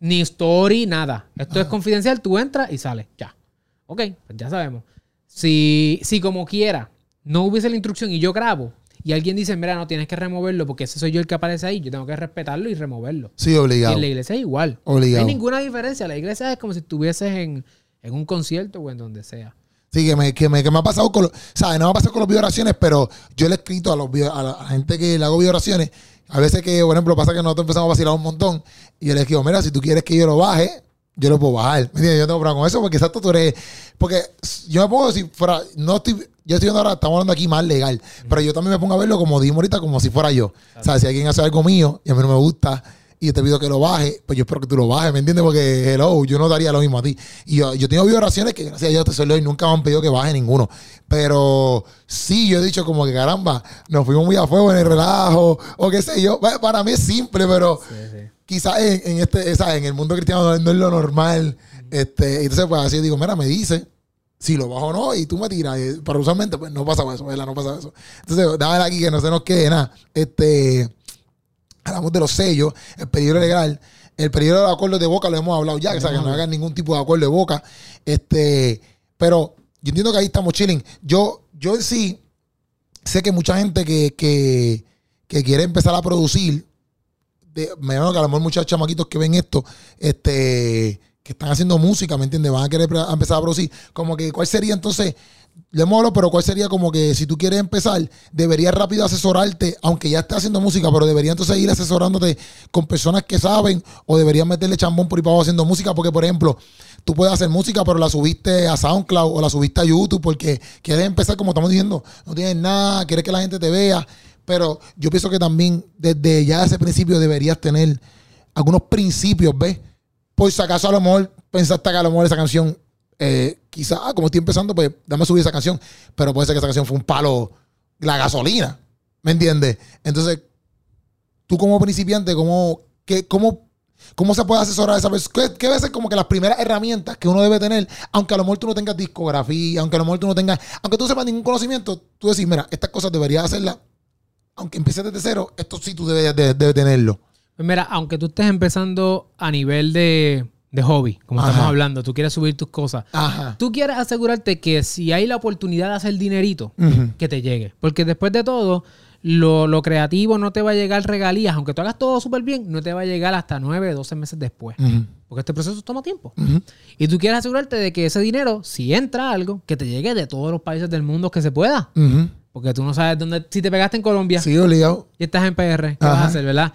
Speaker 2: Ni story, nada. Esto es confidencial, tú entras y sales. Ya. Ok, pues ya sabemos. Si, si como quiera no hubiese la instrucción y yo grabo y alguien dice, mira, no tienes que removerlo porque ese soy yo el que aparece ahí, yo tengo que respetarlo y removerlo.
Speaker 1: Sí,
Speaker 2: Y
Speaker 1: obligado.
Speaker 2: en la iglesia es igual.
Speaker 1: Obligado.
Speaker 2: No hay ninguna diferencia. La iglesia es como si estuvieses en, en un concierto o en donde sea.
Speaker 1: Sí, que me, que me, que me ha pasado con los, ¿sabes? No me ha pasado con los videoraciones, pero yo le he escrito a, los, a la gente que le hago videoraciones. A veces que, por ejemplo, pasa que nosotros empezamos a vacilar un montón y yo le escribo, mira, si tú quieres que yo lo baje, yo lo puedo bajar. ¿Me entiendes? Yo tengo problema con eso porque exacto tú eres... Porque yo me pongo, si fuera, no estoy, yo estoy ahora, estamos hablando aquí más legal, pero yo también me pongo a verlo como dijimos ahorita, como si fuera yo. O sea, si alguien hace algo mío y a mí no me gusta y yo te pido que lo baje, pues yo espero que tú lo bajes, ¿me entiendes? Porque, hello, yo no daría lo mismo a ti. Y yo, yo tengo vibraciones que, gracias a Dios, te suelo y nunca me han pedido que baje ninguno. Pero sí, yo he dicho como que, caramba, nos fuimos muy a fuego en el relajo, o qué sé yo. Para mí es simple, pero quizás en, en este, ¿sabes? en el mundo cristiano no, es lo normal. Este, entonces, pues así digo, mira, me dice si lo bajo o no, y tú me tiras. Y- Pero usualmente, pues no pasa eso, ¿verdad? No pasa eso. Entonces, dámela aquí que no se nos quede nada. Este, hablamos de los sellos, el peligro legal, el peligro de los acuerdos de boca lo hemos hablado ya, que, o sea, que no hagan ningún tipo de acuerdo de boca. Este, pero yo entiendo que ahí estamos chilling. Yo, yo en sí sé que mucha gente que, que, que quiere empezar a producir, de, me imagino que a lo mejor muchos chamaquitos que ven esto, este, que están haciendo música, ¿me entiendes? Van a querer a empezar a producir. Como que, ¿cuál sería entonces? Le hablado, pero ¿cuál sería como que si tú quieres empezar, deberías rápido asesorarte, aunque ya estés haciendo música, pero deberías entonces ir asesorándote con personas que saben o deberías meterle chambón por ahí para haciendo música? Porque, por ejemplo, tú puedes hacer música, pero la subiste a SoundCloud o la subiste a YouTube porque quieres empezar, como estamos diciendo, no tienes nada, quieres que la gente te vea. Pero yo pienso que también desde ya ese principio deberías tener algunos principios, ¿ves? Por si acaso a lo mejor pensaste que a lo mejor esa canción, eh, quizás, ah, como estoy empezando, pues dame subir esa canción. Pero puede ser que esa canción fue un palo, la gasolina. ¿Me entiendes? Entonces, tú como principiante, ¿cómo, qué, cómo, cómo se puede asesorar esa persona? ¿Qué, qué ser como que las primeras herramientas que uno debe tener, aunque a lo mejor tú no tengas discografía, aunque a lo mejor tú no tengas, aunque tú no sepas ningún conocimiento, tú decís, mira, estas cosas deberías hacerlas, aunque empieces desde cero, esto sí tú deberías de, de tenerlo.
Speaker 2: Pues mira, aunque tú estés empezando a nivel de, de hobby, como
Speaker 1: Ajá.
Speaker 2: estamos hablando, tú quieres subir tus cosas,
Speaker 1: Ajá.
Speaker 2: tú quieres asegurarte que si hay la oportunidad de hacer dinerito, que te llegue. Porque después de todo, lo, lo creativo no te va a llegar regalías, aunque tú hagas todo súper bien, no te va a llegar hasta 9, 12 meses después. Porque este proceso toma tiempo. Y tú quieres asegurarte de que ese dinero, si entra algo, que te llegue de todos los países del mundo que se pueda. Porque tú no sabes dónde, si te pegaste en Colombia
Speaker 1: Sí, obligado.
Speaker 2: y estás en PR, ¿qué vas a hacer, verdad?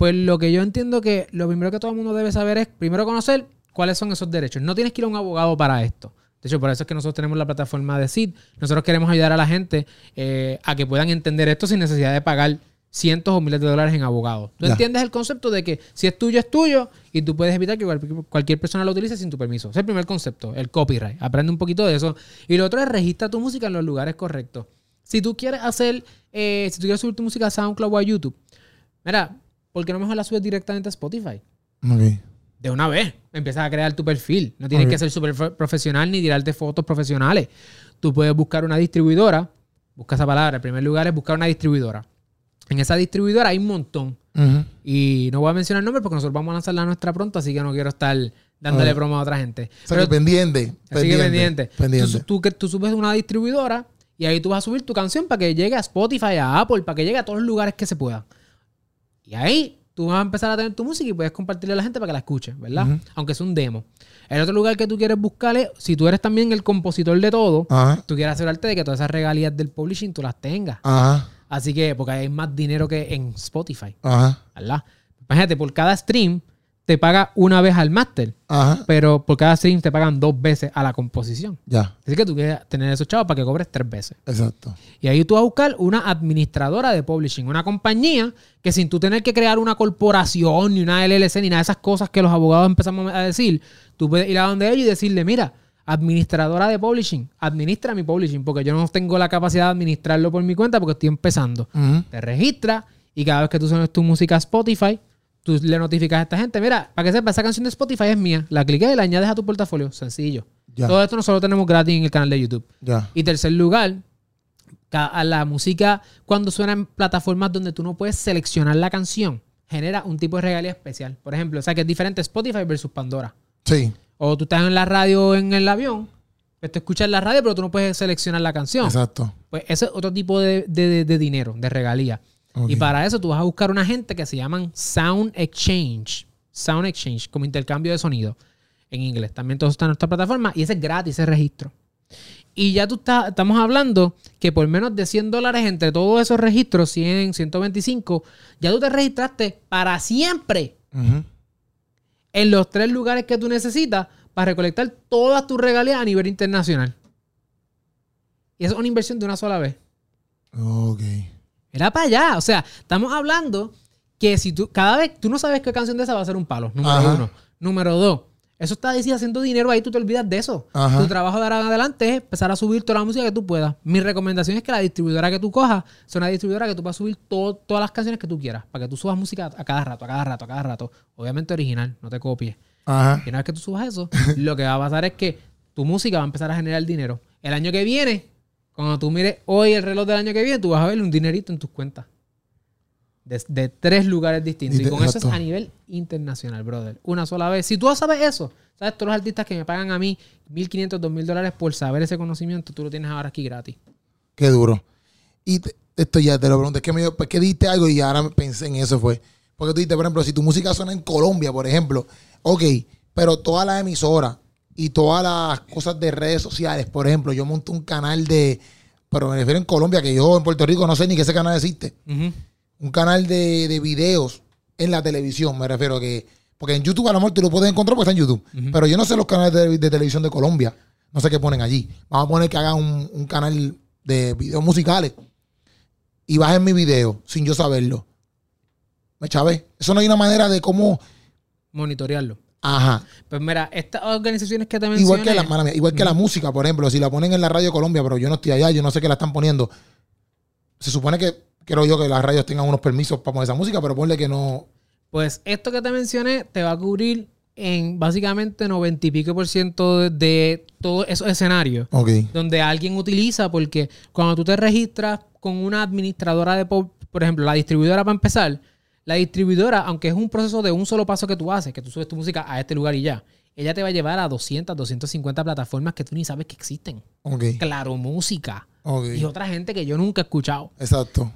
Speaker 2: Pues lo que yo entiendo que lo primero que todo el mundo debe saber es, primero conocer cuáles son esos derechos. No tienes que ir a un abogado para esto. De hecho, por eso es que nosotros tenemos la plataforma de CID. Nosotros queremos ayudar a la gente eh, a que puedan entender esto sin necesidad de pagar cientos o miles de dólares en abogados. Tú
Speaker 1: Ya.
Speaker 2: entiendes el concepto de que si es tuyo, es tuyo y tú puedes evitar que cual- cualquier persona lo utilice sin tu permiso. Ese es el primer concepto, el copyright. Aprende un poquito de eso. Y lo otro es registra tu música en los lugares correctos. Si tú quieres hacer, eh, si tú quieres subir tu música a SoundCloud o a YouTube, mira, ¿por qué no mejor la subes directamente a Spotify?
Speaker 1: Ok.
Speaker 2: De una vez, empiezas a crear tu perfil. No tienes que ser súper pro- profesional ni tirarte fotos profesionales. Tú puedes buscar una distribuidora. Busca esa palabra. En primer lugar es buscar una distribuidora. En esa distribuidora hay un montón. Y no voy a mencionar nombres porque nosotros vamos a lanzar la nuestra pronto, así que no quiero estar dándole promo a otra gente.
Speaker 1: O sea, que pendiente.
Speaker 2: Así que pendiente.
Speaker 1: Pendiente.
Speaker 2: Tú, tú, que tú subes una distribuidora y ahí tú vas a subir tu canción para que llegue a Spotify, a Apple, para que llegue a todos los lugares que se puedan. Y ahí tú vas a empezar a tener tu música y puedes compartirle a la gente para que la escuche, ¿verdad? Aunque es un demo. El otro lugar que tú quieres buscar es, si tú eres también el compositor de todo, tú quieres asegurarte de que todas esas regalías del publishing tú las tengas.
Speaker 1: Ajá.
Speaker 2: Así que, porque hay más dinero que en Spotify,
Speaker 1: Ajá.
Speaker 2: ¿verdad? Imagínate, por cada stream te paga una vez al máster, pero por cada stream te pagan dos veces a la composición.
Speaker 1: Ya.
Speaker 2: Así que tú quieres tener esos chavos para que cobres tres veces.
Speaker 1: Exacto.
Speaker 2: Y ahí tú vas a buscar una administradora de publishing, una compañía que sin tú tener que crear una corporación, ni una LLC, ni nada de esas cosas que los abogados empezamos a decir, tú puedes ir a donde ellos y decirle, mira, administradora de publishing, administra mi publishing, porque yo no tengo la capacidad de administrarlo por mi cuenta porque estoy empezando. Te registras y cada vez que tú subes tu música a Spotify, tú le notificas a esta gente, mira, para que sepa, esa canción de Spotify es mía, la cliques y la añades a tu portafolio, sencillo.
Speaker 1: Ya.
Speaker 2: Todo esto nosotros lo tenemos gratis en el canal de YouTube.
Speaker 1: Ya.
Speaker 2: Y tercer lugar, a la música cuando suena en plataformas donde tú no puedes seleccionar la canción, genera un tipo de regalía especial. Por ejemplo, o sea que es diferente Spotify versus Pandora.
Speaker 1: Sí.
Speaker 2: O tú estás en la radio en el avión, pues tú escuchas la radio, pero tú no puedes seleccionar la canción.
Speaker 1: Exacto.
Speaker 2: Pues ese es otro tipo de, de- de- de dinero, de regalía. Y para eso tú vas a buscar una gente que se llaman Sound Exchange. Sound Exchange, como intercambio de sonido en inglés. También todo eso está en nuestra plataforma y ese es gratis, ese registro. Y ya tú estás, estamos hablando que por menos de 100 dólares entre todos esos registros, 100, 125, ya tú te registraste para siempre en los tres lugares que tú necesitas para recolectar todas tus regalías a nivel internacional. Y eso es una inversión de una sola vez.
Speaker 1: Ok.
Speaker 2: Era para allá. O sea, estamos hablando que si tú, cada vez, tú no sabes qué canción de esa va a ser un palo. Número
Speaker 1: Ajá.
Speaker 2: uno. Número dos. Eso está diciendo haciendo dinero ahí, tú te olvidas de eso.
Speaker 1: Ajá.
Speaker 2: Tu trabajo de ahora en adelante es empezar a subir toda la música que tú puedas. Mi recomendación es que la distribuidora que tú cojas sea una distribuidora que tú puedas subir todo- todas las canciones que tú quieras. Para que tú subas música a cada rato, a cada rato, a cada rato. Obviamente original, no te copies.
Speaker 1: Ajá.
Speaker 2: Y una vez que tú subas eso, lo que va a pasar es que tu música va a empezar a generar dinero. El año que viene, cuando tú mires hoy el reloj del año que viene, tú vas a ver un dinerito en tus cuentas. De, de tres lugares distintos. Y con eso es a nivel internacional, brother. Una sola vez. Si tú sabes eso, sabes, todos los artistas que me pagan a mí 1.500, 2.000 dólares por saber ese conocimiento, tú lo tienes ahora aquí gratis.
Speaker 1: Qué duro. Y te- esto ya te lo pregunto. Es que me pues, que diste algo y ahora pensé en eso fue. Porque tú dijiste, por ejemplo, si tu música suena en Colombia, por ejemplo, ok, pero todas las emisoras y todas las cosas de redes sociales, por ejemplo, yo monto un canal de, pero me refiero en Colombia, que yo en Puerto Rico no sé ni que ese canal existe. Un canal de, de videos en la televisión, me refiero a que, porque en YouTube a lo mejor tú lo puedes encontrar porque está en YouTube, pero yo no sé los canales de, de televisión de Colombia, no sé qué ponen allí. Vamos a poner que hagan un, un canal de videos musicales y bajen mi video sin yo saberlo. Me chavé. Eso no hay una manera de cómo,
Speaker 2: Monitorearlo.
Speaker 1: Ajá,
Speaker 2: Pues mira, estas organizaciones que te mencioné...
Speaker 1: igual que la, mala mía, igual que la música, por ejemplo, si la ponen en la radio Colombia, pero yo no estoy allá, yo no sé qué la están poniendo. Se supone que creo yo que las radios tengan unos permisos para poner esa música, pero ponle que no.
Speaker 2: Pues esto que te mencioné te va a cubrir en básicamente 90 y pico por ciento de, todos esos escenarios
Speaker 1: Ok.
Speaker 2: donde alguien utiliza, porque cuando tú te registras con una administradora de, po- por ejemplo, la distribuidora para empezar, la distribuidora, aunque es un proceso de un solo paso que tú haces, que tú subes tu música a este lugar y ya, ella te va a llevar a 200, 250 plataformas que tú ni sabes que existen. Claro, música. Y otra gente que yo nunca he escuchado.
Speaker 1: Exacto.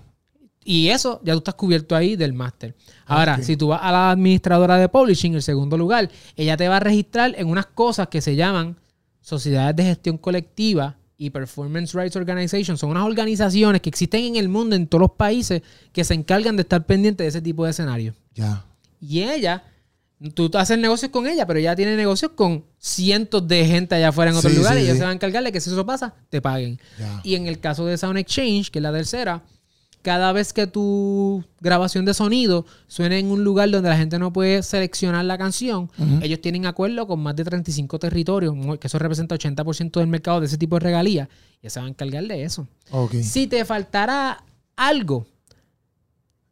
Speaker 2: Y eso ya tú estás cubierto ahí del máster. Ahora, si tú vas a la administradora de publishing, el segundo lugar, ella te va a registrar en unas cosas que se llaman sociedades de gestión colectiva y Performance Rights Organization. Son unas organizaciones que existen en el mundo, en todos los países, que se encargan de estar pendientes de ese tipo de escenarios.
Speaker 1: Ya.
Speaker 2: Y ella, tú haces negocios con ella, pero ella tiene negocios con cientos de gente allá afuera en otros
Speaker 1: Sí,
Speaker 2: lugares
Speaker 1: sí,
Speaker 2: y ella
Speaker 1: sí.
Speaker 2: se va a encargar de que si eso pasa, te paguen.
Speaker 1: Ya.
Speaker 2: Y en el caso de Sound Exchange, que es la tercera, cada vez que tu grabación de sonido suene en un lugar donde la gente no puede seleccionar la canción, ellos tienen acuerdo con más de 35 territorios, que eso representa 80% del mercado de ese tipo de regalías, y se van a encargar de eso. Si te faltara algo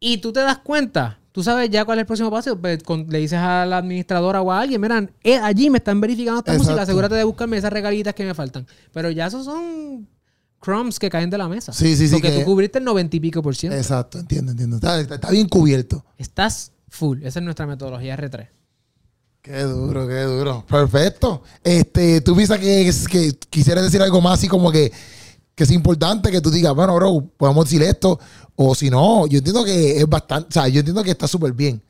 Speaker 2: y tú te das cuenta, tú sabes ya cuál es el próximo paso, pues, con- le dices a la administradora o a alguien, miran, eh, allí me están verificando esta
Speaker 1: Exacto.
Speaker 2: música, asegúrate de buscarme esas regalitas que me faltan. Pero ya esos son crumbs que caen de la mesa.
Speaker 1: Sí, sí, sí,
Speaker 2: Porque
Speaker 1: que-
Speaker 2: tú cubriste el 90 y pico por ciento.
Speaker 1: Exacto, entiendo, entiendo. Está, está- está bien cubierto.
Speaker 2: Estás full. Esa es nuestra metodología R3.
Speaker 1: Qué duro, qué duro. Perfecto. Este, tú piensas que, que quisieras decir algo más así como que, que es importante que tú digas, bueno, bro, podemos decir esto. O si no, yo entiendo que es bastante, o sea, yo entiendo que está súper bien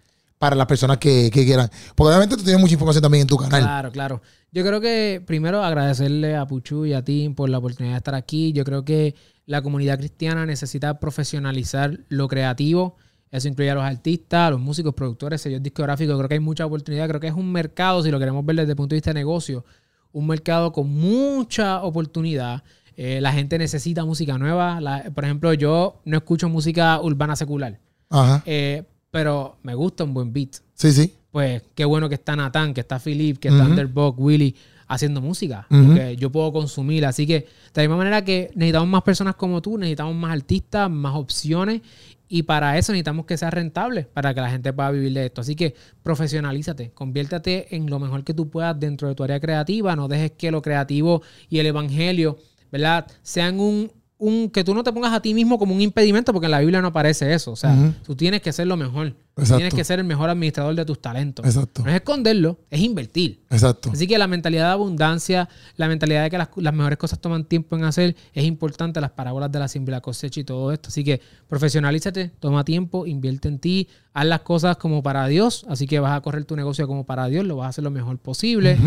Speaker 1: para las personas que, que quieran. Porque obviamente tú tienes mucha información también en tu canal.
Speaker 2: Claro, claro. Yo creo que primero agradecerle a Puchu y a Tim por la oportunidad de estar aquí. Yo creo que la comunidad cristiana necesita profesionalizar lo creativo. Eso incluye a los artistas, a los músicos, productores, sellos discográficos. Creo que hay mucha oportunidad. Creo que es un mercado, si lo queremos ver desde el punto de vista de negocio, un mercado con mucha oportunidad. Eh, la gente necesita música nueva. La- por ejemplo, yo no escucho música urbana secular,
Speaker 1: Ajá.
Speaker 2: eh, pero me gusta un buen beat
Speaker 1: Sí, sí.
Speaker 2: pues qué bueno que está Nathan, que está Philip, que está
Speaker 1: Ujú.
Speaker 2: Underbog, Willy haciendo música,
Speaker 1: Ujú.
Speaker 2: que yo puedo consumir. Así que de la misma manera que necesitamos más personas como tú, necesitamos más artistas, más opciones y para eso necesitamos que sea rentable, para que la gente pueda vivir de esto. Así que profesionalízate, conviértate en lo mejor que tú puedas dentro de tu área creativa, no dejes que lo creativo y el evangelio, ¿verdad? Sean un, un que tú no te pongas a ti mismo como un impedimento, porque en la Biblia no aparece eso. O sea,
Speaker 1: Ujú.
Speaker 2: tú tienes que ser lo mejor.
Speaker 1: Exacto.
Speaker 2: Tienes que ser el mejor administrador de tus talentos.
Speaker 1: Exacto.
Speaker 2: No es esconderlo, es invertir.
Speaker 1: Exacto.
Speaker 2: Así que la mentalidad de abundancia, la mentalidad de que las, las mejores cosas toman tiempo en hacer, es importante. Las parábolas de la siembra cosecha y todo esto. Así que profesionalízate, toma tiempo, invierte en ti, haz las cosas como para Dios. Así que vas a correr tu negocio como para Dios, lo vas a hacer lo mejor posible.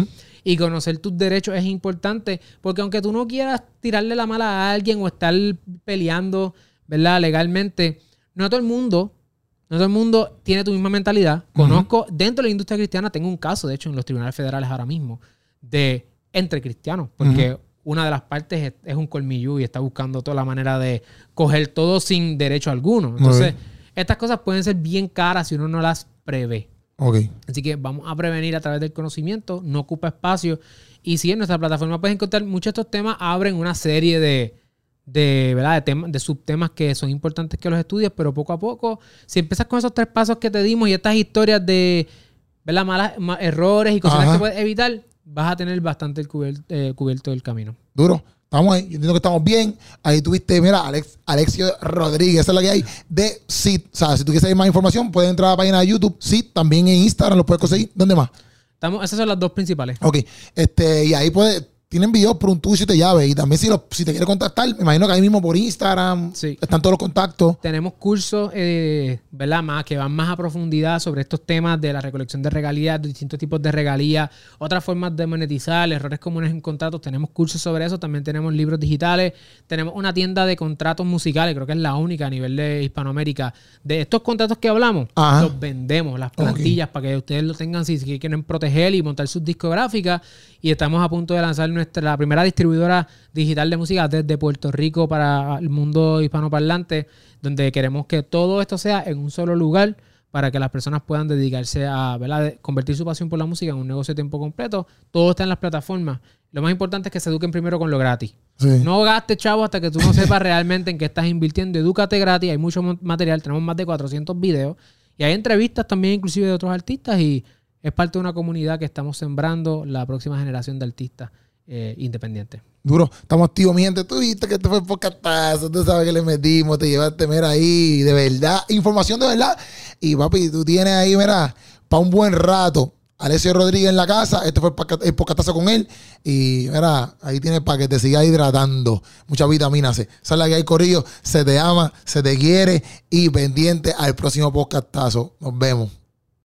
Speaker 2: Y conocer tus derechos es importante, porque aunque tú no quieras tirarle la mala a alguien o estar peleando, ¿verdad? Legalmente, no todo el mundo, no todo el mundo tiene tu misma mentalidad. Conozco, dentro de la industria cristiana, tengo un caso, de hecho, en los tribunales federales ahora mismo, de entre cristianos, porque una de las partes es, es un colmillo y está buscando toda la manera de coger todo sin derecho alguno. Entonces, estas cosas pueden ser bien caras si uno no las prevé. Así que vamos a prevenir a través del conocimiento, no ocupa espacio. Y si en nuestra plataforma puedes encontrar muchos de estos temas, abren una serie de, de, ¿verdad? de, temas, de subtemas que son importantes que los estudies, pero poco a poco, si empiezas con esos tres pasos que te dimos y estas historias de ¿verdad? Malas, ma- errores y cosas
Speaker 1: Ajá.
Speaker 2: que puedes evitar, vas a tener bastante el cubier- eh, cubierto del camino.
Speaker 1: Duro. Estamos ahí. Yo entiendo que estamos bien. Ahí tuviste, mira, Alex, Alexio Rodríguez. Esa es la que hay de SID. O sea, si tú quieres más información, puedes entrar a la página de YouTube. SID. También en Instagram lo puedes conseguir. ¿Dónde más?
Speaker 2: Estamos, esas son las dos principales.
Speaker 1: Ok. Este, y ahí puedes. Tienen videos por un tuyo y te llave. Y también si, lo, si te quieres contactar, me imagino que ahí mismo por Instagram
Speaker 2: Sí.
Speaker 1: están todos los contactos.
Speaker 2: Tenemos cursos, eh, ¿verdad? Más, que van más a profundidad sobre estos temas de la recolección de regalías, de distintos tipos de regalías, otras formas de monetizar, errores comunes en contratos. Tenemos cursos sobre eso. También tenemos libros digitales. Tenemos una tienda de contratos musicales, creo que es la única a nivel de Hispanoamérica. De estos contratos que hablamos,
Speaker 1: Ajá.
Speaker 2: los vendemos, las plantillas, para que ustedes lo tengan si si quieren proteger y montar sus discográficas. Y estamos a punto de lanzar nuestra la primera distribuidora digital de música desde Puerto Rico para el mundo hispanoparlante, donde queremos que todo esto sea en un solo lugar para que las personas puedan dedicarse a convertir su pasión por la música en un negocio de tiempo completo. Todo está en las plataformas. Lo más importante es que se eduquen primero con lo gratis.
Speaker 1: Sí.
Speaker 2: No gastes, chavo, hasta que tú no sepas realmente en qué estás invirtiendo. Edúcate gratis. Hay mucho material. Tenemos más de 400 videos. Y hay entrevistas también, inclusive de otros artistas. Y es parte de una comunidad que estamos sembrando la próxima generación de artistas eh, independientes.
Speaker 1: Duro. Estamos activos, mi gente. Tú viste que esto fue podcastazo. Tú sabes que le metimos. Te llevaste, mira, ahí. De verdad. Información de verdad. Y papi, tú tienes ahí, mira, para un buen rato. Alessio Rodríguez en la casa. Este fue el pocatazo con él. Y mira, ahí tienes para que te siga hidratando. Muchas vitaminas. Sale aquí hay corrillo. Se te ama, se te quiere. Y pendiente al próximo podcastazo. Nos vemos.